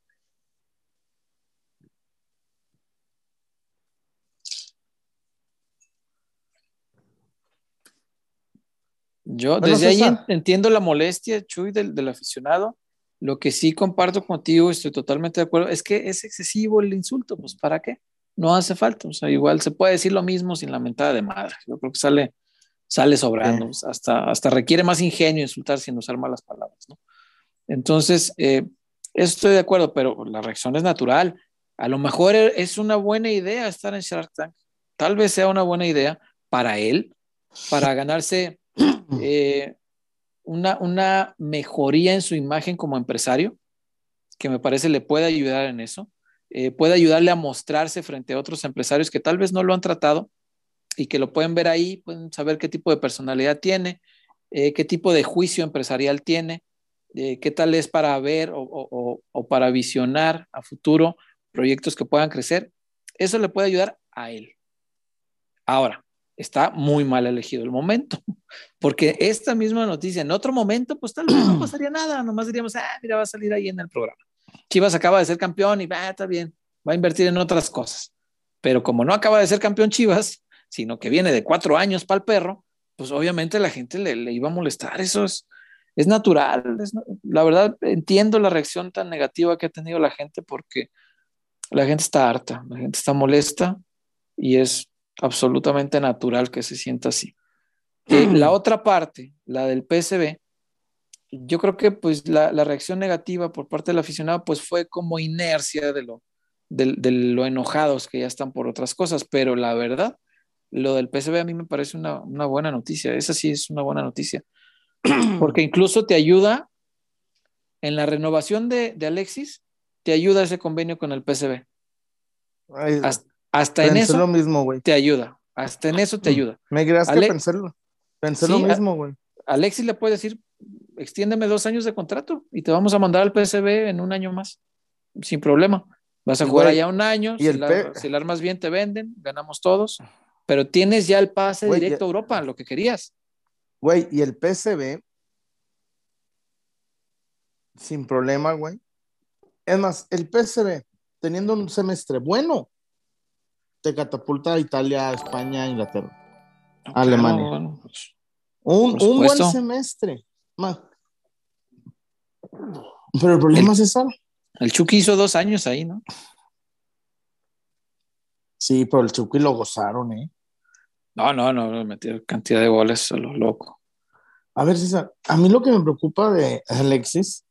Yo desde ahí entiendo la molestia, Chuy, del, del, aficionado. Lo que sí comparto contigo, estoy totalmente de acuerdo, es que es excesivo el insulto, pues ¿para qué? No hace falta, o sea, igual se puede decir lo mismo sin la mentada de madre. Yo creo que sale, sale sobrando, hasta, hasta requiere más ingenio insultar sin usar malas palabras, ¿no? Entonces, eh, estoy de acuerdo, pero la reacción es natural. A lo mejor es una buena idea estar en Shark Tank. Tal vez sea una buena idea para él, para ganarse eh, una, una mejoría en su imagen como empresario, que me parece le puede ayudar en eso, eh, puede ayudarle a mostrarse frente a otros empresarios que tal vez no lo han tratado y que lo pueden ver ahí, pueden saber qué tipo de personalidad tiene, eh, qué tipo de juicio empresarial tiene, qué tal es para ver o, o para visionar a futuro proyectos que puedan crecer. Eso le puede ayudar a él. Ahora, está muy mal elegido el momento, porque esta misma noticia en otro momento, pues tal vez no pasaría nada, nomás diríamos, ah, mira, va a salir ahí en el programa. Chivas acaba de ser campeón y va, está bien, va a invertir en otras cosas. Pero como no acaba de ser campeón Chivas, sino que viene de cuatro años para el perro, pues obviamente la gente le, iba a molestar. Eso es, es natural. la verdad, entiendo la reacción tan negativa que ha tenido la gente porque la gente está harta, la gente está molesta y es absolutamente natural que se sienta así. la otra parte, la del PSB, yo creo que pues la, reacción negativa por parte del aficionado pues fue como inercia de lo, de, lo enojados que ya están por otras cosas, pero la verdad, lo del PSB a mí me parece una, buena noticia, esa sí es una buena noticia, porque incluso te ayuda en la renovación de, Alexis, te ayuda ese convenio con el PSB. Hasta en eso lo mismo, te ayuda. Hasta en eso te mm. ayuda. Me creas que pensarlo. Pensé lo mismo, güey. Alexis le puede decir, extiéndeme dos años de contrato y te vamos a mandar al PSB en un año más, sin problema. Vas a jugar allá un año, y si, el si armas bien te venden, ganamos todos, pero tienes ya el pase directo a Europa, lo que querías. Güey, y el PSB, sin problema, güey. Es más, el PSB, teniendo un semestre bueno, te catapulta a Italia, España, Inglaterra, Claro, Alemania. bueno, pues, Un, un buen semestre. Ma. Pero el problema es César. el Chucky hizo dos años ahí, ¿no? Sí, pero el Chucky lo gozaron, ¿eh? No, no, no, metió cantidad de goles a lo loco. A ver, César, a mí lo que me preocupa de Alexis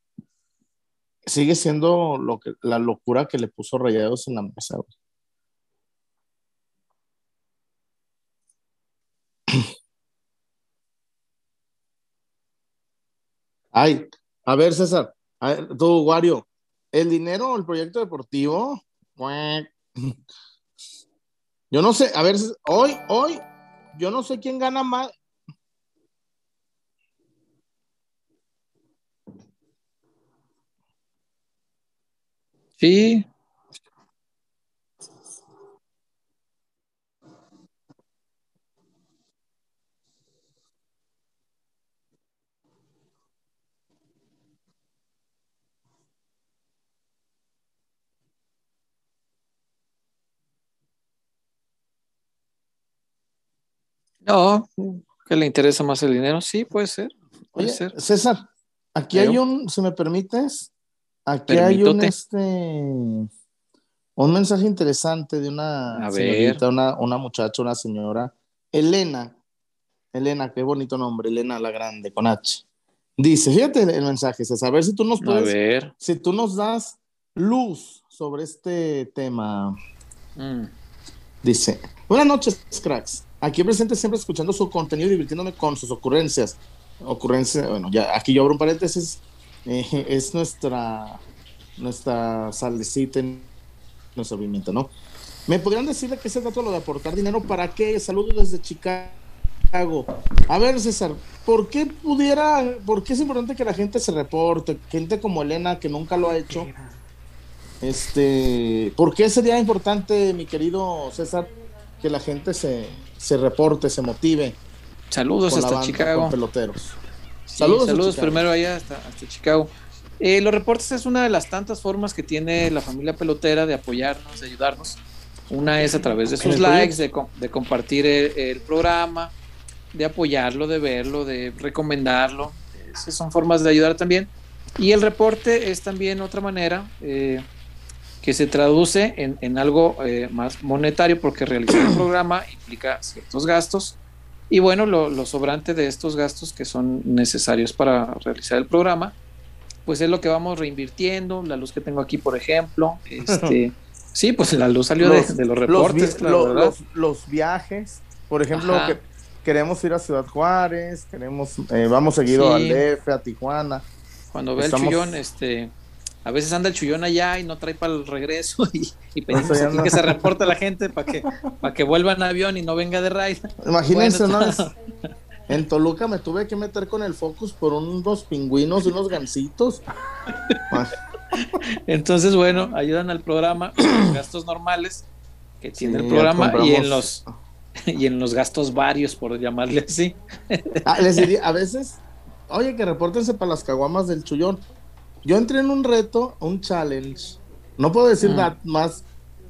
sigue siendo lo que, la locura que le puso Rayados en la mesa. güey. Ay, a ver, César, a tú, Wario, el dinero, el proyecto deportivo, yo no sé, a ver, hoy, hoy, yo no sé quién gana más, Sí, no, que le interesa más el dinero, sí, puede ser, puede Oye, ser. César, aquí Pero- hay un, si me permites, aquí hay un, este, un mensaje interesante de una A señorita, una, una muchacha, una señora, Elena, Elena, qué bonito nombre, Elena la Grande, con H. Dice, fíjate el mensaje, César, a ver si tú nos A puedes, ver. si tú nos das luz sobre este tema. mm, Dice, buenas noches, cracks. Aquí presente siempre escuchando su contenido y divirtiéndome con sus ocurrencias. Ocurrencias, bueno, ya aquí yo abro un paréntesis. eh, es nuestra, nuestra salecita en nuestro movimiento, ¿no? ¿Me podrían decir de qué se trata lo de aportar dinero? ¿Para qué? Saludos desde Chicago. A ver, César, ¿por qué pudiera, por qué es importante que la gente se reporte? Gente como Elena, que nunca lo ha hecho. Este, ¿por qué sería importante, mi querido César, que la gente se, se reporte, se motive Saludos hasta banda, Chicago. peloteros? Sí, Saludos saludos, Chicago. primero allá hasta, hasta Chicago. Eh, los reportes es una de las tantas formas que tiene la familia pelotera de apoyarnos, de ayudarnos. Una es a través de sus likes, de, de compartir el, el programa, de apoyarlo, de verlo, de recomendarlo. Esas son formas de ayudar también. Y el reporte es también otra manera eh, que se traduce en, en algo eh, más monetario porque realizar el programa implica ciertos gastos. Y bueno, lo, lo sobrante de estos gastos que son necesarios para realizar el programa, pues es lo que vamos reinvirtiendo. La luz que tengo aquí, por ejemplo. Este, sí, pues la luz salió de- Los- de, los Los, reportes, vi- claro, lo- los, los viajes, por ejemplo, que queremos ir a Ciudad Juárez, queremos, eh, vamos seguido Sí. al DF, a Tijuana. Cuando ve estamos- el chullón, este, a veces anda el chullón allá y no trae para el regreso y, y pedimos aquí que se reporte la gente para que, para que vuelva en avión y no venga de raid. Imagínense Bueno, vez, en Toluca me tuve que meter con el Focus por unos pingüinos y unos gancitos. Ah, Entonces, bueno, ayudan al programa con los gastos normales que tiene Sí, el programa y en los y en los gastos varios, por llamarle así. Ah, les diría, a veces, oye, que repórtense para las caguamas del chullón. Yo entré en un reto, un challenge. No puedo decir Mm. nada más,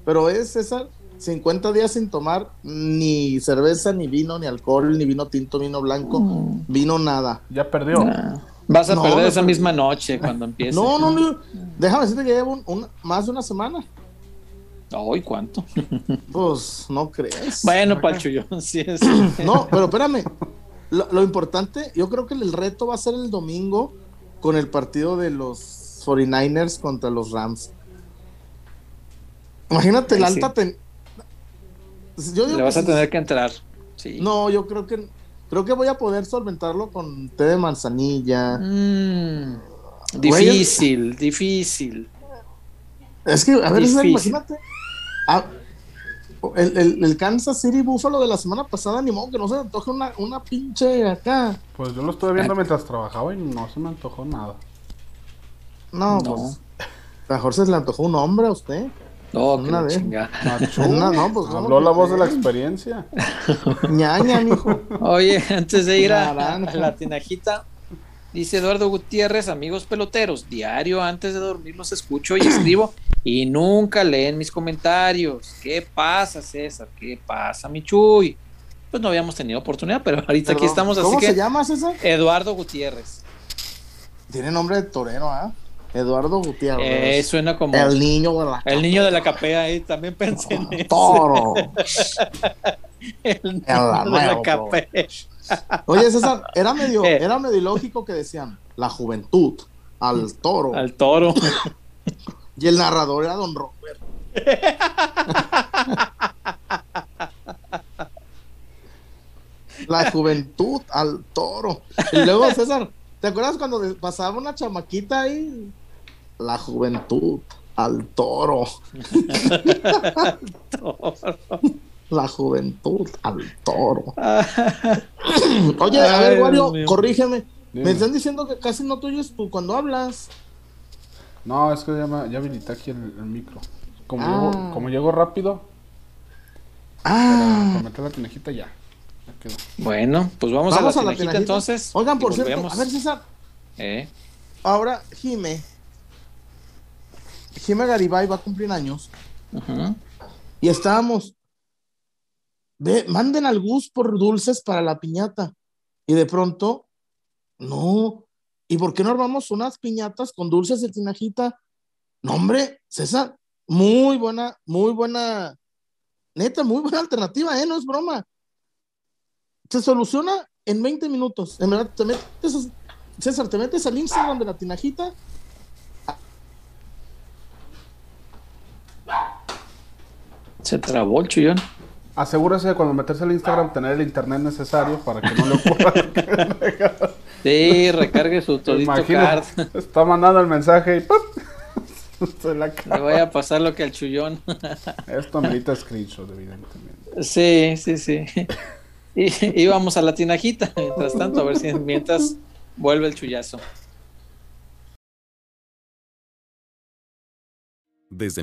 pero es esa 50 días sin tomar ni cerveza, ni vino, ni alcohol, ni vino tinto, vino blanco, vino nada. Ya perdió. Ah, Vas a No, perder no, esa misma noche cuando empiece. No, no, no. Déjame decirte que llevo un- un- más de una semana. Ay, ¿cuánto? Pues no crees. Bueno, para el chullón, sí es. No, pero espérame. Lo, lo importante, yo creo que el reto va a ser el domingo con el partido de los 49ers contra los Rams. Imagínate la Ay, sí. alta ten- Yo digo Le vas a sí. tener que entrar. Sí. No, yo creo que creo que voy a poder solventarlo con té de manzanilla. Mm, Güey, difícil, difícil. Es que, a ver, Difícil. imagínate. Ah, el, el- el Kansas City Buffalo de la semana pasada, ni modo que no se le antoje una, una pinche acá. Pues yo lo estuve viendo mientras trabajaba y no se me antojó nada. No, No. pues. A lo mejor se le antojó un hombre a usted. No, que Una vez. No, no, pues, ¿cómo Habló la voz de la experiencia. ñaña, mijo. Oye, antes de ir a, la tinajita, Dice Eduardo Gutiérrez, amigos peloteros, diario antes de dormir los escucho y escribo y nunca leen mis comentarios. ¿Qué pasa, César? ¿Qué pasa, Michuy? Pues no habíamos tenido oportunidad, pero ahorita aquí estamos. ¿Cómo así se que, llama César? Eduardo Gutiérrez. Tiene nombre de torero, ¿ah? Eduardo Gutiérrez. Eh, suena como el niño de la el niño de la capea, ahí también pensé en eso. toro. El niño de la bro. Oye, César, era medio, Eh. era medio ilógico que decían la juventud al toro. Al toro. Y el narrador era Don Robert. La juventud al toro. Y luego, César, ¿te acuerdas cuando pasaba una chamaquita ahí? La juventud al toro. La juventud al toro. Oye, a ver, Wario, corrígeme. Dime. Me están diciendo que casi no te oyes tú cuando hablas. No, es que ya, me- ya habilité aquí el, el micro. Como, Ah. llego, como llego rápido, Ah. para meter la tinejita ya. Ya quedó. Bueno, pues vamos, Vamos a a la la tinajita tinajita. entonces. Oigan, por cierto, volvemos. a ver, César, Eh, ahora Jime. Jime Garibay va a cumplir años. ujú. Y estábamos. Ve, manden al por dulces para la piñata. Y de pronto, no. ¿Y por qué no armamos unas piñatas con dulces de tinajita? No, hombre, César, muy buena, muy buena, neta, muy buena alternativa, ¿eh? No es broma. Se soluciona en 20 minutos. En verdad, te metes, César, te metes al Instagram de la tinajita. Se trabó el chullón. Asegúrese de cuando meterse al Instagram tener el internet necesario para que no le ocurra. Sí, recargue su todito imagino, card. Está mandando el mensaje y ¡pum! Se la Le vaya a pasar lo que al chullón. Esto amerita screenshot, evidentemente. Sí, sí, sí. Y íbamos a la tinajita, mientras tanto, a ver si mientras vuelve el chullazo. Desde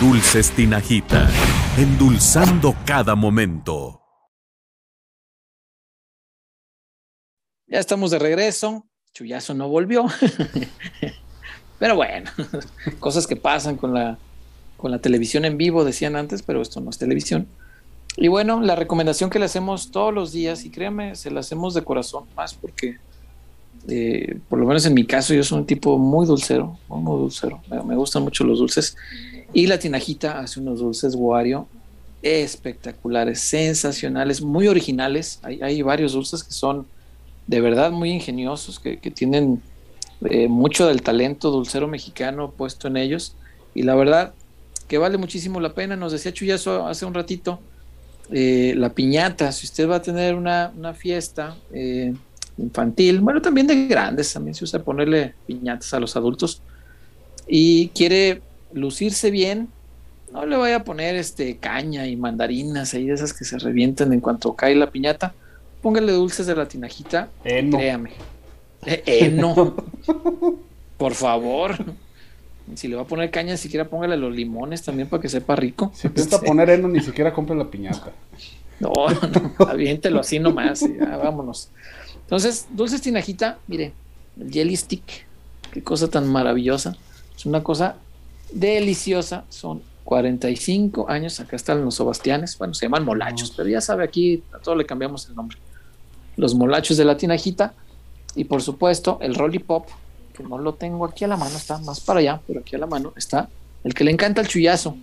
Dulces Tinajita, endulzando cada momento. Ya estamos de regreso. Chullazo no volvió. Pero bueno, cosas que pasan con la, con la televisión en vivo, decían antes, pero esto no es televisión. Y bueno, la recomendación que le hacemos todos los días, y créame, se la hacemos de corazón, más porque, eh, por lo menos en mi caso, yo soy un tipo muy dulcero, muy, dulcero. Me gustan mucho los dulces. Y la tinajita hace unos dulces Wario espectaculares, sensacionales, muy originales. Hay, hay varios dulces que son de verdad muy ingeniosos, que, que tienen eh, mucho del talento dulcero mexicano puesto en ellos. Y la verdad que vale muchísimo la pena. Nos decía Chuyazo hace un ratito, eh, la piñata, si usted va a tener una, una fiesta eh, infantil, bueno, también de grandes, también se usa ponerle piñatas a los adultos, y quiere lucirse bien, no le vaya a poner este caña y mandarinas ahí de esas que se revientan en cuanto cae la piñata. Póngale dulces de la tinajita, Eno. créame. Eh, eh, no. Por favor. Si le va a poner caña, siquiera póngale los limones también para que sepa rico. Si piensa poner heno, ni siquiera compre la piñata. No, no, aviéntelo así nomás, ya, vámonos. Entonces, dulces tinajita, mire, el jelly stick, qué cosa tan maravillosa. Es una cosa deliciosa. Son 45 años, acá están los Sebastianes, bueno, se llaman molachos, pero ya sabe, aquí a todo le cambiamos el nombre. Los molachos de la tinajita y por supuesto el Pop, que no lo tengo aquí a la mano, está más para allá, pero aquí a la mano está el que le encanta el chullazo,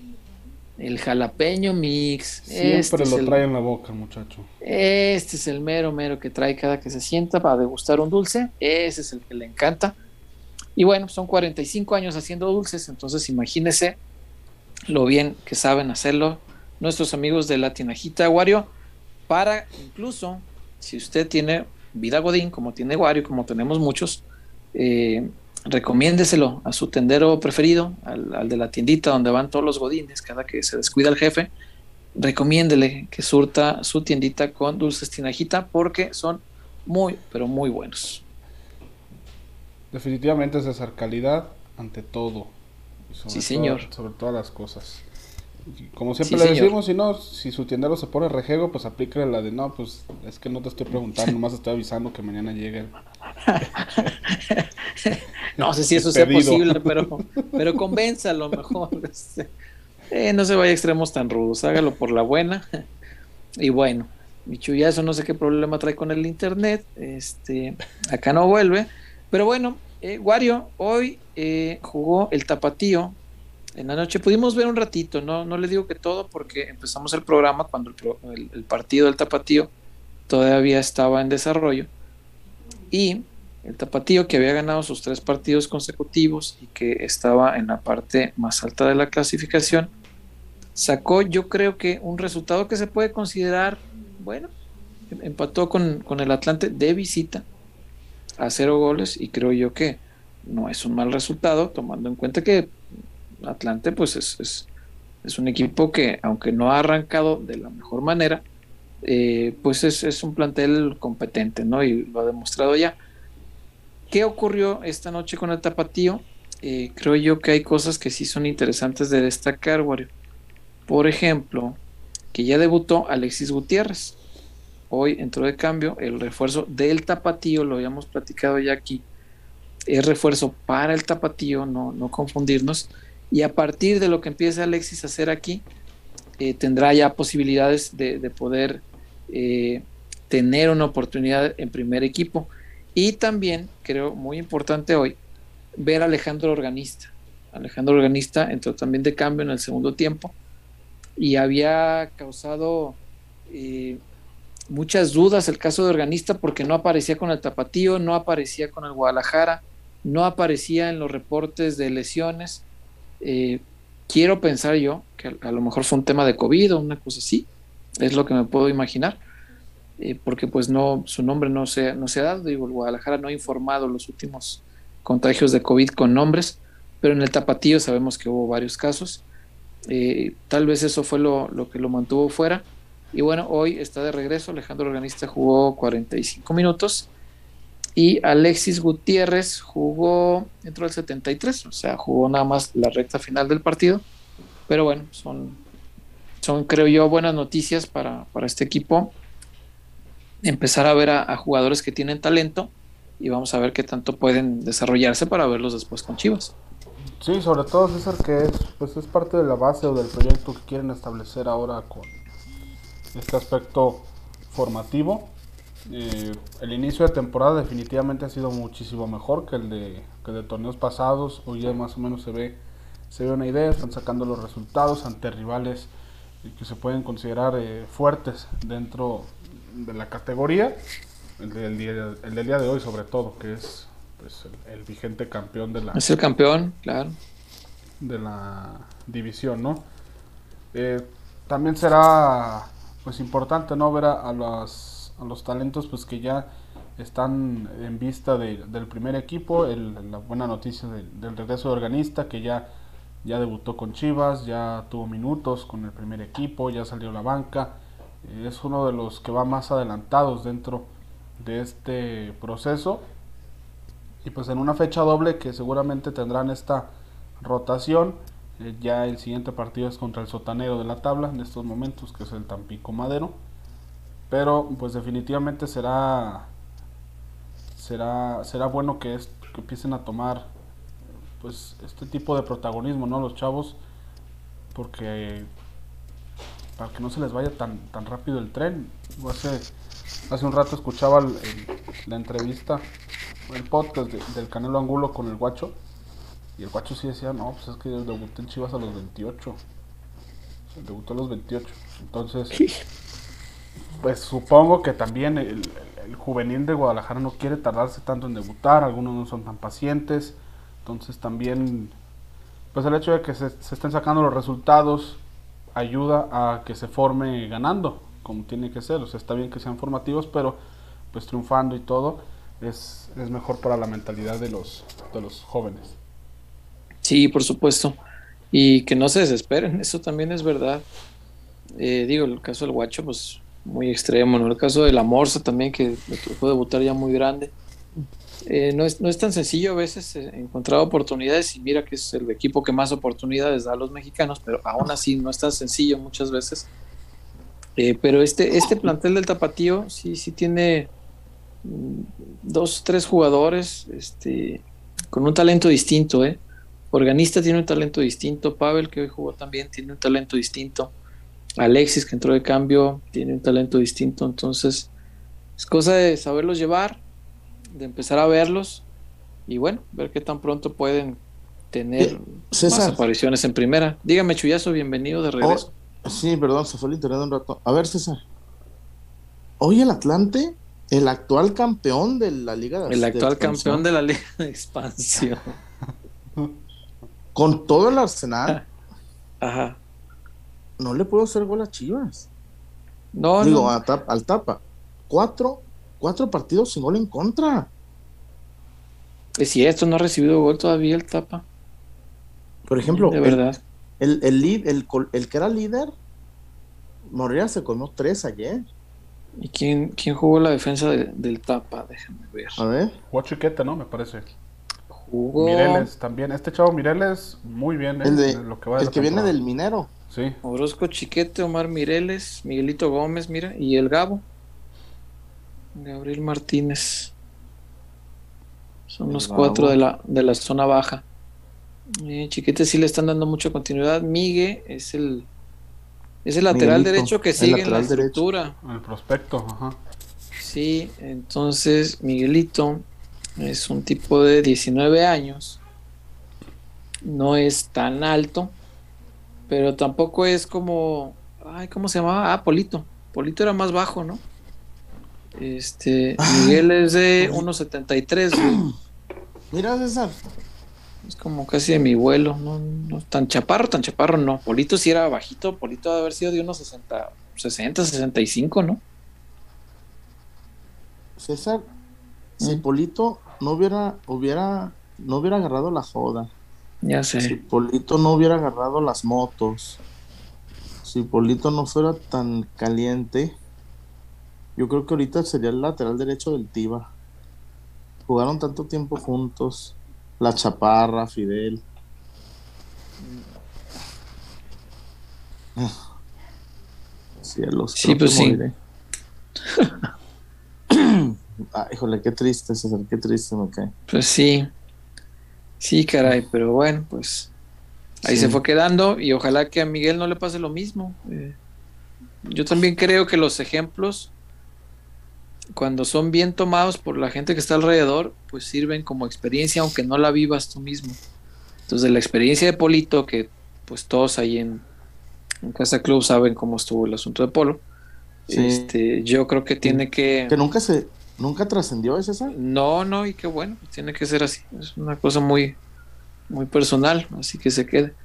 el jalapeño mix. Siempre Este es lo el- trae en la boca, muchacho. este es el mero mero que trae cada que se sienta para degustar un dulce. Ese es el que le encanta. Y bueno, son 45 años haciendo dulces, entonces imagínese lo bien que saben hacerlo nuestros amigos de la tinajita Wario para incluso si usted tiene vida godín como tiene Wario, como tenemos muchos, eh, recomiéndeselo a su tendero preferido, al, al de la tiendita donde van todos los godines, cada que se descuida el jefe, recomiéndele que surta su tiendita con dulces tinajita porque son muy, pero muy buenos. Definitivamente César, calidad ante todo. Sobre Sí, señor. todo- sobre todas las cosas. Como siempre Sí, le decimos, si no, si su tiendero se pone rejego, pues aplícale la de no, pues es que no te estoy preguntando, nomás estoy avisando que mañana llegue. el-". No sé si eso sea Pedido. posible, pero, pero convénzalo mejor. este. Eh, no se vaya a extremos tan rudos, hágalo por la buena. Y bueno, mi chullazo no sé qué problema trae con el internet. Este, acá no vuelve. Pero bueno, eh, Wario hoy eh, jugó el tapatío en la noche. Pudimos ver un ratito, no, no le digo que todo porque empezamos el programa cuando el, partido del tapatío todavía estaba en desarrollo. Y el tapatío que había ganado sus tres partidos consecutivos y que estaba en la parte más alta de la clasificación, sacó yo creo que un resultado que se puede considerar, bueno, em- empató con el Atlante de visita a cero goles y creo yo que no es un mal resultado tomando en cuenta que Atlante pues es, es, es un equipo que aunque no ha arrancado de la mejor manera, eh, pues es, es un plantel competente, ¿no? Y lo ha demostrado ya. ¿Qué ocurrió esta noche con el Tapatío? Eh, creo yo que hay cosas que sí son interesantes de destacar, Wario. Por ejemplo, que ya debutó Alexis Gutiérrez. Hoy entró de cambio el refuerzo del Tapatío, lo habíamos platicado ya aquí. Es refuerzo para el Tapatío, no, no confundirnos. Y a partir de lo que empiece Alexis a hacer aquí, eh, tendrá ya posibilidades de, de poder eh, tener una oportunidad en primer equipo. Y también, creo muy importante hoy, ver a Alejandro Organista. Alejandro Organista entró también de cambio en el segundo tiempo y había causado eh, muchas dudas el caso de Organista porque no aparecía con el Tapatío, no aparecía con el Guadalajara, no aparecía en los reportes de lesiones. Eh, quiero pensar yo que a, lo mejor fue un tema de COVID o una cosa así, es lo que me puedo imaginar eh, porque pues no, su nombre no se, no se ha dado, digo, el Guadalajara no ha informado los últimos contagios de COVID con nombres, pero en el tapatío sabemos que hubo varios casos, eh, tal vez eso fue lo, lo, que lo mantuvo fuera, y bueno, hoy está de regreso, Alejandro Organista jugó 45 minutos, y Alexis Gutiérrez jugó dentro del 73, o sea, jugó nada más la recta final del partido, pero bueno, son, son creo yo buenas noticias para, para este equipo, empezar a ver a, a, jugadores que tienen talento y vamos a ver qué tanto pueden desarrollarse para verlos después con Chivas. Sí, sobre todo César que es, pues es parte de la base o del proyecto que quieren establecer ahora con este aspecto formativo. Eh, el inicio de temporada definitivamente ha sido muchísimo mejor que el de, que de torneos pasados. Hoy ya más o menos se ve, se ve una idea, están sacando los resultados ante rivales que se pueden considerar eh, fuertes dentro de la categoría, el del, día, el del día de hoy sobre todo, que es pues, el, el, vigente campeón de la... Es el campeón, claro. De la división, ¿no? Eh, también será pues importante, ¿no? Ver a, a, los, a los talentos pues que ya están en vista de, del primer equipo, el, la buena noticia del, regreso de organista que ya ya debutó con Chivas, ya tuvo minutos con el primer equipo, ya salió a la banca, es uno de los que va más adelantados dentro de este proceso Y pues en una fecha doble que seguramente tendrán esta rotación. Eh, ya el siguiente partido es contra el sotanero de la tabla en estos momentos, que es el Tampico Madero. Pero pues definitivamente será será será bueno que, es- que empiecen a tomar pues este tipo de protagonismo, ¿no? Los chavos porque para que no se les vaya tan tan rápido el tren. Hace hace un rato escuchaba la entrevista el podcast de- del Canelo Angulo con el Guacho. Y el Guacho sí decía, no, pues es que yo debuté en Chivas a los 28. O sea, debutó a los 28. Entonces, pues supongo que también el, el- el juvenil de Guadalajara no quiere tardarse tanto en debutar. Algunos no son tan pacientes. Entonces también, pues el hecho de que se, se estén sacando los resultados ayuda a que se forme ganando, como tiene que ser. O sea, está bien que sean formativos, pero pues triunfando y todo es, es mejor para la mentalidad de los, de los jóvenes. Sí, por supuesto. Y que no se desesperen, eso también es verdad. Eh, digo, el caso del Guacho, pues muy extremo, ¿no? El caso de la Morsa también, que le tocó debutar ya muy grande. Eh, no, es, no es tan sencillo a veces eh, encontrar oportunidades y mira que es el equipo que más oportunidades da a los mexicanos, pero aún así no es tan sencillo muchas veces. Eh, pero este, este plantel del Tapatío sí, sí tiene mm, dos, tres jugadores este, con un talento distinto, ¿eh? Organista tiene un talento distinto, Pavel, que hoy jugó también, tiene un talento distinto. Alexis, que entró de cambio, tiene un talento distinto. Entonces, es cosa de saberlos llevar, de empezar a verlos y bueno, ver qué tan pronto pueden tener Eh, más César. apariciones en primera. Dígame, Chuyazo, bienvenido de regreso. Oh, sí, perdón, se fue el internet un rato. A ver, César. Hoy el Atlante, el actual campeón de la Liga de el actual campeón de la Liga de Expansión. Con todo el arsenal, Ajá. no le puedo hacer gol a Chivas. No, Digo, no. a Tap- al Tapa. Cuatro, cuatro partidos sin gol en contra. Es cierto, no ha recibido gol todavía el Tapa. Por ejemplo, de el- verdad. El, el, lead- el, el que era líder, Moreira se comió tres ayer. ¿Y quién, quién jugó la defensa de- del Tapa? Déjame ver. A ver. Guachiquete, ¿no? Me parece. Jugó. Mireles también. Este chavo Mireles, muy bien. ¿eh? El, de, lo que va de el la que viene del minero. Sí. Orozco Chiquete, Omar Mireles, Miguelito Gómez, mira, y el Gabo. Gabriel Martínez. Son El los Gabo. cuatro de la, de la zona baja. Eh, Chiquete sí le están dando mucha continuidad. Migue es el, es el lateral Miguelito, derecho que sigue en la derecho. estructura. El prospecto, ajá. Sí, entonces Miguelito es un tipo de 19 años. No es tan alto, pero tampoco es como. Ay, ¿cómo se llamaba? Ah, Polito. Polito era más bajo, ¿no? Este, Miguel es de 1.73, güey. Mira, César. es como casi de mi vuelo, no, no tan chaparro, tan chaparro, no. Polito sí era bajito, Polito debe haber sido de unos 60, 60, 65, ¿no? César, si Mm. Polito no hubiera, hubiera, no hubiera agarrado la joda, Ya si sé. Polito no hubiera agarrado las motos, si Polito no fuera tan caliente, yo creo que ahorita sería el lateral derecho del Tiva. Jugaron tanto tiempo juntos, la Chaparra, Fidel. Ah. Cielos, Sí, pues sí. Ah, híjole, qué triste, César, qué triste me cae. Pues sí, sí, caray, pero bueno, pues ahí Sí. se fue quedando y ojalá que a Miguel no le pase lo mismo. Eh, yo también creo que los ejemplos, cuando son bien tomados por la gente que está alrededor, pues sirven como experiencia, aunque no la vivas tú mismo. Entonces, la experiencia de Polito, que pues todos ahí en, en Casa Club saben cómo estuvo el asunto de Polo, Sí. este, yo creo que tiene que... Que nunca se, nunca trascendió, ¿es César? No, no, y qué bueno, tiene que ser así. Es una cosa muy, muy personal, así que se quede.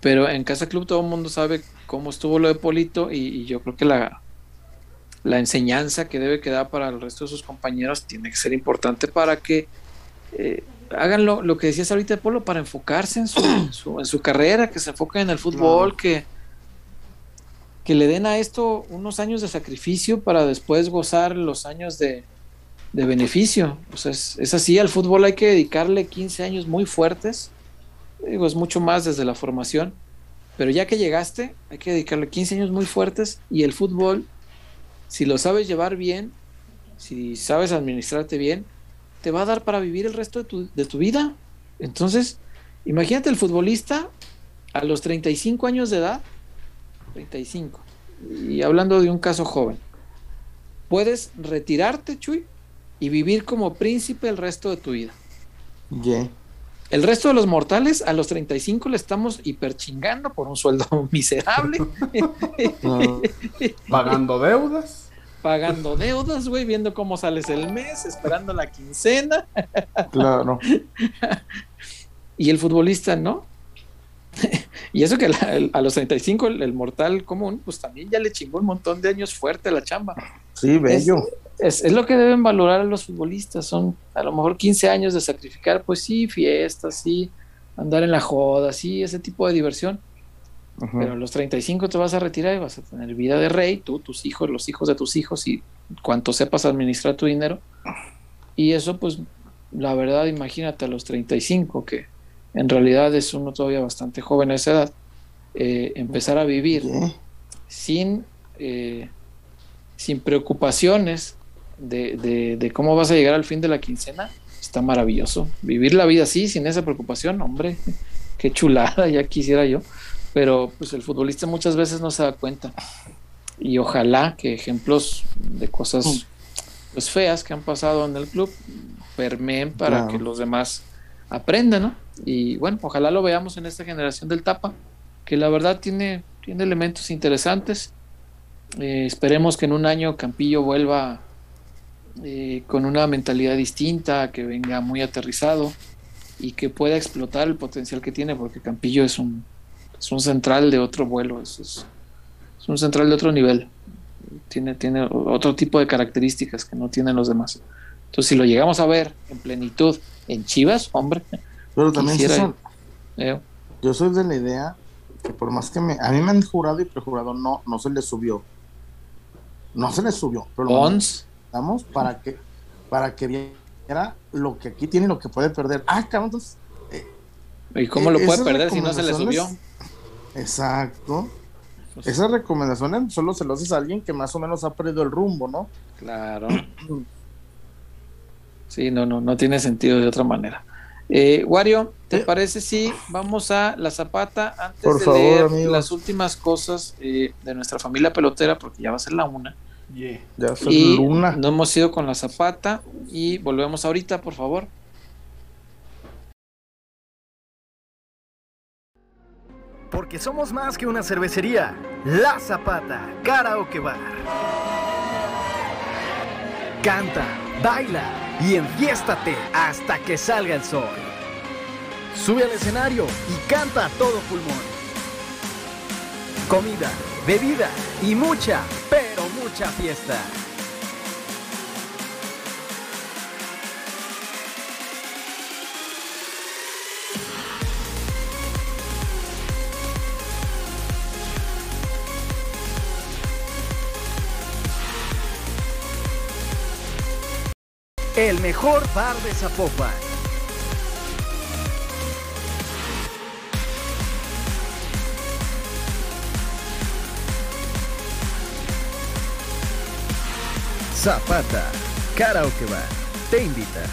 Pero en Casa Club todo el mundo sabe cómo estuvo lo de Polito y, y yo creo que la, la enseñanza que debe quedar para el resto de sus compañeros tiene que ser importante para que eh, hagan lo, lo que decías ahorita de Polo, para enfocarse en su, en su, en su carrera, que se enfoquen en el fútbol, Claro. que, que le den a esto unos años de sacrificio para después gozar los años de, de beneficio. O sea, es, así, al fútbol hay que dedicarle 15 años muy fuertes. Digo, es mucho más desde la formación. Pero ya que llegaste, hay que dedicarle 15 años muy fuertes y el fútbol, si lo sabes llevar bien, si sabes administrarte bien, te va a dar para vivir el resto de tu, de tu vida. Entonces, imagínate el futbolista a los 35 años de edad, 35, y hablando de un caso joven, puedes retirarte, Chuy, y vivir como príncipe el resto de tu vida. Yeah. El resto de los mortales a los 35 le estamos hiperchingando por un sueldo miserable. no. Pagando deudas. Pagando deudas, güey, viendo cómo sales el mes, esperando la quincena. Claro. y el futbolista, ¿no? y eso que la, el, a los 35 el, el, mortal común, pues también ya le chingó un montón de años fuerte a la chamba. Sí, bello. Es, es, es, lo que deben valorar los futbolistas, son a lo mejor 15 años de sacrificar, pues sí, fiestas, sí, andar en la joda, sí, ese tipo de diversión. Uh -huh. Pero a los 35 te vas a retirar y vas a tener vida de rey, tú, tus hijos, los hijos de tus hijos y cuanto sepas administrar tu dinero. Y eso, pues, la verdad, imagínate a los 35, que en realidad es uno todavía bastante joven a esa edad, eh, empezar a vivir sin, eh, sin preocupaciones de, de, de, cómo vas a llegar al fin de la quincena, está maravilloso. Vivir la vida así, sin esa preocupación, hombre, qué chulada, ya quisiera yo. Pero pues el futbolista muchas veces no se da cuenta. Y ojalá que ejemplos de cosas pues, feas que han pasado en el club permeen para Claro. que los demás aprendan, ¿no? Y bueno, ojalá lo veamos en esta generación del Tapa, que la verdad tiene, tiene elementos interesantes. Eh, esperemos que en un año Campillo vuelva eh, con una mentalidad distinta, que venga muy aterrizado y que pueda explotar el potencial que tiene, porque Campillo es un, es un central de otro vuelo, es, es, es un central de otro nivel. Tiene, tiene otro tipo de características que no tienen los demás. Entonces, si lo llegamos a ver en plenitud en Chivas, hombre, Pero también César, eh, yo soy de la idea que por más que me, a mí me han jurado y prejurado, no, no se le subió. No se le subió, pero Mandamos para que, para que viera lo que aquí tiene y lo que puede perder. Ah, cabrón, entonces, ¿y cómo lo eh, puede perder si no se le subió? Exacto. Pues, Esas recomendaciones solo se lo haces a alguien que más o menos ha perdido el rumbo, ¿no? Claro. Sí, no, no, no tiene sentido de otra manera. Eh, Wario, ¿te Eh. parece si vamos a la zapata antes Por de favor, leer amigos. las últimas cosas eh, de nuestra familia pelotera, porque ya va a ser la una? Yeah. Ya Y luna. no hemos ido con la zapata y volvemos ahorita, por favor. Porque somos más que una cervecería. La Zapata, Karaoke Bar. Canta, baila y enfiéstate hasta que salga el sol. Sube al escenario y canta a todo pulmón. Comida, bebida y mucha, mucha fiesta. El mejor bar de Zapopan. Zapata, Karaoke Bar, te invita.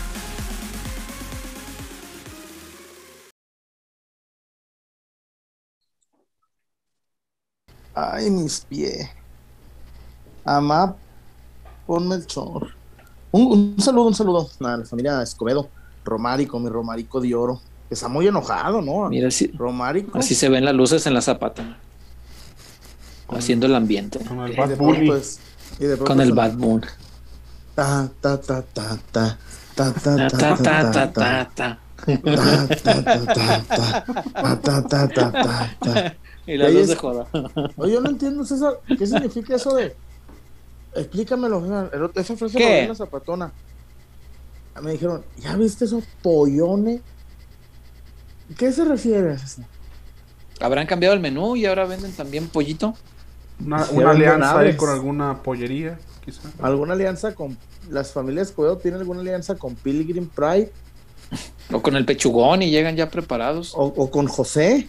Ay, mis pies. Amá, ponme el chor. Un, un saludo, un saludo a la familia Escobedo. Romárico, mi Romárico de oro. Que está muy enojado, ¿no? Mira, así, Romárico. así se ven las luces en la zapata. Haciendo el ambiente. Con el Bad. Y Con el Bad Moon. Ta, ta, ta, ta, ta. Ta, ta, Ta, ta, ta, ta, ta, ta. ta, ta. Ta, ta, ta, ta, ta. Ta, ta, ta, ta, ta, ta. Y la luz de joda. Oye, yo no entiendo, César, ¿qué significa eso de? Explícamelo, César. Esa frase ¿Qué? la zapatona. Me dijeron, ¿ya viste esos pollones? ¿Qué se refiere? César? Habrán cambiado el menú y ahora venden también pollito. Una, una alianza ahí con alguna pollería. quizá. ¿Alguna alianza con las familias Escobedo? ¿Tienen alguna alianza con Pilgrim Pride O con el pechugón y llegan ya preparados. o, o con José?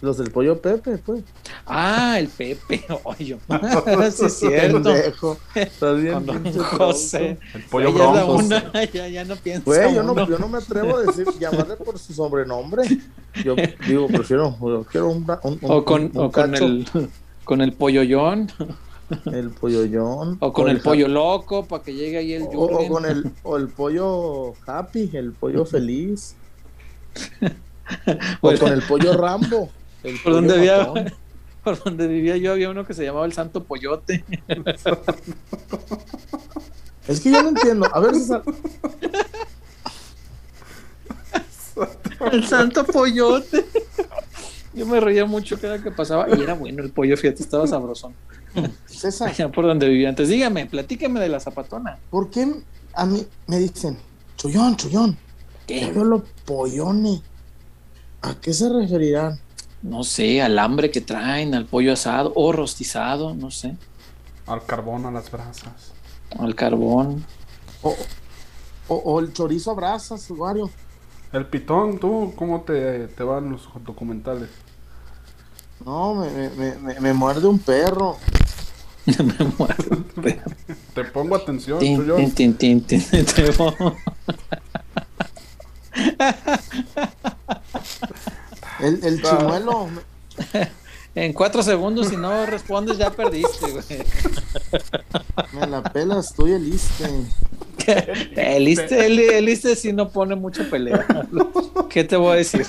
Los del pollo Pepe, pues. Ah, el Pepe. Oye, sí es cierto. Pendejo. Estás bien Con José. El pollo bronco. una, ya, ya no pienso. Güey, yo no, yo no me atrevo a decir, llamarle por su sobrenombre. Yo digo, prefiero, yo quiero un, un, un- O con, un o con el con el polloyón, el pollollón. o con el pollo loco, para que llegue ahí el O, o con el, o el pollo happy, el pollo feliz. O con el pollo Rambo. El por donde había, por donde vivía yo había uno que se llamaba el Santo Pollote. Es que yo no entiendo. A ver, César, El Santo Pollote. Yo me reía mucho cada que pasaba y era bueno el pollo, fíjate, estaba sabrosón. César, Allá por donde vivía antes. Dígame, platíqueme de la zapatona. ¿por qué a mí me dicen, Chullón, Chullón? ¿Qué? Ya veo los pollones. ¿A qué se referirán? No sé, al hambre que traen, al pollo asado o rostizado, no sé, Al carbón, a las brasas. al carbón. O, o, o el chorizo a brasas, Wario. El pitón, ¿tú cómo te, te van los documentales? No, me, me, me, me- me muerde un perro. Me muero. Te pongo atención, Tin, Chuyón. tin, tin, tin, tin, te voy. El, el chimuelo. En cuatro segundos, si no respondes, ya perdiste, güey. Me la pelas tú y el iste. El Iste, el, el Iste sí no pone mucha pelea. ¿Qué te voy a decir?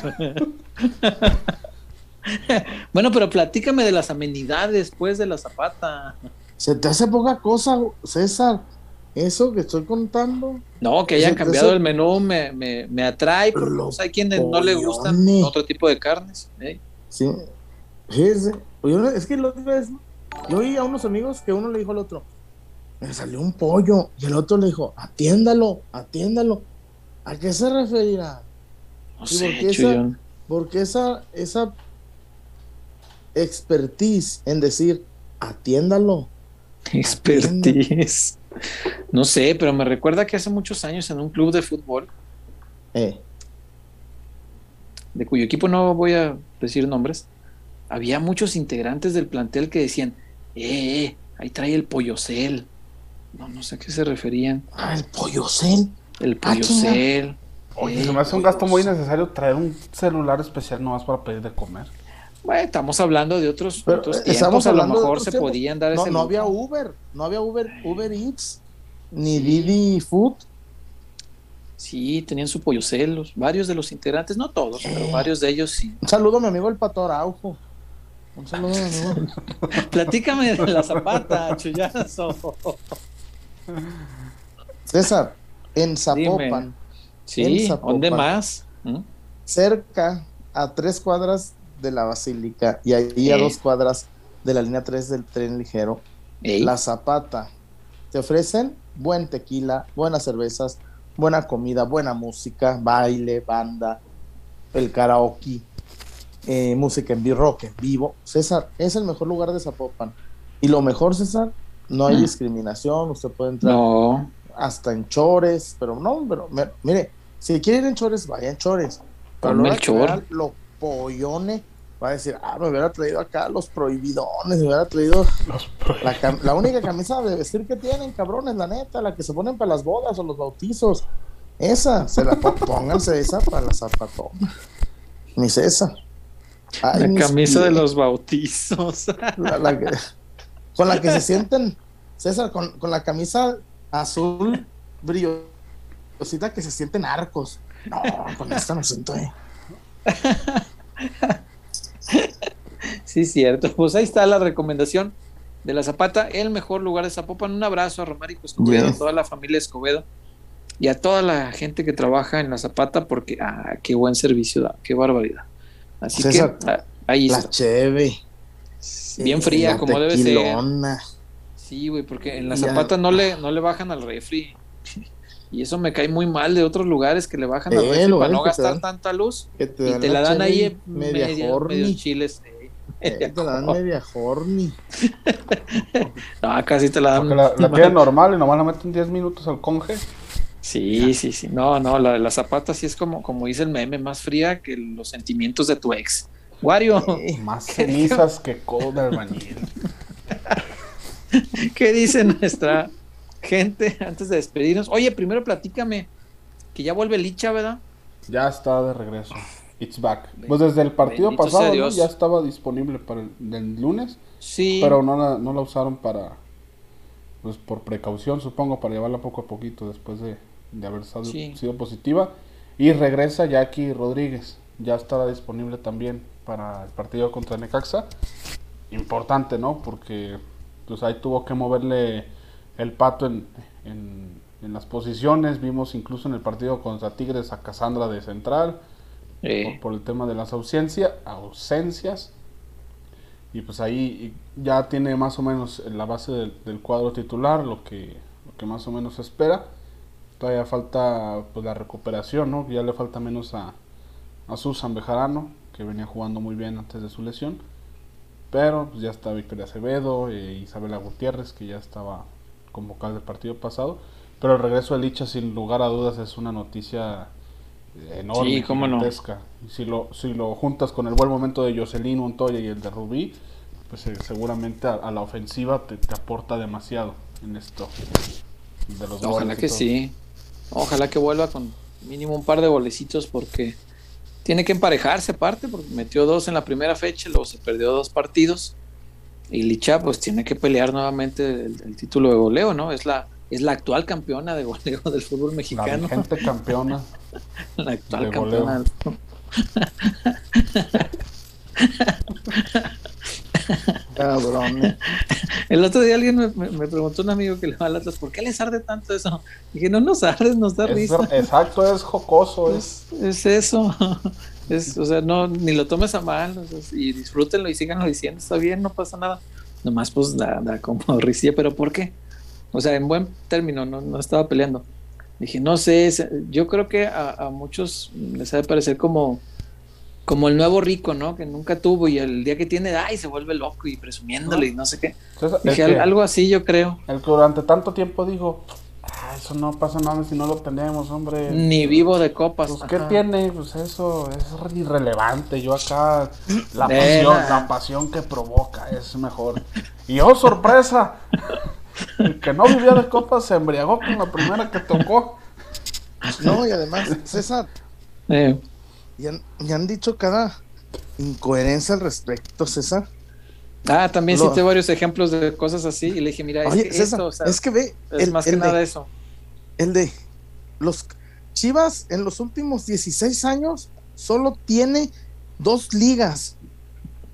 Bueno, pero platícame de las amenidades, pues, de la zapata. Se te hace poca cosa, César. Eso que estoy contando. No, que hayan cambiado eso- el menú me, me, me atrae, porque Lo pues, hay quienes no le gustan otro tipo de carnes. ¿eh? Sí. Yo no- es que lo vez, yo oí a unos amigos que uno le dijo al otro, me salió un pollo, y el otro le dijo, atiéndalo, atiéndalo. ¿A qué se referirá? No sé, porque esa-. Porque esa, esa expertise en decir, atiéndalo. Expertise. No sé, pero me recuerda que hace muchos años en un club de fútbol, Eh, de cuyo equipo no voy a decir nombres, había muchos integrantes del plantel que decían, eh, eh, ahí trae el pollocel. No, no sé a qué se referían. ah, el pollo cel. El Ah, pollocel. Oye, Eh, se me hace un gasto muy innecesario traer un celular especial nomás para pedir de comer. Bueno, estamos hablando de otros, Pero, otros eh, tiempos, estamos a lo mejor se tiempos. podían dar No, ese no había Uber, no había Uber, Uber Eats, ni Didi Food. Sí, tenían su pollocel, los- varios de los integrantes, no todos, pero Eh. varios de ellos sí. Un saludo a mi amigo el Pato Araujo. Un saludo a mi amigo. Platícame de la zapata, chullazo. César, en Zapopan, Dime. Sí, En Zapopan. ¿dónde más? ¿Mm? cerca a tres cuadras de la Basílica y ahí a Eh. dos cuadras de la línea 3 del tren ligero, La Zapata. Te ofrecen buen tequila, buenas cervezas, buena comida, buena música, baile, banda, el karaoke, eh, música en vivo, rock en vivo. César, es el mejor lugar de Zapopan. Y lo mejor, César, no hay Mm. discriminación, usted puede entrar No, hasta en chores, pero no, pero mire, si quiere ir en chores, vaya en chores. Pero luego el los pollones, va a decir, ah, me hubiera traído acá los prohibidones, me hubiera traído la, única camisa de vestir que tienen, cabrones, la neta, la que se ponen para las bodas o los bautizos. Esa, se la pónganse esa para la zapatona. Mis esa. Ay, la mis camisa de los bautizos. La- la que- con la que se sienten, César, con, con la camisa azul brillosita que se sienten arcos. No, con esta no siento, eh. Sí, cierto. Pues ahí está la recomendación de la Zapata, el mejor lugar de Zapopan. Un abrazo a Romárico Escobedo, a toda la familia Escobedo y a toda la gente que trabaja en la Zapata, porque, ah, qué buen servicio da, qué barbaridad. Así César, que ah, ahí La está. cheve. Bien fría, como debe ser. Sí, güey, porque en la Ya. Zapata no le, no le bajan al refri. Y eso me cae muy mal de otros lugares que le bajan al Eh, refri para no gastar dan- tanta luz. Que te Y te la dan ahí media media, horny. medios chiles. eh. Eh, te la dan media horny. No, casi te la dan. Porque la, la tienen normal y nomás la meten 10 minutos al conge. Sí, sí, sí. No, no, la de la zapata sí es como, como dice el meme, más fría que los sentimientos de tu ex. Wario, Más cenizas que codo de albañil. ¿qué dice nuestra gente antes de despedirnos? Oye, primero platícame que ya vuelve Licha, ¿verdad? Ya está de regreso. It's back. Pues desde el partido Bendito pasado ¿no? Ya estaba disponible para el del lunes, Sí. pero no la, no la usaron para, pues por precaución supongo, para llevarla poco a poquito después de, de haber sal- Sí. sido positiva. Y regresa Jackie Rodríguez, ya estará disponible también para el partido contra Necaxa. Importante, ¿no? Porque pues ahí tuvo que moverle el pato en, en, en las posiciones. Vimos incluso en el partido contra Tigres a Casandra de central por, por el tema de las ausencia, ausencias. Y pues ahí ya tiene más o menos la base del, del cuadro titular, lo que, lo que más o menos se espera. Todavía falta pues la recuperación, ¿no? Ya le falta menos a, a Susan Bejarano, que venía jugando muy bien antes de su lesión. Pero pues ya está Victoria Acevedo e Isabela Gutiérrez, que ya estaba convocada del partido pasado. Pero el regreso de Licha, sin lugar a dudas, es una noticia enorme, Sí, cómo gigantesca. Y si lo, si lo juntas con el buen momento de Jocelyn Montoya y el de Rubí, pues eh, seguramente a, a la ofensiva te, te aporta demasiado en esto. De los dos ojalá que sí. Ojalá que vuelva con mínimo un par de golecitos porque tiene que emparejarse aparte, porque metió dos en la primera fecha, luego se perdió dos partidos. Y Licha pues tiene que pelear nuevamente el, el título de goleo, ¿no? Es la, es la actual campeona de goleo del fútbol La mexicano. vigente campeona. La actual de campeona. goleo. Cabrón. El otro día alguien me, me- me preguntó un amigo que le va al Atlas, ¿por qué les arde tanto eso? Dije, no nos arde, nos da Es risa. exacto, es jocoso. Es, Es, es eso. Es, o sea, no, ni lo tomes a mal. o sea, y disfrútenlo y síganlo diciendo, está bien, no pasa nada. Nomás pues da, da como risilla, pero ¿por qué? O sea, en buen término, no, no estaba peleando. Dije, no sé, yo creo que a, a muchos les ha de parecer como, como el nuevo rico, ¿no? Que nunca tuvo y el día que tiene, ay, se vuelve loco y presumiéndole y no sé qué. El Dije, que- "Al- algo así yo creo. el que durante tanto tiempo dijo, "Ah, eso no pasa nada si no lo tenemos, hombre. Ni vivo de copas. Pues, ¿qué ajá. tiene? Pues eso es irrelevante. Yo acá, la pasión, la pasión que provoca es mejor. Y oh, sorpresa, el que no vivía de copas se embriagó con la primera que tocó. No, y además, César, Eh, ya, han- ya han dicho cada incoherencia al respecto, César. Ah, también Lo- cité varios ejemplos de cosas así y le dije, mira, es Oye, que César, esto, o sea, es que ve, es el, más que nada eso. El de los Chivas en los últimos 16 años solo tiene dos ligas.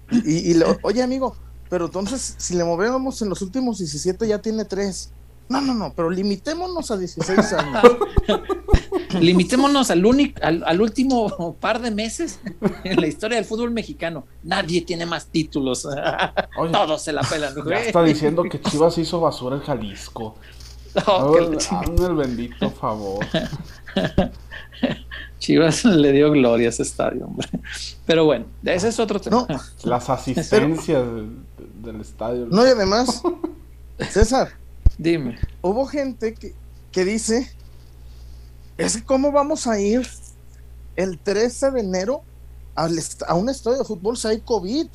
Y, y le- oye, amigo, pero entonces si le movemos en los últimos 17 ya tiene tres. No, no, no, pero limitémonos a 16 años. Limitémonos al, único, al, al último par de meses en la historia del fútbol mexicano. Nadie tiene más títulos. Oye, Todos se la pelan, ya está diciendo que Chivas hizo basura en Jalisco. No, Hazme el bendito favor. Chivas le dio gloria a ese estadio, hombre. Pero bueno, ese es otro tema. No, Las asistencias del, del estadio. no, y además, César, Dime. hubo gente que, que dice, es que cómo vamos a ir el 13 de enero al est- a un estadio de fútbol si hay COVID.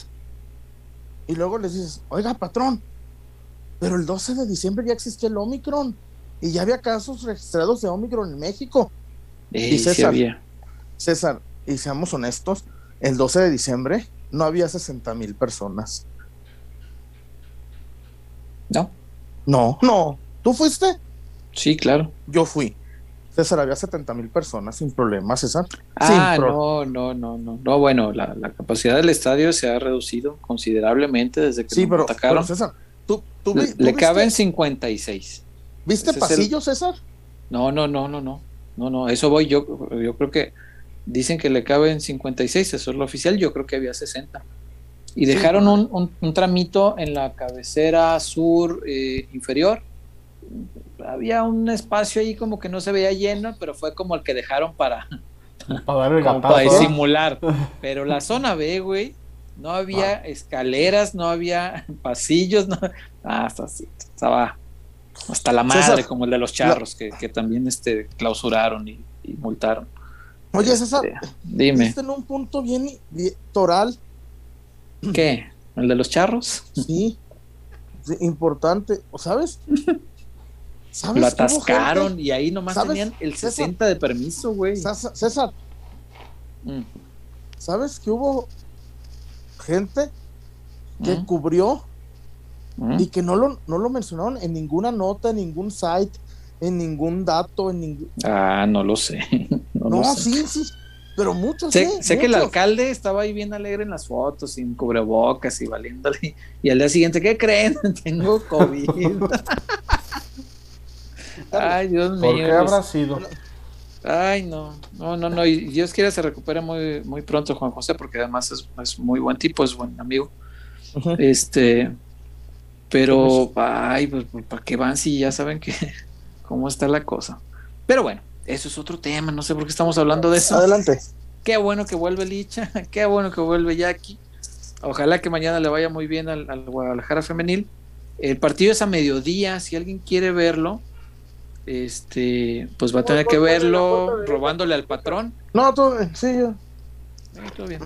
Y luego les dices, oiga, patrón, pero el 12 de diciembre ya existía el Omicron y ya había casos registrados de Omicron en México. Sí César. César, y seamos honestos, el 12 de diciembre no había 60 mil personas. ¿No? No, no. ¿Tú fuiste? Sí, claro. Yo fui. César, había 70 mil personas sin problema, César. Ah, pro- no, no, no, no. No, bueno, la, la capacidad del estadio se ha reducido considerablemente desde que Sí, pero, atacaron. pero, César, ¿tú, tú, le tú le caben 56. ¿viste ese el- pasillo, César? No, no, no, no, no. No, no, eso voy yo. Yo creo que dicen que le caben 56, eso es lo oficial. Yo creo que había 60. Y Sí. dejaron un, un- un tramito en la cabecera sur eh, inferior. Había un espacio ahí como que no se veía lleno, pero fue como el que dejaron para, Para dar el como gatazo. para ¿eh? disimular. Pero la zona B, güey, no había escaleras, no había pasillos, no, ah, hasta así, estaba hasta la madre, César, como el de los charros, que, que también este, clausuraron y, y multaron. Oye, César, Este, dime, viste en un punto bien, bien toral, ¿qué? ¿El de los charros? sí, sí, importante, ¿o ¿sabes? ¿Sabes Lo atascaron y ahí nomás ¿Sabes? tenían el César. 60 de permiso, güey. César, César, Mm, ¿sabes que hubo gente que mm, cubrió mm. y que no lo, no lo mencionaron en ninguna nota, en ningún site, en ningún dato, en ningún... Ah, no lo sé. No, No, lo sé. sí, sí, pero muchos, Sé, sí, sé que el alcalde estaba ahí bien alegre en las fotos, sin cubrebocas y valiéndole. Y al día siguiente, ¿qué creen? Tengo COVID. Ay, Dios mío. ¿Por qué habrá sido? Ay, no, no, no, no. Y Dios quiera se recupere muy, muy pronto, Juan José, porque además es, es muy buen tipo, es buen amigo. Este, pero, ay, pues, ¿para qué van si ya saben que cómo está la cosa? Pero bueno, eso es otro tema, no sé por qué estamos hablando de eso. Adelante. Qué bueno que vuelve Licha, qué bueno que vuelve Jackie. Ojalá que mañana le vaya muy bien al, al Guadalajara femenil. El partido es a mediodía, si alguien quiere verlo, este, pues va a tener que verlo robándole al patrón. No, todo bien, sí, yo. Eh, todo bien.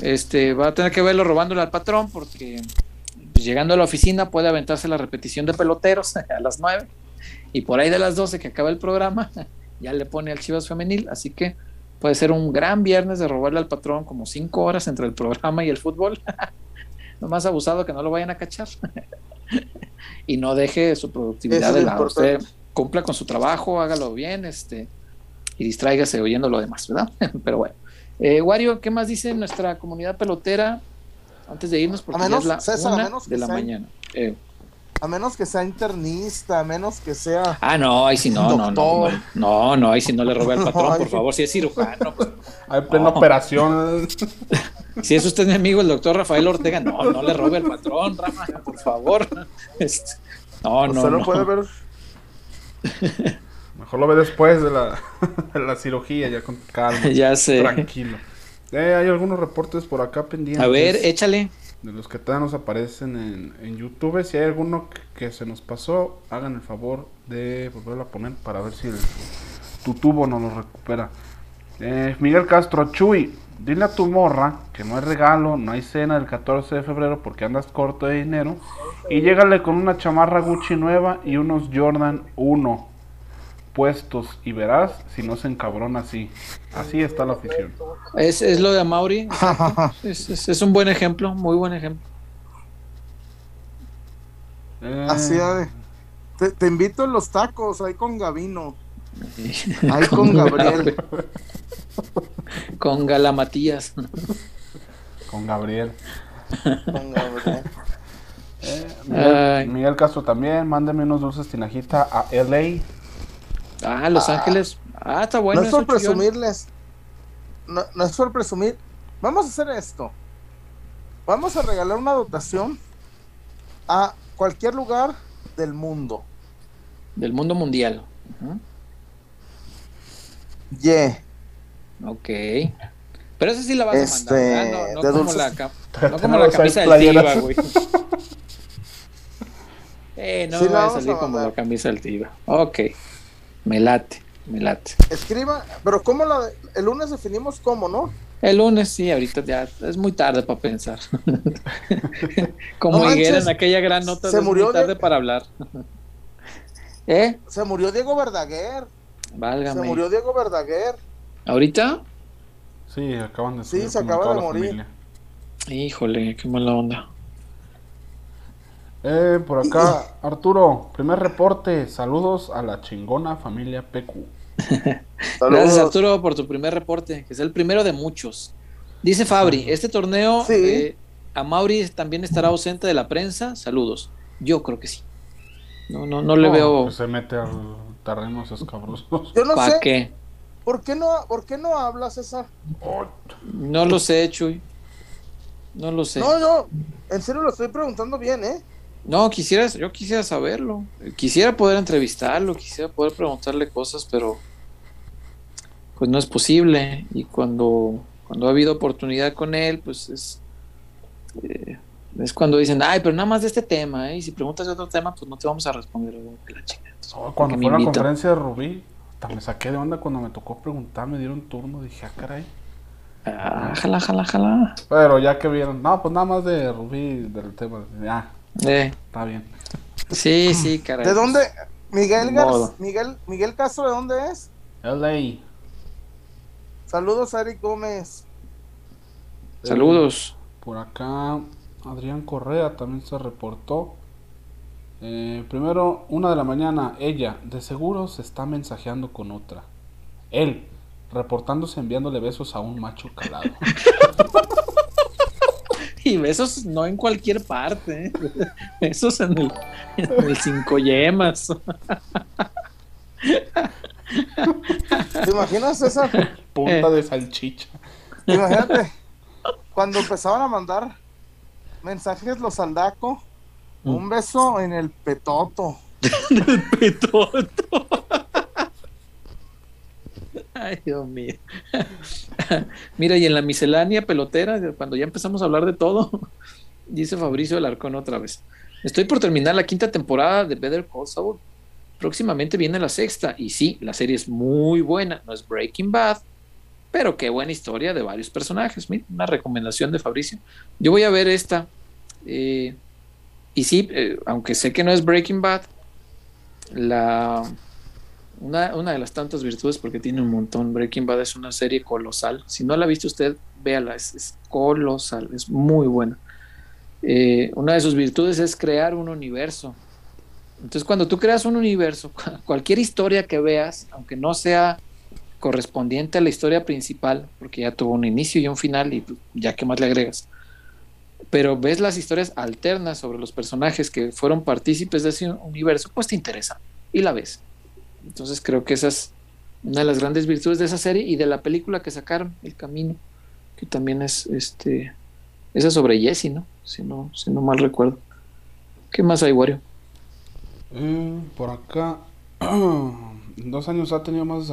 Este, va a tener que verlo robándole al patrón porque pues, llegando a la oficina puede aventarse la repetición de peloteros a las 9 y por ahí de las 12 que acaba el programa ya le pone al Chivas femenil, así que puede ser un gran viernes de robarle al patrón como 5 horas entre el programa y el fútbol. Lo más abusado que no lo vayan a cachar. y no deje su productividad Eso es de lado. Usted. Cumpla con su trabajo, hágalo bien, este y distráigase oyendo lo demás, ¿verdad? Pero bueno. Eh, Wario, ¿qué más dice nuestra comunidad pelotera antes de irnos? Porque A menos, ya es la César, a una menos que de la sea- mañana. Eh, A menos que sea internista, a menos que sea... ah, no, ahí sí no, no, no, Doctor. no, no, no, ahí sí no le robe al No, patrón, por favor, si es cirujano. pues, Hay plena No. operación. si es usted mi amigo, el doctor Rafael Ortega, no, no le robe al patrón, Rafa, por favor. Este, no, no, Usted no. puede ver. Mejor lo ve después de la, de la cirugía, ya con calma. Ya sé. Tranquilo. Eh, hay algunos reportes por acá pendientes. A ver, échale. De los que todavía nos aparecen en, en YouTube. Si hay alguno que, que se nos pasó, hagan el favor de volverlo a poner para ver si el, tu tubo nos lo recupera. Eh, Miguel Castro, Chuy, dile a tu morra que no hay regalo, no hay cena el 14 de febrero porque andas corto de dinero. Y llégale con una chamarra Gucci nueva y unos Jordan 1 puestos. Y verás si no se encabrona así. Así está la afición. Es, es lo de Mauri. Es, es- es un buen ejemplo, muy buen ejemplo. Eh, Así de. Te, te invito a los tacos, ahí con Gavino. Ahí con Gabriel. Con Galamatías. con Gabriel. Con Gabriel. Eh, Miguel. Miguel Castro también, mándeme unos dulces tinajita a LA. Ah, Los Ángeles. Ah, está bueno. no es por presumirles. No, no es por presumir. Vamos a hacer esto. Vamos a regalar una dotación a cualquier lugar del mundo. Del mundo mundial. Yeah. Ok. Pero eso sí la vas a Este, mandar, ¿verdad? No, como dulces. la, no como camisa del. Tiva, güey. Eh, no Sí, va a salir a como la camisa del Tiva. Ok. Me late, me late. Escriba, pero ¿cómo la el lunes definimos cómo, no? El lunes sí, ahorita ya es muy tarde para pensar. como No Higuera en aquella gran nota se de es murió muy tarde de- para hablar. ¿Eh? Se murió Diego Verdaguer. Válgame. Se murió Diego Verdaguer. ¿Ahorita? Sí, acaban de Sí, se acaba de a morir. familia. Híjole, qué mala onda. Eh, por acá, Arturo, primer reporte. Saludos a la chingona familia PQ. Gracias. Arturo por tu primer reporte, que es el primero de muchos. Dice Fabri, este torneo Sí. eh, a Mauri también estará ausente de la prensa. Saludos. Yo creo que sí. No, no, no le veo se mete al terreno esos cabrosos. Yo no para sé, qué. ¿Por qué no, ¿por qué no hablas, César? No lo sé, Chuy. No lo sé. No, yo, en serio lo estoy preguntando bien, ¿eh? No, quisiera, yo quisiera saberlo. Quisiera poder entrevistarlo, quisiera poder preguntarle cosas, pero pues no es posible. Y cuando, cuando ha habido oportunidad con él, pues es, este, es cuando dicen, ay, pero nada más de este tema, ¿eh? y si preguntas de otro tema, pues no te vamos a responder. La chica. Oh, cuando fue la conferencia de Rubí, me saqué de onda cuando me tocó preguntar, me dieron turno, dije, ah, caray. Ah, jala, jala, jala. Pero ya que vieron, no, pues nada más de Rubí, del tema, ya. Eh. Está bien. Sí, sí, caray. ¿De dónde? Miguel, Miguel, Miguel Castro, ¿de dónde es? LA. Saludos a Eric Gómez. Saludos. Por acá, Adrián Correa también se reportó. Eh, primero, una de la mañana, ella, de seguro se está mensajeando con otra. Él, reportándose enviándole besos a un macho calado. y besos no en cualquier parte, ¿eh? besos en el, en el cinco yemas. ¿Te imaginas esa punta de salchicha? Imagínate, cuando empezaban a mandar mensajes los un mm. beso en el petoto. en el petoto. Ay, Dios mío. Mira, y en la miscelánea pelotera, cuando ya empezamos a hablar de todo, dice Fabricio Alarcón otra vez. Estoy por terminar la quinta temporada de Better Call Saul. Próximamente viene la sexta. Y sí, la serie es muy buena. No es Breaking Bad, pero qué buena historia de varios personajes. Mira, una recomendación de Fabricio. Yo voy a ver esta. Eh, y sí, eh, aunque sé que no es Breaking Bad, la, una, de las tantas virtudes, porque tiene un montón, Breaking Bad es una serie colosal. Si no la ha visto usted, véala, es, colosal, es muy buena. Eh, una de sus virtudes es crear un universo. Entonces, cuando tú creas un universo, cualquier historia que veas, aunque no sea correspondiente a la historia principal, porque ya tuvo un inicio y un final, y ya que más le agregas, pero ves las historias alternas sobre los personajes que fueron partícipes de ese universo, pues te interesa y la ves. Entonces creo que esa es una de las grandes virtudes de esa serie y de la película que sacaron, El Camino, que también es este esa sobre Jesse, ¿no? Si no, si no mal recuerdo. ¿Qué más hay, Wario? Eh, por acá, dos años ha tenido más